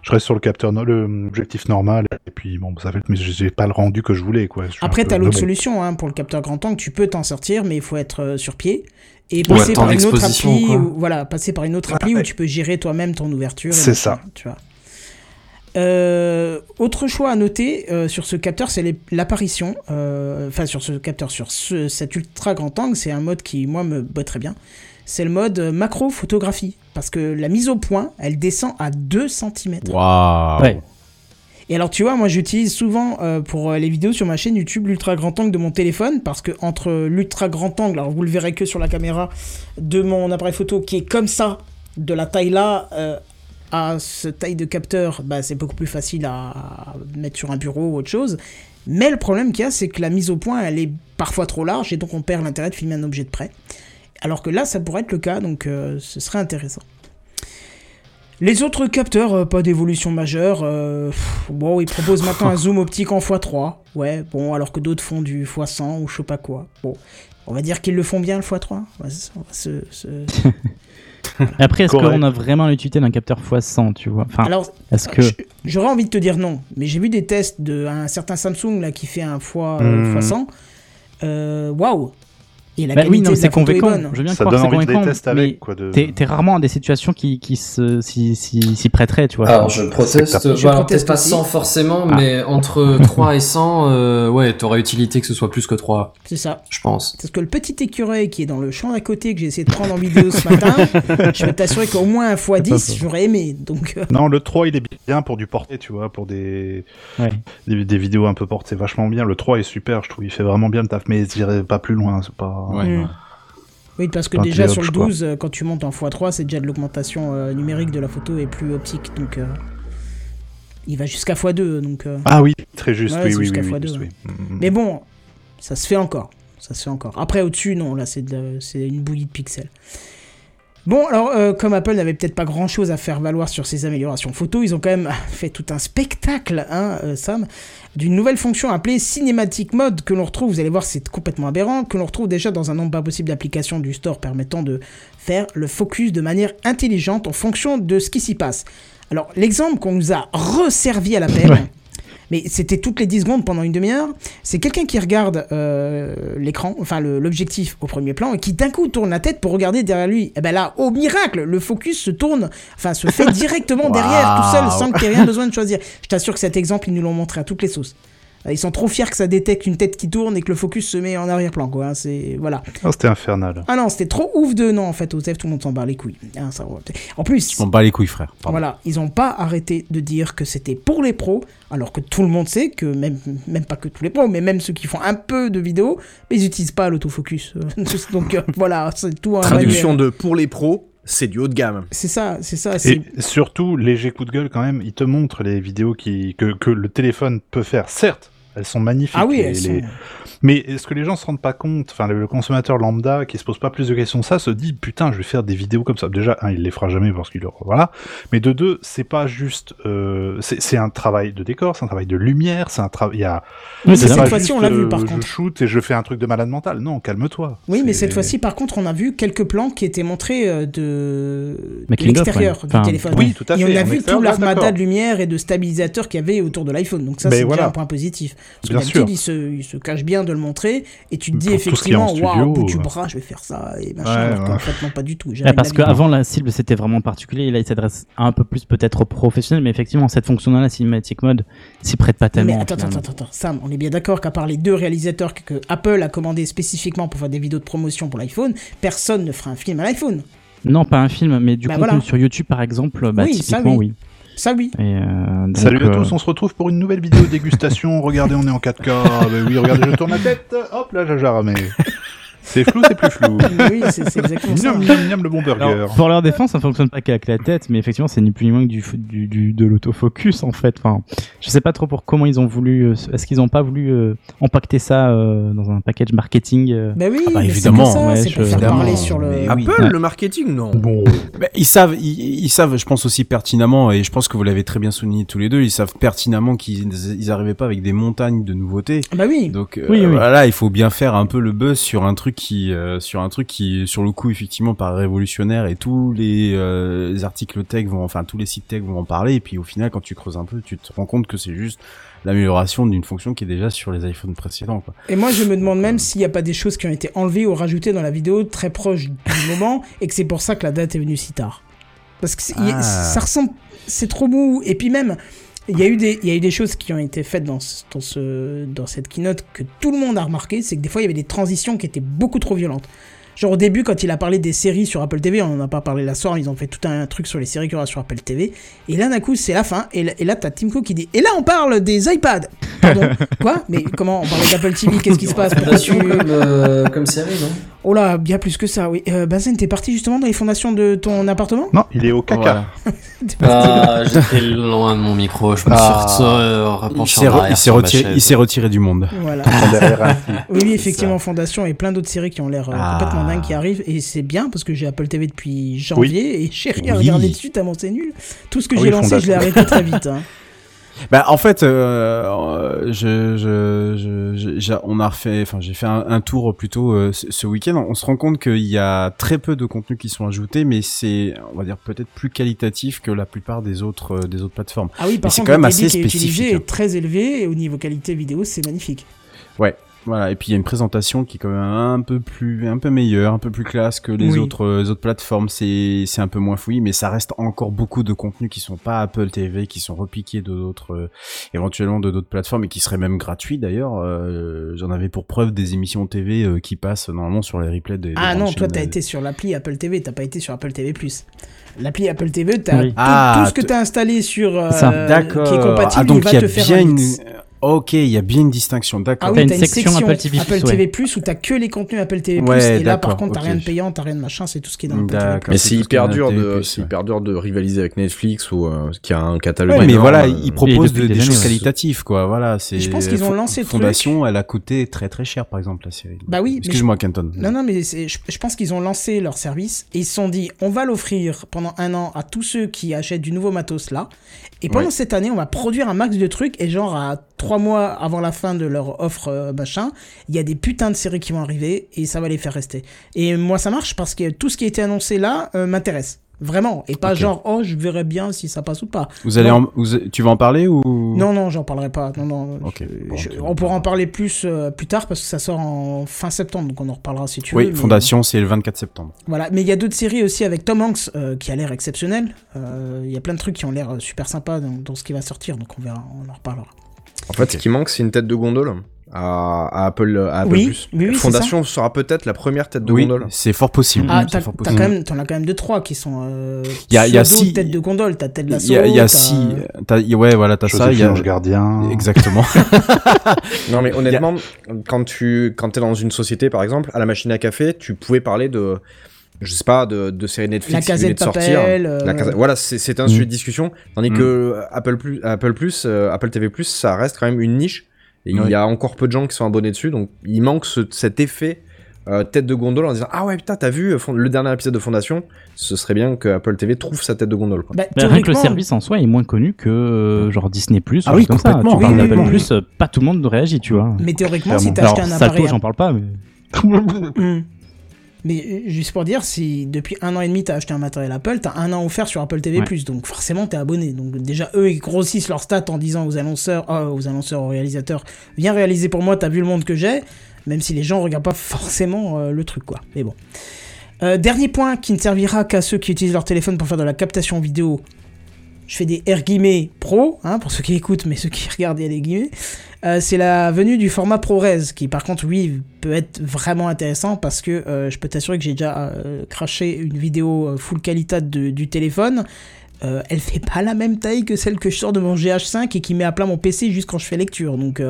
Je reste sur le capteur, no- le objectif normal, et puis bon, ça fait, mais j'ai pas le rendu que je voulais, quoi. Je Après, t'as l'autre bon. solution hein, pour le capteur grand angle, tu peux t'en sortir, mais il faut être euh, sur pied et passer par une autre appli, ou, voilà, passer par une autre appli Ah, où ouais. tu peux gérer toi-même ton ouverture. et C'est ça. Tu vois. Euh, autre choix à noter euh, sur ce capteur, c'est l'apparition. euh, Enfin, sur ce capteur, sur ce, cet ultra grand angle, c'est un mode qui, moi, me botte très bien. C'est le mode euh, macro photographie. Parce que la mise au point, elle descend à 2 cm. Waouh. Ouais. Et alors, tu vois, moi, j'utilise souvent euh, pour euh, les vidéos sur ma chaîne YouTube l'ultra grand angle de mon téléphone parce que entre l'ultra grand angle, alors vous le verrez que sur la caméra de mon appareil photo qui est comme ça, de la taille là, euh, à ce taille de capteur, bah, c'est beaucoup plus facile à mettre sur un bureau ou autre chose. Mais le problème qu'il y a, c'est que la mise au point, elle est parfois trop large et donc on perd l'intérêt de filmer un objet de près. Alors que là, ça pourrait être le cas, donc euh, ce serait intéressant. Les autres capteurs, euh, pas d'évolution majeure. euh, pff, bon, ils proposent maintenant un zoom optique en x3. Ouais, bon, alors que d'autres font du x100 ou je sais pas quoi. Bon, on va dire qu'ils le font bien le x3. On va se- on va se- se- Après, est-ce qu'on a vraiment l'utilité d'un capteur x100, tu vois? Enfin, Alors, est-ce que. j'aurais envie de te dire non, mais j'ai vu des tests d'un certain Samsung là qui fait un x, euh, Hmm. x100. Euh, Waouh Et la Bah qualité oui, non, de c'est convaincant. Je veux bien Ça croire donne envie de convaincant. mais avec, quoi. De... T'es t'es rarement à des situations qui, qui se, s'y, s'y, s'y prêteraient, tu vois. Alors je proteste, Je bah, proteste peut-être pas aussi. 100 forcément, Ah. mais entre 3 et 100, euh, ouais, t'aurais utilité que ce soit plus que 3, C'est ça. je pense. Parce que le petit écureuil qui est dans le champ d'à côté que j'ai essayé de prendre en vidéo ce matin, je peux t'assurer qu'au moins un x10, j'aurais aimé. Donc, euh, Non, le 3, il est bien pour du porté, tu vois, pour des... Ouais. des, des vidéos un peu portées, c'est vachement bien. Le 3 est super, je trouve, il fait vraiment bien le taf, mais j'irai pas plus loin, c'est pas... Ouais. Mm. Oui, parce que déjà sur le option, quoi. 12, euh, quand tu montes en x3, c'est déjà de l'augmentation euh, numérique de la photo et plus optique. Donc, euh, il va jusqu'à x2. Donc, euh, Ah oui, très juste, Ouais, oui, oui, jusqu'à oui, oui, x2, juste, ouais. oui. Mm, mm. Mais bon, ça se fait encore. Ça se fait encore. Après, au-dessus, non, là, c'est de- c'est une bouillie de pixels. Bon, alors, euh, comme Apple n'avait peut-être pas grand-chose à faire valoir sur ces améliorations photo, ils ont quand même fait tout un spectacle, hein, euh, Sam, d'une nouvelle fonction appelée Cinematic Mode, que l'on retrouve, vous allez voir, c'est complètement aberrant, que l'on retrouve déjà dans un nombre pas possible d'applications du store permettant de faire le focus de manière intelligente en fonction de ce qui s'y passe. Alors, l'exemple qu'on nous a resservi à l'appel, Ouais. Mais c'était toutes les 10 secondes pendant une demi-heure, c'est quelqu'un qui regarde euh, l'écran, enfin l'objectif au premier plan, et qui d'un coup tourne la tête pour regarder derrière lui. Et ben là, au miracle, le focus se tourne, enfin se fait directement derrière, tout seul, sans qu'il y ait rien besoin de choisir. Je t'assure que cet exemple, ils nous l'ont montré à toutes les sauces. Ils sont trop fiers que ça détecte une tête qui tourne et que le focus se met en arrière-plan, quoi. hein, C'est voilà. Ah, c'était infernal. Ah non, c'était trop ouf de non en fait. Aux F, tout le monde s'en bat les couilles. Ça, ouais. En plus, Je m'en bats les couilles, frère. Pardon. voilà, ils n'ont pas arrêté de dire que c'était pour les pros, alors que tout le monde sait que même, même pas que tous les pros, mais même ceux qui font un peu de vidéo, mais ils n'utilisent pas l'autofocus. Donc euh, voilà, c'est tout un Traduction manuel. de pour les pros, c'est du haut de gamme. C'est ça, c'est ça. c'est- Et surtout, léger coup de gueule quand même, il te montre les vidéos qui, que, que le téléphone peut faire. Certes, elles sont magnifiques. Ah oui, les- elles les- sont- Mais est-ce que les gens se rendent pas compte, enfin le, consommateur lambda qui se pose pas plus de questions que ça, se dit putain je vais faire des vidéos comme ça. Déjà, un, il les fera jamais parce qu'il leur voilà. Mais de deux, c'est pas juste, euh, c'est c'est un travail de décor, c'est un travail de lumière, c'est un travail. Il y a. C'est cette fois-ci, on l'a vu, euh, par je contre. shoot et je fais un truc de malade mental. Non, calme-toi. Oui, mais cette fois-ci, par contre, on a vu quelques plans qui étaient montrés euh, de, l'extérieur ouais. du Enfin, téléphone. Oui, tout à Et fait. on a vu tout l'armada de lumière et de stabilisateurs qu'il y avait autour de l'iPhone. Donc ça, c'est déjà voilà. un point positif. Parce que Bien d'habitude, sûr. il se, il se cache bien de le montrer et tu te dis Pour en effectivement, waouh, au bout studio, du euh. bras, je vais faire ça et machin. Ouais, ouais. fait, non, pas du tout. Ouais, parce qu'avant la cible c'était vraiment particulier et là il s'adresse un peu plus peut-être aux professionnels mais effectivement cette fonction là la cinématique mode s'y prête pas tellement mais attends, attends, finalement. attends, attends, Sam, on est bien d'accord qu'à part les deux réalisateurs que, que Apple a commandé spécifiquement pour faire des vidéos de promotion pour l'iPhone, personne ne fera un film à l'iPhone. non pas un film mais du Bah, contenu voilà. sur YouTube par exemple bah, Oui, ça, typiquement oui. oui, Ça, oui. Et, euh, donc, Salut à euh, tous, on se retrouve pour une nouvelle vidéo dégustation. regardez, on est en 4K. Ah, bah oui, regardez, je tourne la tête. Hop là, jaja, mais c'est flou, c'est plus flou. oui, c'est exactement ça. Miam, miam, le bon burger. Alors, pour leur défense, ça fonctionne pas qu'avec la tête, mais effectivement, c'est ni plus ni moins que du, du, du- de l'autofocus en fait. Enfin, je sais pas trop pour comment ils ont voulu. euh, Est-ce qu'ils ont pas voulu euh, empaqueter ça euh, dans un package marketing euh, Bah oui, Ah bah, évidemment, ça, ouais, je- évidemment, parler sur le. oui. Apple, Ouais. le marketing, non. Bon, Mais ils savent, ils, ils savent, je pense aussi pertinemment, et je pense que vous l'avez très bien souligné tous les deux, ils savent pertinemment qu'ils ils arrivaient pas avec des montagnes de nouveautés. Bah oui. Donc euh, Oui, oui. voilà, il faut bien faire un peu le buzz sur un truc qui euh, sur un truc qui sur le coup effectivement paraît révolutionnaire et tous les, euh, les articles tech vont enfin tous les sites tech vont en parler et puis au final quand tu creuses un peu tu te rends compte que c'est juste l'amélioration d'une fonction qui est déjà sur les iPhones précédents quoi. Et moi, je me demande même s'il n'y a pas des choses qui ont été enlevées ou rajoutées dans la vidéo très proche du moment et que c'est pour ça que la date est venue si tard. Parce que Ah. ça ressemble, c'est trop mou. Et puis même, il y a eu des, choses qui ont été faites dans, ce- dans, ce, dans cette keynote que tout le monde a remarqué, c'est que des fois il y avait des transitions qui étaient beaucoup trop violentes. Genre au début, quand il a parlé des séries sur Apple TV, on en a pas parlé la soirée, ils ont fait tout un truc sur les séries qu'il y aura sur Apple TV. Et là, d'un coup, c'est la fin. Et là, et là t'as Tim Cook qui dit Et là, on parle des iPads Pardon, quoi? Mais comment On parlait d'Apple TV, qu'est-ce qui se passe? Tu- comme, euh, comme série, non? Oh là, bien plus que ça, oui. Euh, Bazen, t'es parti justement dans les fondations de ton appartement? Non, il est au caca. Voilà. Ah, j'étais loin de mon micro, je me Ah. suis re- euh, Il s'est re- il retiré il s'est retiré du monde. Voilà. Oui, effectivement, Fondation et plein d'autres séries qui ont l'air euh, Ah. complètement dingues qui arrivent. Et c'est bien parce que j'ai Apple TV depuis janvier et j'ai rien Oui. regardé dessus tellement c'est nul. Tout ce que Ah j'ai oui, lancé, je l'ai arrêté très vite. hein. Bah en fait, euh, euh, je, je, on a refait, enfin j'ai fait un, un tour plutôt euh, ce, ce week-end. On se rend compte qu'il y a très peu de contenus qui sont ajoutés, mais c'est, on va dire peut-être plus qualitatif que la plupart des autres euh, des autres plateformes. Ah oui, par Mais c'est contre, quand même assez est utilisé spécifique, hein. est très élevé et au niveau qualité vidéo, c'est magnifique. Voilà. Et puis il y a une présentation qui est quand même un peu plus, un peu meilleure, un peu plus classe que les Oui. autres euh, les autres plateformes. C'est c'est un peu moins fouillis, mais ça reste encore beaucoup de contenus qui sont pas Apple TV, qui sont repiqués de d'autres, euh, éventuellement de d'autres plateformes et qui seraient même gratuits d'ailleurs. Euh, J'en avais pour preuve des émissions TV euh, qui passent normalement sur les replays des. des Ah non, toi t'as été sur l'appli Apple TV, t'as pas été sur Apple TV+. L'appli Apple TV, t'as Oui. tout, Ah, tout ce que t'as installé sur euh, Ça. D'accord. qui est compatible, ah donc il va il y a te faire bien un une. Ok, il y a bien une distinction. D'accord. Ah T'as oui, une t'as une section section Apple TV+, Apple ouais. TV+, où t'as que les contenus Apple TV+, Ouais, et là par contre t'as rien de payant, t'as rien de machin, c'est tout ce qui est dans Apple TV+. D'accord. Mais c'est hyper dur de, c'est hyper dur de rivaliser avec Netflix ou euh, qui a un catalogue. Ouais, mais énorme, voilà, euh, ils proposent de- des des choses qualitatives, quoi. Voilà, c'est. je pense qu'ils ont lancé le Fondation, elle a coûté très très cher, par exemple, la série. Bah oui, Excuse-moi, Kenton. Non, non, mais je, pense qu'ils ont lancé leur service et ils se sont dit, on va l'offrir pendant un an à tous ceux qui achètent du nouveau matos là. Et pendant cette année, on va produire un max de trucs et genre à trois mois avant la fin de leur offre euh, machin, il y a des putains de séries qui vont arriver et ça va les faire rester. Et moi, ça marche parce que tout ce qui a été annoncé là euh, m'intéresse. Vraiment. Et pas genre, oh, je verrai bien si ça passe ou pas. Vous allez Non. en- vous- tu vas en parler ou? Non, non, j'en parlerai pas. Non, non. Ok, je- bon, je- ok, on pourra en parler plus euh, plus tard parce que ça sort en fin septembre, donc on en reparlera si tu Oui, veux. mais- Fondation, c'est le 24 septembre. Voilà, mais il y a d'autres séries aussi avec Tom Hanks euh, qui a l'air exceptionnel. Euh, Il y a plein de trucs qui ont l'air super sympas dans, dans ce qui va sortir, donc on verra, on en reparlera. En fait, ce qui manque, c'est une tête de gondole à, à Apple, à Apple Oui, Plus. oui, oui, Fondation sera peut-être la première tête de oui, gondole. c'est fort possible. Ah, t'en as quand même deux trois qui sont. Euh, Il y a- y six- tête de gondole, t'as tête de la Il y a, il y a t'as- six, ouais, voilà, t'as ça. Il y a Ange Gardien. exactement. Non, mais honnêtement, quand tu quand t'es dans une société, par exemple, à la machine à café, tu pouvais parler de, je sais pas, de, de séries Netflix La qui de sortir. Papel. euh, La Casa- Voilà, c'est- c'était un Mm. sujet de discussion. Tandis Mm. que Apple Plus, Apple Plus, euh, Apple TV Plus, ça reste quand même une niche. Et il Oui. y a encore peu de gens qui sont abonnés dessus, donc il manque ce- cet effet euh, tête de gondole en disant ah ouais putain t'as vu euh, le dernier épisode de Fondation, ce serait bien que Apple TV trouve sa tête de gondole. Quoi. bah, rien que le service en soi est moins connu que euh, genre Disney Plus. Ah oui, comme ça. complètement. Tu parles Oui, d'Apple oui. Plus, euh, pas tout le monde réagit, tu vois. Mais théoriquement, si t'as acheté un Salto, appareil. j'en parle pas, mais. Hmm. Mais euh, juste pour dire, si depuis un an et demi t'as acheté un matériel Apple, t'as un an offert sur Apple TV+, Ouais. donc forcément t'es abonné. Donc déjà eux ils grossissent leurs stats en disant aux annonceurs, euh, aux annonceurs, aux réalisateurs, viens réaliser pour moi, t'as vu le monde que j'ai, même si les gens regardent pas forcément euh, le truc quoi. Mais bon. Euh, dernier point qui ne servira qu'à ceux qui utilisent leur téléphone pour faire de la captation vidéo. Je fais des R guillemets pro, hein, pour ceux qui écoutent, mais ceux qui regardent, il y a des guillemets. Euh, c'est la venue du format ProRes, qui par contre, oui, peut être vraiment intéressant parce que euh, je peux t'assurer que j'ai déjà euh, craché une vidéo full qualité du téléphone. Elle fait pas la même taille que celle que je sors de mon GH5 et qui met à plat mon PC juste quand je fais lecture. Donc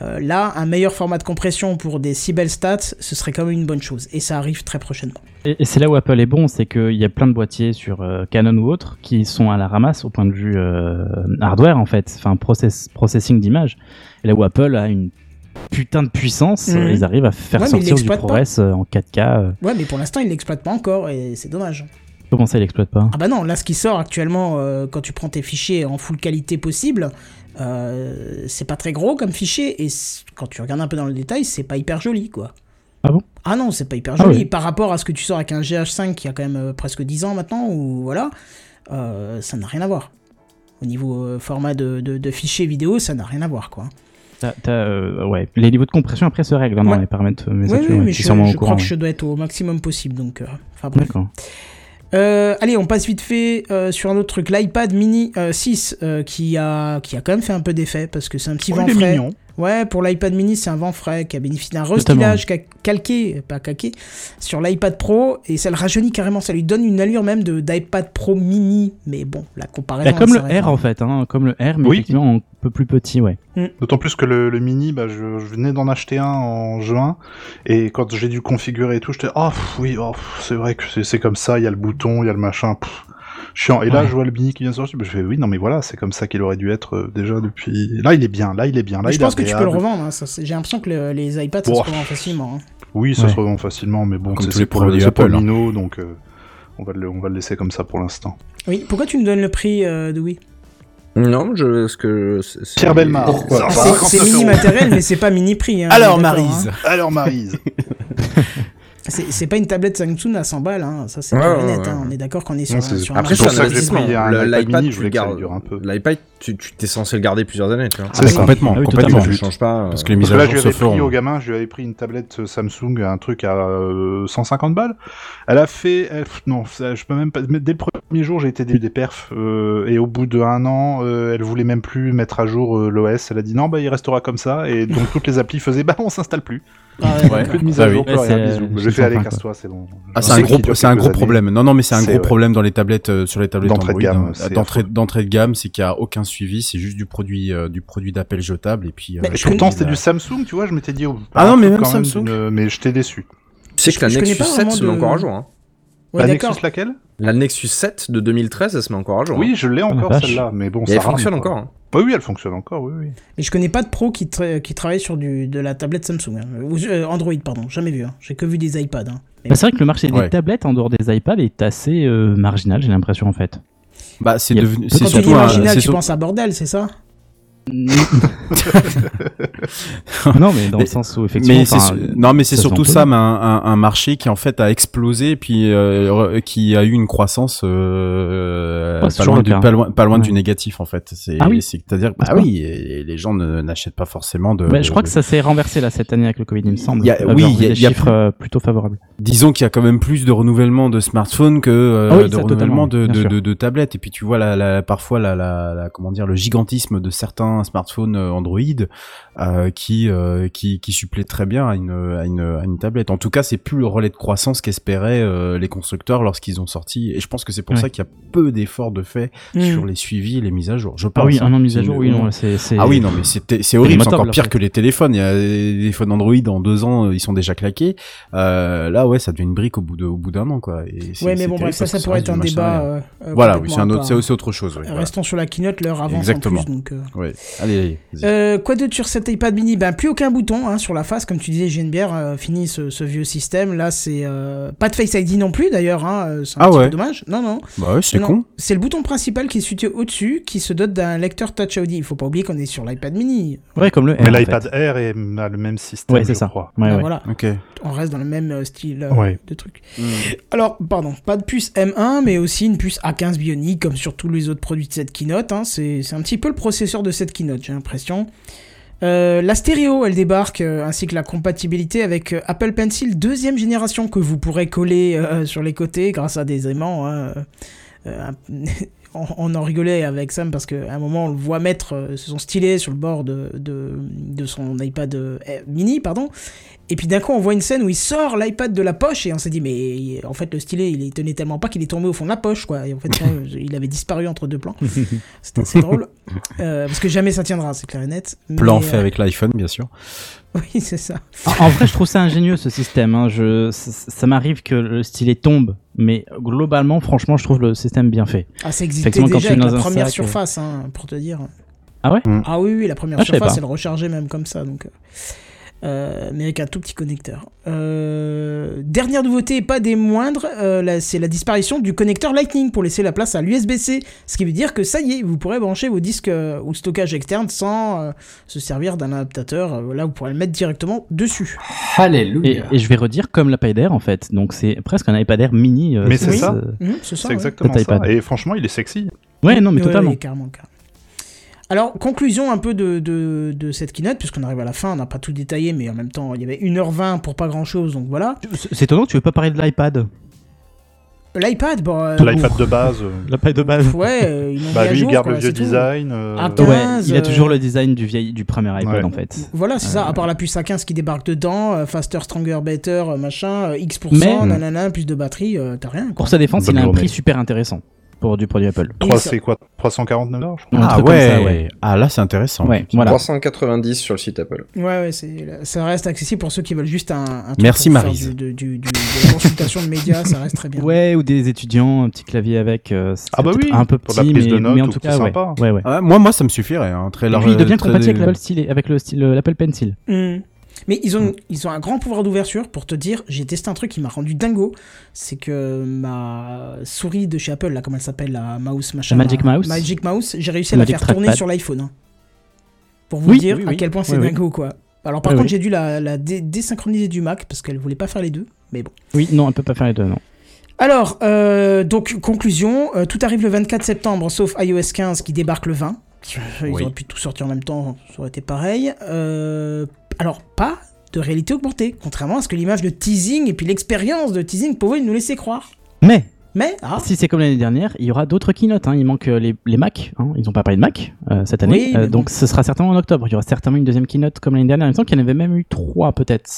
là, un meilleur format de compression pour des si belles stats, ce serait quand même une bonne chose. Et ça arrive très prochainement. Et, et c'est là où Apple est bon, c'est qu'il y a plein de boîtiers sur euh, Canon ou autres qui sont à la ramasse au point de vue euh, hardware en fait, enfin process, processing d'image. Et là où Apple a une putain de puissance, Mhm. ils arrivent à faire Ouais, sortir du ProRes euh, en 4K. euh. Ouais, mais pour l'instant, ils l'exploitent pas encore et c'est dommage. Comment ça, ils l'exploitent pas? Ah bah non, là ce qui sort actuellement, euh, quand tu prends tes fichiers en full qualité possible, euh, c'est pas très gros comme fichier, et quand tu regardes un peu dans le détail, c'est pas hyper joli quoi. Ah bon? Ah non, c'est pas hyper Ah joli. oui. Par rapport à ce que tu sors avec un GH5 qui a quand même euh, presque 10 ans maintenant, ou voilà, euh, ça n'a rien à voir. Au niveau euh, format de, de, de fichiers vidéo, ça n'a rien à voir, quoi. T'as- t'as, euh, ouais. Les niveaux de compression après se règlent hein, dans Ouais. les paramètres mais Oui, ça, oui, je, crois courant, que je dois être au maximum possible, donc... euh. D'accord. Euh, allez, on passe vite fait euh, sur un autre truc, l'iPad mini euh, 6 euh, qui, a, qui a quand même fait un peu d'effet parce que c'est un petit Oh, vent frais. mignon. Ouais, pour l'iPad mini, c'est un vent frais qui a bénéficié d'un restylage ca- calqué, pas calqué, sur l'iPad Pro et ça le rajeunit carrément, ça lui donne une allure même de d'iPad Pro mini, mais bon, la comparaison. Bah, comme le R en fait, hein, comme le R, mais Oui. effectivement un peu plus petit, ouais. D'autant plus que le, le mini, bah, je, je venais d'en acheter un en juin, et quand j'ai dû configurer et tout, j'étais oh pff, oui, oh, c'est vrai que c'est- c'est comme ça, il y a le bouton, il y a le machin, pff, chiant. Et là, Ouais. je vois le mini qui vient de sortir, je fais oui, non mais voilà, c'est comme ça qu'il aurait dû être euh, déjà depuis. Là, il est bien, là, il est bien, là, Mais il je est pense que tu peux le revendre, hein, ça, j'ai l'impression que le- les iPads ça se revend facilement. hein. Oui, ça Ouais. se revend facilement, mais bon, Comme c'est les pour, le- produits c'est pour le Apple, hein. minot, donc euh, on, va le, on va le laisser comme ça pour l'instant. Oui, pourquoi tu nous donnes le prix euh, de Wii? Non, je, ce que. c'est- Pierre Belmar. C'est- 59 C'est mini matériel, mais c'est pas mini prix. hein, Alors Marise. hein. Alors, Marise. C'est c'est pas une tablette Samsung à 100 balles, hein. ça c'est Ouais, et ouais, net. ouais. hein. On est d'accord qu'on est sur, Non, sur un Après, un Le- iPad L'iPad, je voulais le que ça dure un peu. L'iPad, tu tu t'es censé le garder plusieurs années, tu vois. C'est ça. complètement, Ah oui, complètement. Tu changes pas. euh, Parce que les Parce mises à là, jour je lui se avais pris au gamin, je lui avais pris une tablette Samsung, un truc à euh, 150 balles. Elle a fait, elle- non, ça, je peux même pas. mais Dès le premier jour, j'ai été début des perfs, euh, et au bout d'un an, euh, elle voulait même plus mettre à jour euh, l'OS. Elle a dit non, bah il restera comme ça, et donc toutes les applis faisaient, bah on s'installe plus. Ah, ouais. Plus de mise Bah à jour, Ouais, rien, bisous. allez, sympa, quoi. casse-toi, c'est bon. Ah, Je c'est un gros, c'est un gros problème. Non, non, mais c'est un gros problème dans les tablettes, euh, sur les tablettes D'entrée de gamme, hein. d'entrée de gamme, c'est qu'il y a aucun suivi, c'est juste du produit, euh, du produit d'appel jetable et puis. Mais euh, je pourtant, c'était du Samsung, tu vois, je m'étais dit. oh, Ah non, mais même Samsung. d'une- Mais j'étais déçu. Tu sais que la Nexus pas 7 se met encore à jour. Hein. Ouais, La. Nexus laquelle? La Nexus 7 de 2013, elle se met encore à jour. Oui, hein. je l'ai encore vache. celle-là, mais bon, Et ça elle rame, fonctionne quoi. encore. hein. Bah oui, elle fonctionne encore, oui, oui. Mais je connais pas de pro qui, tra- qui travaille sur du, de la tablette Samsung. hein. Ou, euh, Android, pardon, jamais vu. hein. J'ai que vu des iPads. hein. Mais- Bah, c'est vrai que le marché Ouais. des tablettes en dehors des iPads est assez euh, marginal, j'ai l'impression en fait. Bah, c'est devenu. C'est surtout un. tu penses à bordel, c'est ça? non, mais dans le sens où effectivement. Mais enfin, non, mais c'est surtout ça, mais un, un, un marché qui en fait a explosé, puis euh, qui a eu une croissance euh, pas, loin du, cas. pas loin, pas loin Ouais. du négatif en fait. C'est, Ah oui c'est-à-dire, bah pas oui, et les gens n'achètent pas forcément de. Bah, je crois de- que ça s'est renversé là cette année avec le Covid, il me semble. Il y a- Euh, oui, il y a- des il y a chiffres plus- plutôt favorables. Disons qu'il y a quand même plus de renouvellement de smartphones que euh, Ah oui, de renouvellement de, tablettes. Et puis tu vois la, la, parfois la, la, la- comment dire le gigantisme de certains smartphones euh, Android euh, qui, euh, qui qui supplée très bien à une, à une à une tablette. En tout cas, c'est plus le relais de croissance qu'espéraient euh, les constructeurs lorsqu'ils ont sorti. Et je pense que c'est pour Ouais. ça qu'il y a peu d'efforts de fait Hmm. sur les suivis, et les mises à jour. Je pense. Ah oui, hein. un an de mise à jour, oui, non, c'est. c'est- ah oui, non, mais c'est horrible, c'est encore pire que les téléphones. Il y a des téléphones Android en deux ans, ils sont déjà claqués. Euh, là, ouais, ça devient une brique au bout de, au bout d'un an, quoi. Et c'est- Ouais, mais c'est bon, terrible bref, ça, pourrait être un débat. Voilà, oui, c'est un autre, c'est autre chose. Oui, voilà. Restons sur la keynote, l'heure avance Exactement. en plus. Donc, euh. Ouais. Allez, allez. Euh, quoi d'autre sur cet iPad mini? Ben plus aucun bouton hein, sur la face, comme tu disais, JNBR euh, fini ce, ce vieux système. Là, c'est euh, pas de Face ID non plus d'ailleurs. Hein, euh, c'est un Ah petit ouais. peu dommage. Non, non. Bah ouais, c'est Non, con. C'est le bouton principal qui est situé au-dessus, qui se dote d'un lecteur Touch ID. Il faut pas oublier qu'on est sur l'iPad mini. Ouais, comme le R. Mais en fait. l'iPad Air est, a le même système, Ouais, c'est je ça. crois. Ouais, Ben ouais. Voilà, Ok. on reste dans le même euh, style euh, Ouais. de truc. Alors, pardon, pas de puce M1, mais aussi une puce A15 Bionic, comme sur tous les autres produits de cette keynote. hein. C'est c'est un petit peu le processeur de cette keynote, j'ai l'impression. Euh, la stéréo, elle débarque, euh, ainsi que la compatibilité avec euh, Apple Pencil deuxième génération que vous pourrez coller sur les côtés grâce à des aimants. hein. On, en rigolait avec Sam parce qu'à un moment on le voit mettre son stylet sur le bord de, de, son iPad mini, pardon. Et puis d'un coup, on voit une scène où il sort l'iPad de la poche et on s'est dit, mais en fait, le stylet, il tenait tellement pas qu'il est tombé au fond de la poche, quoi. Et en fait, non, il avait disparu entre deux plans. C'était assez drôle. Euh, parce que jamais ça tiendra, c'est clair et net. Mais, Plan fait euh, avec l'iPhone, bien sûr. Oui, c'est ça. En en vrai, je trouve ça ingénieux ce système. hein. Je, ça, ça m'arrive que le stylet tombe, mais globalement, franchement, je trouve le système bien fait. Ah, ça existait Effectivement, quand déjà tu es avec dans la un première sac, euh. surface, hein, pour te dire. Ah ouais? Ah oui, oui, la première Ah, surface, elle rechargeait même comme ça. Donc, euh. Euh, mais avec un tout petit connecteur. Euh, dernière nouveauté, et pas des moindres, euh, c'est la disparition du connecteur Lightning pour laisser la place à l'USB-C. Ce qui veut dire que ça y est, vous pourrez brancher vos disques euh, ou stockage externe sans euh, se servir d'un adaptateur. Euh, là, vous pourrez le mettre directement dessus. Et, Alléluia. et je vais redire comme l'iPad Air en fait. Donc c'est presque un iPad Air mini. euh, Mais c'est ça. Mhm, c'est ouais. exactement Cet ça. iPad. Et franchement, il est sexy. Ouais, non mais Ouais, totalement. ouais, carrément, carrément. Alors, conclusion un peu de, de, de cette keynote, puisqu'on arrive à la fin, on n'a pas tout détaillé, mais en même temps, il y avait 1h20 pour pas grand chose, donc voilà. C'est étonnant tu veux pas parler de l'iPad. L'iPad, bon. euh, L'iPad de base. euh, L'iPad de base. Ouais, euh, Bah lui, il garde quoi, le vieux design. euh, Ah, Ouais, 15, il a toujours le design du vieil, du premier iPad Ouais. en fait. Voilà, c'est ça, à part la puce A15 qui débarque dedans, euh, faster, stronger, better, machin, euh, X%, Mais- nanana, plus de batterie, euh, t'as rien. Quoi. Pour sa défense, il a un prix super intéressant pour du produit Apple. trois- Et ça- c'est quoi 349 dollars, Ah ouais. ça, ouais. Ah là c'est intéressant. Ouais, voilà. 390 sur le site Apple. Ouais, ouais, c'est, ça reste accessible pour ceux qui veulent juste un, un truc Merci, pour faire Maryse. du- du- du- du- de la consultation de médias, ça reste très bien. Ouais, ou des étudiants, un petit clavier avec. euh, Ah bah oui, un peu pour de la petit, prise mais, de notes mais en ou tout cas, ouais. sympa. ouais, ouais. Ah, moi moi ça me suffirait. Hein. Très large. il devient très- compatible avec l'Apple Stylet- avec le style, l'Apple Pencil. Hmm. Mais ils ont, ils ont un grand pouvoir d'ouverture pour te dire, j'ai testé un truc qui m'a rendu dingo, c'est que ma souris de chez Apple, là, comment elle s'appelle, la mouse machin. La Magic Mouse Magic Mouse, j'ai réussi à Magic la faire tourner sur l'iPhone. hein. Pour vous Oui, dire oui, à quel point c'est dingo, quoi. Alors par contre, j'ai dû la, la dé- désynchroniser du Mac parce qu'elle voulait pas faire les deux, mais bon. Oui, non, elle peut pas faire les deux, non. Alors, euh, donc, conclusion, euh, tout arrive le 24 septembre, sauf iOS 15 qui débarque le 20. Ils Oui. auraient pu tout sortir en même temps, ça aurait été pareil. Euh, alors, pas de réalité augmentée, contrairement à ce que l'image de teasing et puis l'expérience de teasing pouvaient nous laisser croire. Mais Mais, ah, si c'est comme l'année dernière, il y aura d'autres keynotes. Hein. Il manque euh, les, les Mac. Hein. Ils n'ont pas parlé de Mac euh, cette année. Oui, Euh, donc ce sera certainement en octobre. Il y aura certainement une deuxième keynote comme l'année dernière. Il me semble qu'il y en avait même eu trois peut-être.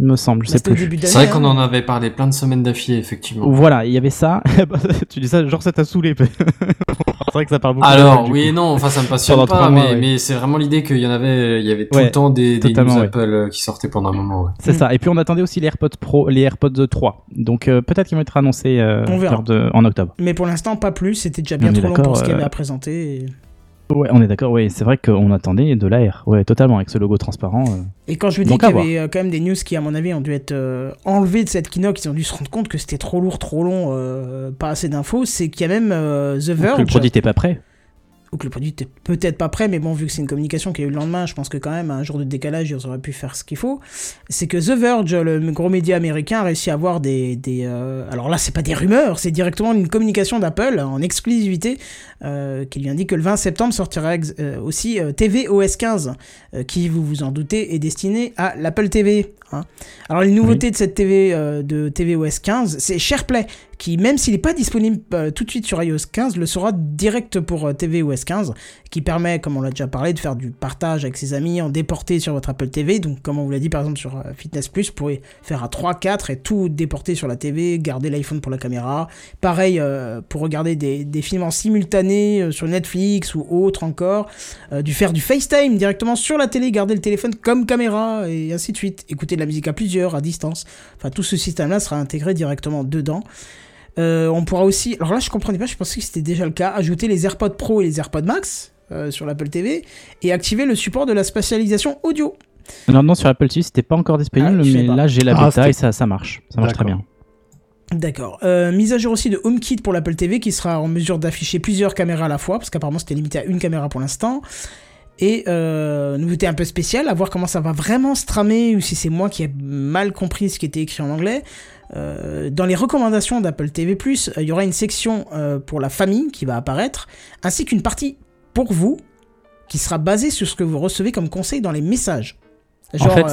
Il me semble, je bah, sais plus. C'est vrai qu'on hein. en avait parlé plein de semaines d'affilée, effectivement. Voilà, il y avait ça. tu dis ça, genre ça t'a saoulé. c'est vrai que ça parle beaucoup. Alors, oui coup. et non, enfin ça me passionne pas, mois, mais, ouais. mais c'est vraiment l'idée qu'il y en avait, il y avait tout Ouais, le temps des, des news ouais. Apple euh, qui sortaient pendant un moment. ouais. C'est ça. Et puis on attendait aussi les AirPods Pro, les AirPods 3. Donc euh, peut-être qu'ils vont être annoncés euh, On verra. lors de- en octobre. Mais pour l'instant, pas plus, c'était déjà bien trop long pour ce qu'il y avait à présenter. et- Ouais, on est d'accord. Oui, c'est vrai qu'on attendait de l'AR. Ouais, totalement avec ce logo transparent. euh. Et quand je vous dis qu'il y avait euh, quand même des news qui, à mon avis, ont dû être euh, enlevées de cette keynote, ils ont dû se rendre compte que c'était trop lourd, trop long, euh, pas assez d'infos, c'est qu'il y a même The Verge. le produit n'était pas prêt. Ou que le produit était peut-être pas prêt, mais bon, vu que c'est une communication qui a eu le lendemain, je pense que quand même, un jour de décalage, ils auraient pu faire ce qu'il faut. C'est que The Verge, le gros média américain, a réussi à avoir des. des euh, Alors là, c'est pas des rumeurs, c'est directement une communication d'Apple en exclusivité euh, qui lui indique que le 20 septembre sortira euh, aussi euh, TV OS 15, euh, qui, vous vous en doutez, est destiné à l'Apple TV. hein. Alors les nouveautés de cette TV, de TV OS 15, c'est SharePlay, qui même s'il n'est pas disponible euh, tout de suite sur iOS 15, le sera direct pour euh, TV OS 15, qui permet, comme on l'a déjà parlé, de faire du partage avec ses amis en déporté sur votre Apple TV. Donc comme on vous l'a dit par exemple sur euh, Fitness Plus, vous pourrez faire à 3, 4 et tout déporter sur la TV, garder l'iPhone pour la caméra. Pareil euh, pour regarder des, des films en simultané sur Netflix ou autre encore, du faire du FaceTime directement sur la télé, garder le téléphone comme caméra et ainsi de suite. Écouter de la musique à plusieurs, à distance. Enfin tout ce système-là sera intégré directement dedans. Euh, on pourra aussi, alors là je comprenais pas, je pensais que c'était déjà le cas, ajouter les AirPods Pro et les AirPods Max euh, sur l'Apple TV et activer le support de la spatialisation audio. Non, non, sur Apple TV, c'était pas encore disponible, Ah, mais là, j'ai la Ah, bêta et ça, ça marche. Ça marche très D'accord. bien. D'accord. Euh, mise à jour aussi de HomeKit pour l'Apple TV qui sera en mesure d'afficher plusieurs caméras à la fois, parce qu'apparemment c'était limité à une caméra pour l'instant. Et euh, nouveauté un peu spéciale, à voir comment ça va vraiment se tramer ou si c'est moi qui ai mal compris ce qui était écrit en anglais. Euh, dans les recommandations d'Apple TV+, euh, il y aura une section euh, pour la famille qui va apparaître, ainsi qu'une partie pour vous qui sera basée sur ce que vous recevez comme conseil dans les messages. En fait,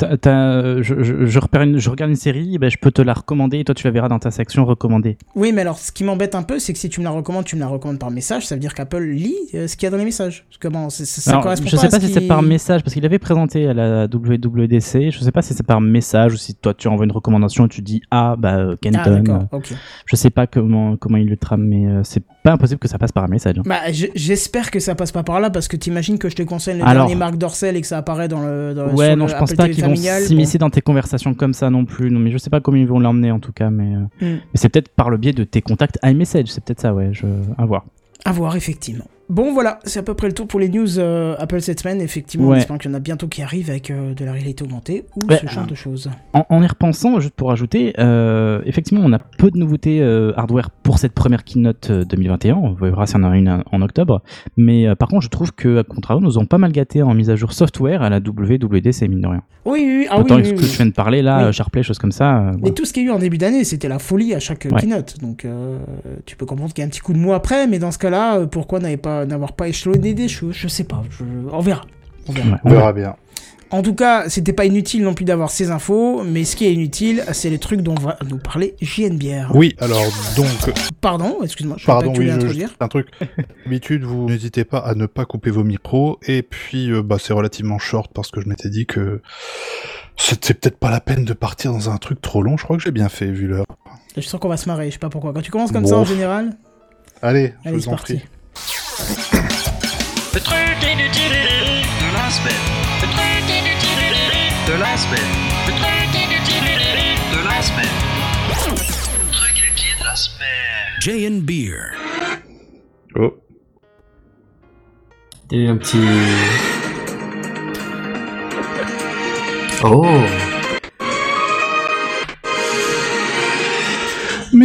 je, je- je repère une- je regarde une série, ben, je peux te la recommander et toi tu la verras dans ta section recommandée. Oui, mais alors, ce qui m'embête un peu, c'est que si tu me la recommandes, tu me la recommandes par message, ça veut dire qu'Apple lit euh, ce qu'il y a dans les messages. Comment ça, ça- ça Alors, correspond je sais pas si c'est par message parce qu'il avait présenté à la WWDC. Je sais pas si c'est par message ou si toi tu envoies une recommandation et tu dis ah bah euh, Ah, Kenton. d'accord, euh, ok. je sais pas comment comment il le trame, mais euh, c'est pas impossible que ça passe par un message. hein. Bah, je- j'espère que ça passe pas par là parce que t'imagines que je te conseille le Alors- dernier Marc Dorcel et que ça apparaît dans le. Dans, Ouais, non, je pense Apple pas Qu'ils vont s'immiscer dans tes conversations comme ça non plus. Non, mais je sais pas comment ils vont l'emmener en tout cas, mais, euh, Mm. mais c'est peut-être par le biais de tes contacts iMessage. C'est peut-être ça, ouais. Je... À voir. À voir, effectivement. Bon, voilà, c'est à peu près le tour pour les news euh, Apple cette semaine. Effectivement, Ouais. on espère qu'il y en a bientôt qui arrivent avec euh, de la réalité augmentée ou ce genre de choses. En, en y repensant, juste pour ajouter, euh, effectivement, on a peu de nouveautés hardware pour cette première keynote euh, 2021. On verra s'il y en a une en, octobre. Mais par contre, je trouve que, à contrario, nous ont pas mal gâté en mise à jour software à la WWDC, mine de rien. Oui, oui. Ah, Autant oui, que ce oui, que oui. tu viens de parler là, Oui. SharePlay, choses comme ça. Mais voilà. tout ce qu'il y a eu en début d'année, c'était la folie à chaque Ouais. keynote. Donc, tu peux comprendre qu'il y a un petit coup de mou après, mais dans ce cas-là, pourquoi n'avez pas- n'avoir pas échelonné des choses Je sais pas. je- On verra. On verra. Ouais. On verra bien. En tout cas, c'était pas inutile non plus d'avoir ces infos, mais ce qui est inutile, c'est les trucs dont va nous parler JNBR. Oui, alors donc, Pardon, excuse-moi, je pardon, pas oui, je, un truc. D'habitude, vous n'hésitez pas à ne pas couper vos micros, et puis euh, bah, c'est relativement short parce que je m'étais dit que c'était peut-être pas la peine de partir dans un truc trop long. Je crois que j'ai bien fait vu l'heure. Je sens qu'on va se marrer, je sais pas pourquoi. Quand tu commences comme Bon. ça en général, Allez, je vous en parti. prie. Le truc inutile de la semaine. Le truc inutile de la semaine. Le truc inutile de la semaine. Le truc inutile de la semaine. Jay and Beer. Oh. Il y a eu un petit. Oh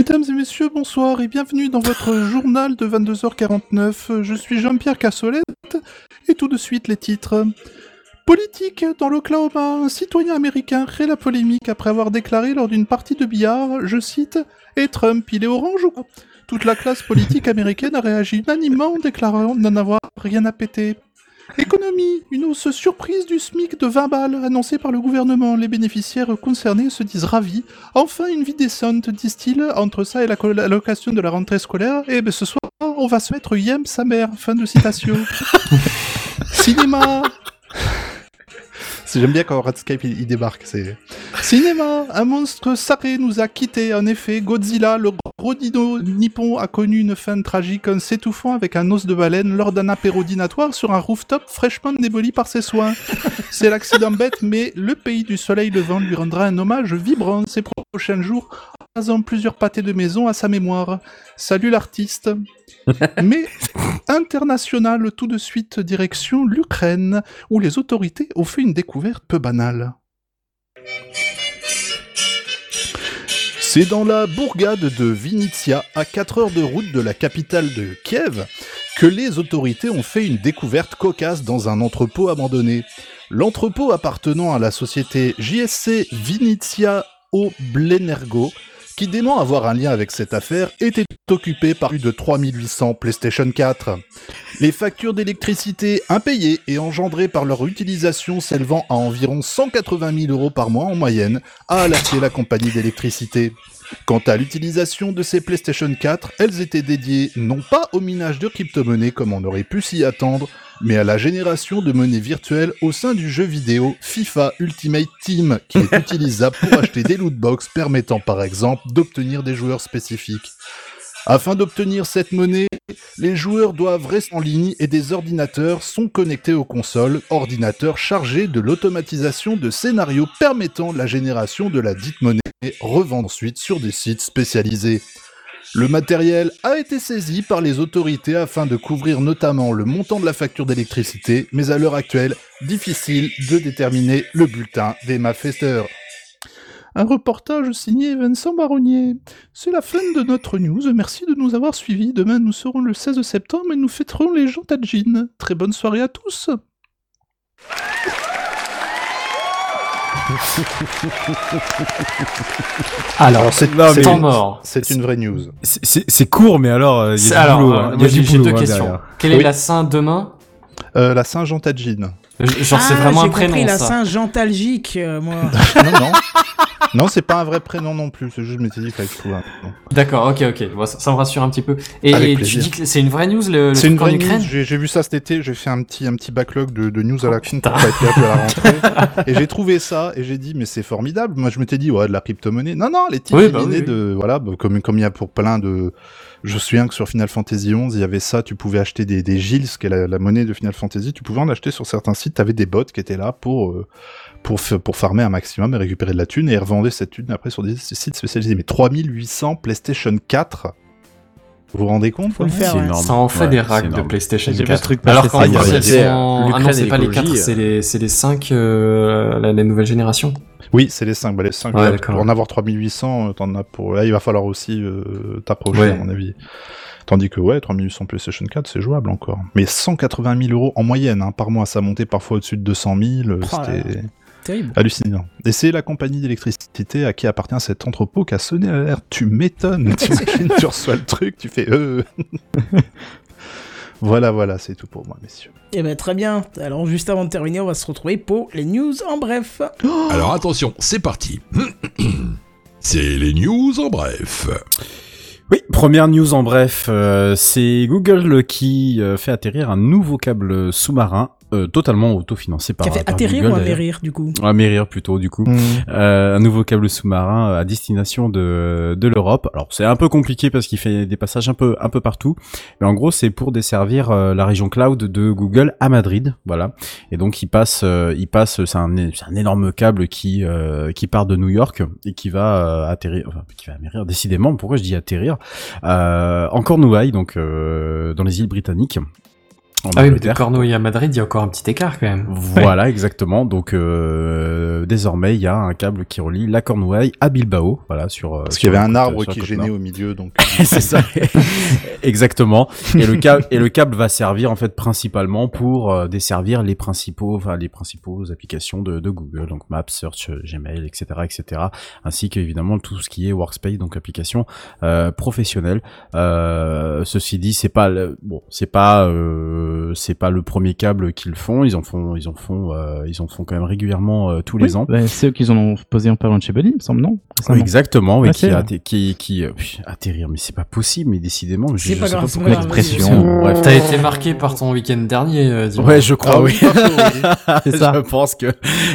Mesdames et messieurs, bonsoir et bienvenue dans votre journal de 22h49. Je suis Jean-Pierre Cassolette et tout de suite les titres. Politique dans l'Oklahoma, un citoyen américain crée la polémique après avoir déclaré lors d'une partie de billard, je cite, Et Trump, il est orange ou Toute la classe politique américaine a réagi unanimement en déclarant n'en avoir rien à péter. Économie, une hausse surprise du SMIC de 20 balles annoncée par le gouvernement. Les bénéficiaires concernés se disent ravis. Enfin, une vie décente, disent-ils, entre ça et la l'allocation de la rentrée scolaire. Et ben ce soir, on va se mettre Yem sa mère. Fin de citation. Cinéma. J'aime bien quand Redscape il, il débarque. C'est cinéma. Un monstre sacré nous a quittés. En effet, Godzilla, le gros dino nippon, a connu une fin tragique en s'étouffant avec un os de baleine lors d'un apéro dînatoire sur un rooftop fraîchement déboli par ses soins. C'est l'accident bête, mais le pays du soleil levant lui rendra un hommage vibrant ces prochains jours, en plusieurs pâtés de maison à sa mémoire. Salut l'artiste. Mais international tout de suite direction l'Ukraine, où les autorités ont fait une découverte peu banale. C'est dans la bourgade de Vinitsia, à 4 heures de route de la capitale de Kiev, que les autorités ont fait une découverte cocasse dans un entrepôt abandonné. L'entrepôt appartenant à la société JSC Vinitsia Oblenergo, qui dément avoir un lien avec cette affaire, était occupé par plus de 3800 PlayStation 4. Les factures d'électricité impayées et engendrées par leur utilisation s'élevant à environ 180 000 euros par mois en moyenne, a alerté la compagnie d'électricité. Quant à l'utilisation de ces PlayStation 4, elles étaient dédiées non pas au minage de crypto-monnaies comme on aurait pu s'y attendre, mais à la génération de monnaies virtuelles au sein du jeu vidéo FIFA Ultimate Team, qui est utilisable pour acheter des lootbox permettant par exemple d'obtenir des joueurs spécifiques. Afin d'obtenir cette monnaie, les joueurs doivent rester en ligne et des ordinateurs sont connectés aux consoles, ordinateurs chargés de l'automatisation de scénarios permettant la génération de la dite monnaie, revendue ensuite sur des sites spécialisés. Le matériel a été saisi par les autorités afin de couvrir notamment le montant de la facture d'électricité, mais à l'heure actuelle, difficile de déterminer le bulletin des malfaiteurs. Un reportage signé Vincent Baronnier. C'est la fin de notre news. Merci de nous avoir suivis. Demain, nous serons le 16 septembre et nous fêterons les gens Tajin. Très bonne soirée à tous. Alors, c'est temps mort. C'est une vraie news. C'est- court, mais alors, euh, il y a du Alors, boulot. euh, hein. Il y moi a du j'ai j'ai boulot, deux hein, questions. derrière. Quelle est la Saint demain? Euh, la Saint-Jean Tajin. Genre, c'est Ah, vraiment un j'ai prénom, compris la ça. Saint-Jean-Talgique, euh, moi. non, non. non, c'est pas un vrai prénom non plus. C'est juste, je m'étais dit qu'il fallait que je trouve un nom. D'accord, ok, ok. Bon, ça, ça me rassure un petit peu. Et, Avec et tu dis que c'est une vraie news, le, C'est une vraie Ukraine news. J'ai j'ai vu ça cet été. J'ai fait un petit, un petit backlog de, de news à Oh, la con putain. pour pas être à la rentrée. et j'ai trouvé ça et j'ai dit mais c'est formidable. Moi je m'étais dit ouais de la crypto-monnaie. Non non les titres Oui, bah oui, venaient oui. de voilà bah, comme comme il y a pour plein de. Je me souviens que sur Final Fantasy XI, il y avait ça. Tu pouvais acheter des des gils, qui est la, la monnaie de Final Fantasy. Tu pouvais en acheter sur certains sites. T'avais des bots qui étaient là pour euh, pour farmer un maximum et récupérer de la thune et ils revendaient cette thune après sur des sites spécialisés. Mais 3800 PlayStation 4 Vous vous rendez compte Faut le quand faire, ouais. Ça en fait Ouais, des c'est racks de. PlayStation J'ai vu 4. ce truc Alors qu'en Ah, c'est pas les l'écologie, 4, c'est les, c'est les 5, euh, la, la nouvelle génération. Oui, c'est les 5. Bah, les 5 Ouais, là, d'accord. pour en avoir 3800, euh, t'en as pour. Là, il va falloir aussi euh, t'approcher, Ouais. à mon avis. Tandis que, ouais, 3800 PlayStation 4, c'est jouable encore. Mais 180 000 euros en moyenne hein, par mois, ça montait parfois au-dessus de 200 000. euh, Oh C'était Terrible. hallucinant. Et c'est la compagnie d'électricité à qui appartient cet entrepôt qui a sonné à l'air. Tu m'étonnes. Tu reçois le truc, tu fais euh. voilà, voilà, c'est tout pour moi, messieurs. Eh ben très bien. Alors juste avant de terminer, on va se retrouver pour les news en bref. Alors attention, c'est parti. C'est les news en bref. Oui, première news en bref, euh, c'est Google qui euh, fait atterrir un nouveau câble sous-marin euh, totalement autofinancé par, Qui a fait atterrir Google, ou amérir du coup Amérir plutôt du coup. Euh, un nouveau câble sous-marin à destination de, de l'Europe. Alors c'est un peu compliqué parce qu'il fait des passages un peu un peu partout, mais en gros c'est pour desservir euh, la région cloud de Google à Madrid, voilà. Et donc il passe euh, il passe c'est un c'est un énorme câble qui euh, qui part de New York et qui va euh, atterrir enfin qui va amérir décidément. Pourquoi je dis atterrir? Euh, en Cornouailles donc euh, dans les îles britanniques. En Ah oui, mais de. Cornouailles à Madrid, il y a encore un petit écart quand même. Voilà, exactement. Donc euh, désormais, il y a un câble qui relie la Cornouaille à Bilbao, voilà sur. euh, Parce qu'il y avait un arbre qui gênait au milieu, donc. c'est ça, exactement. Et le câble et le câble va servir en fait principalement pour euh, desservir les principaux, enfin les principaux applications de, de Google, donc Maps, Search, euh, Gmail, etc., etc. Ainsi qu'évidemment tout ce qui est Workspace, donc application euh, professionnelle. Euh, ceci dit, c'est pas le, bon, c'est pas euh, c'est pas le premier câble qu'ils font. Ils en font, ils en font, euh, ils en font quand même régulièrement euh, tous les ans. Bah, c'est eux qui en ont posé en parlant de chez Buddy, il me semble, non? Exactement, oui, Ah, qui, qui, qui, euh, pff, atterrir, mais c'est pas possible, mais décidément, je, C'est je pas sais grave, pas c'est pourquoi l'expression. Bref. T'as été marqué par ton week-end dernier, euh. Ouais, je crois, Ah oui. ça. je pense que,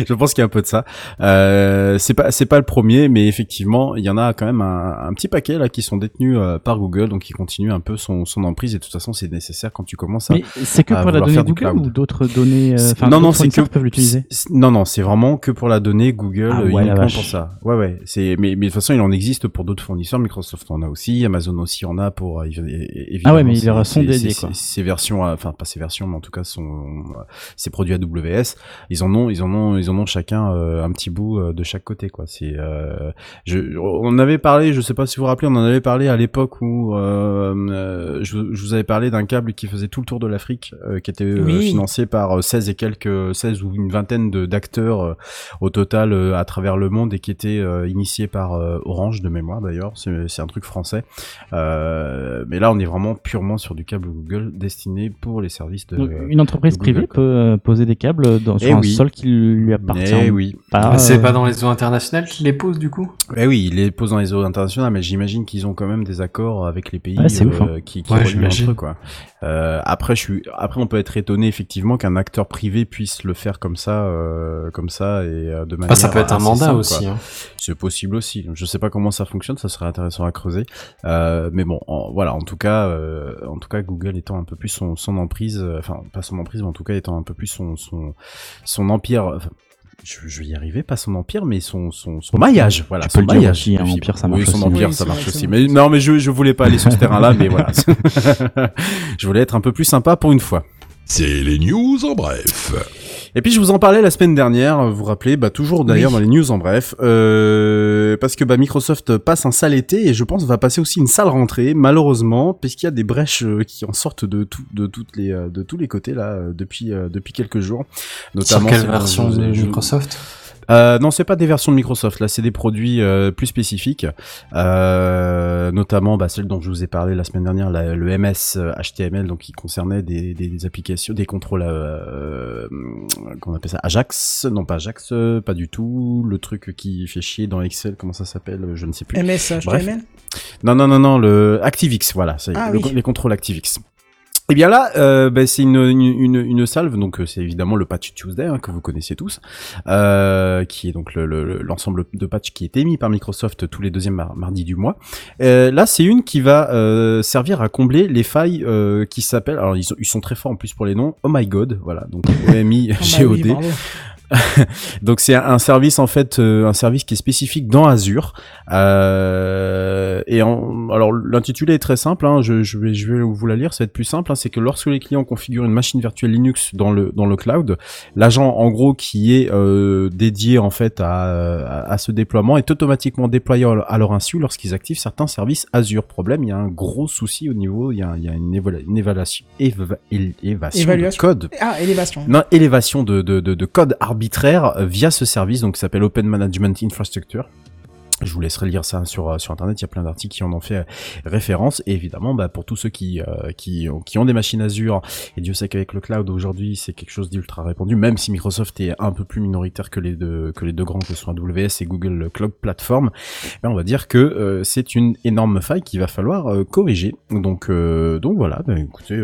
je pense qu'il y a un peu de ça. Euh, c'est pas, c'est pas le premier, mais effectivement, il y en a quand même un, un petit paquet là qui sont détenus euh, par Google, donc qui continue un peu son, son emprise. Et de toute façon, c'est nécessaire quand tu commences à. C'est que pour la donnée Google ou d'autres données euh, non, non, c'est que peuvent l'utiliser. Non, non, c'est vraiment que pour la donnée Google Ah ouais, uniquement pour ça. Ouais, ouais. C'est mais, mais de toute façon, il en existe pour d'autres fournisseurs. Microsoft en a aussi, Amazon aussi en a pour euh, évidemment. Ah ouais, mais il y aura ses- son ses- dédié, ses- quoi. Ses versions, euh, enfin pas ses versions, mais en tout cas son euh, ses produits AWS. Ils en ont, ils en ont, ils en ont chacun euh, un petit bout euh, de chaque côté, quoi. C'est, euh, je, on avait parlé, je sais pas si vous vous rappelez, on en avait parlé à l'époque où euh, euh, je, je vous avais parlé d'un câble qui faisait tout le tour de l'Afrique, euh, qui était euh, Oui. financé par euh, 16 et quelques, 16 ou une vingtaine de d'acteurs euh, au total euh, à travers le monde et qui était euh, initié par euh, Orange de mémoire d'ailleurs. C'est c'est un truc français. Euh, mais là, on est vraiment purement sur du câble Google destiné pour les services de. Donc, une entreprise de Google, privée quoi. peut euh, poser des câbles dans, sur Eh un oui. sol qui lui appartient. Eh oui. pas, Ah, C'est euh, pas dans les eaux internationales qu'ils les posent du coup? Eh oui, ils les posent dans les eaux internationales, mais j'imagine qu'ils ont quand même des accords avec les pays Ouais, ouf, hein. euh, qui, qui Ouais, relient entre eux, quoi. Euh, après, je suis, après, on peut être étonné effectivement qu'un acteur privé puisse le faire comme ça, euh, comme ça et euh, de manière. Ah, ça peut être un mandat simple, aussi. Hein. C'est possible aussi. Je sais pas comment ça fonctionne, ça serait intéressant à creuser. Euh, mais bon, en- voilà. En tout cas, euh, en tout cas, Google étant un peu plus son, son emprise, euh, enfin pas son emprise, mais en tout cas étant un peu plus son son son empire. enfin, je, je vais y arriver, pas son empire, mais son son, son maillage. Voilà, Tu peux son le dire maillage. aussi, hein, empire, ça Oui, marche son aussi. empire, Oui, ça marche vrai, aussi. Mais non, mais je je voulais pas aller sur ce terrain-là, mais voilà. je voulais être un peu plus sympa pour une fois. C'est les news en bref. Et puis je vous en parlais la semaine dernière, vous vous rappelez, bah toujours d'ailleurs Oui. dans les news en bref, euh, parce que bah Microsoft passe un sale été et je pense va passer aussi une sale rentrée malheureusement, puisqu'il y a des brèches euh, qui en sortent de tout, de toutes les, euh, de tous les côtés là euh, depuis depuis quelques jours. Sur quelle version de Microsoft? Euh, non, c'est pas des versions de Microsoft. Là, c'est des produits euh, plus spécifiques, euh, notamment bah, celle dont je vous ai parlé la semaine dernière, la- le MS HTML, donc qui concernait des, des, des applications, des contrôles, euh, qu'on appelle ça Ajax, non pas Ajax, euh, pas du tout. Le truc qui fait chier dans Excel, comment ça s'appelle Je ne sais plus. MS Bref. HTML Non, non, non, non, le ActiveX, voilà, Ah le- oui. les contrôles ActiveX. Et bien là, euh, ben, c'est une, une, une, une salve, donc euh, c'est évidemment le patch Tuesday hein, que vous connaissez tous, euh, qui est donc le- le- l'ensemble de patchs qui est émis par Microsoft tous les deuxièmes mar- mardis du mois. Euh, là, c'est une qui va euh, servir à combler les failles euh, qui s'appellent, alors ils sont, ils sont très forts en plus pour les noms, Oh My God, voilà, donc O-M-I-G-O-D. Ah bah. Donc c'est un service en fait, euh, un service qui est spécifique dans Azure. Euh, et en, alors l'intitulé est très simple. Hein, je, je vais je vais vous la lire. Ça va être plus simple. Hein, c'est que lorsque les clients configurent une machine virtuelle Linux dans le dans le cloud, l'agent en gros qui est euh, dédié en fait à, à, à ce déploiement est automatiquement déployé à leur insu lorsqu'ils activent certains services Azure. Problème, il y a un gros souci au niveau, il y a, il y a une, évaluation, éva- él- évasion de Évaluation. code Ah, élévation. non, élévation de, de, de, de code arbitraire euh, via ce service, donc qui s'appelle Open Management Infrastructure. Je vous laisserai lire ça sur euh, sur internet. Il y a plein d'articles qui en ont fait euh, référence. Et évidemment, bah, pour tous ceux qui euh, qui ont, qui ont des machines Azure, et Dieu sait qu'avec le cloud aujourd'hui, c'est quelque chose d'ultra répandu. Même si Microsoft est un peu plus minoritaire que les deux que les deux grands que sont AWS et Google Cloud Platform, ben, on va dire que euh, c'est une énorme faille qu'il va falloir euh, corriger. Donc euh, donc voilà. Ben, écoutez,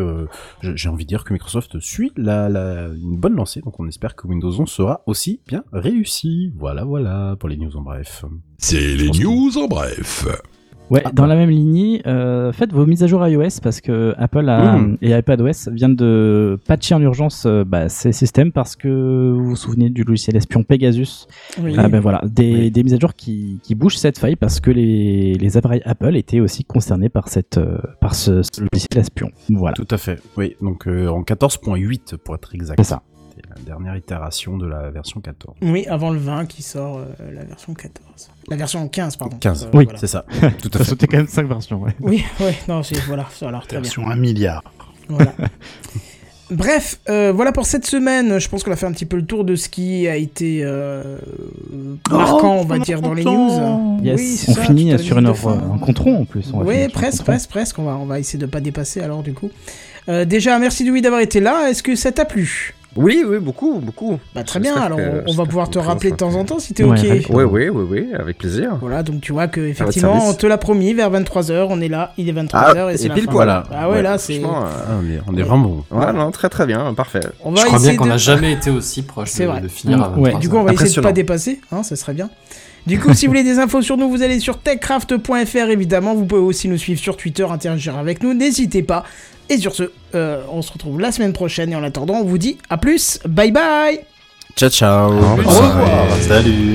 j'ai j'ai envie de dire que Microsoft suit la, la une bonne lancée. Donc on espère que Windows 11 sera aussi bien réussi. Voilà voilà pour les news en bref. C'est les news en bref. Ouais, dans la même lignée, euh, faites vos mises à jour iOS parce que Apple a, Mm. et iPadOS viennent de patcher en urgence euh, bah, ces systèmes parce que vous vous souvenez du logiciel espion Pegasus. Oui. Ah ben voilà, des, des mises à jour qui, qui bougent cette faille parce que les, les appareils Apple étaient aussi concernés par cette euh, par ce, ce logiciel espion. Voilà. Tout à fait. Oui, donc euh, en 14.8 pour être exact. C'est ça. La dernière itération de la version 14. Oui, avant le 20 qui sort euh, la version 14. La version 15, pardon. 15. Euh, Oui, voilà. C'est ça. Tout à Ça fait. sautait quand même 5 versions. Ouais. Oui, ouais, non, c'est voilà, alors très bien. Version 1 milliard. Voilà. Bref, euh, voilà pour cette semaine. Je pense qu'on a fait un petit peu le tour de ce qui a été euh, marquant, on va dire, dans les news. Yes, Oui, c'est on ça, finit sur une heure en contron en plus. on Oui, un presque, presque, presque. On va, on va essayer de pas dépasser alors du coup. Euh, déjà, merci Louis d'avoir été là. Est-ce que ça t'a plu? Oui, oui, beaucoup, beaucoup. Bah très bien. Alors que- on- va pouvoir te rappeler de temps en temps si t'es Ouais, ok. Oui, oui, oui, oui, avec plaisir. Voilà, donc tu vois que effectivement, on te l'a promis vers 23h, on est là, il est 23h Ah, et c'est pile poil. Voilà. Ah ouais, Ouais, là c'est Franchement, Ah, on est, on est vraiment bon. ouais, non, très très bien, parfait. on va Je crois essayer bien qu'on de- n'a jamais été aussi proche de, vrai. de finir à Mm, ouais. 23 Du coup, on va essayer de Impressionnant. pas dépasser, hein, ça serait bien. Du coup, si vous voulez des infos sur nous, vous allez sur techcraft.fr évidemment. Vous pouvez aussi nous suivre sur Twitter, interagir avec nous, n'hésitez pas. Et sur ce, euh, on se retrouve la semaine prochaine. Et en attendant, on vous dit à plus, bye bye Ciao, ciao. Au revoir. Salut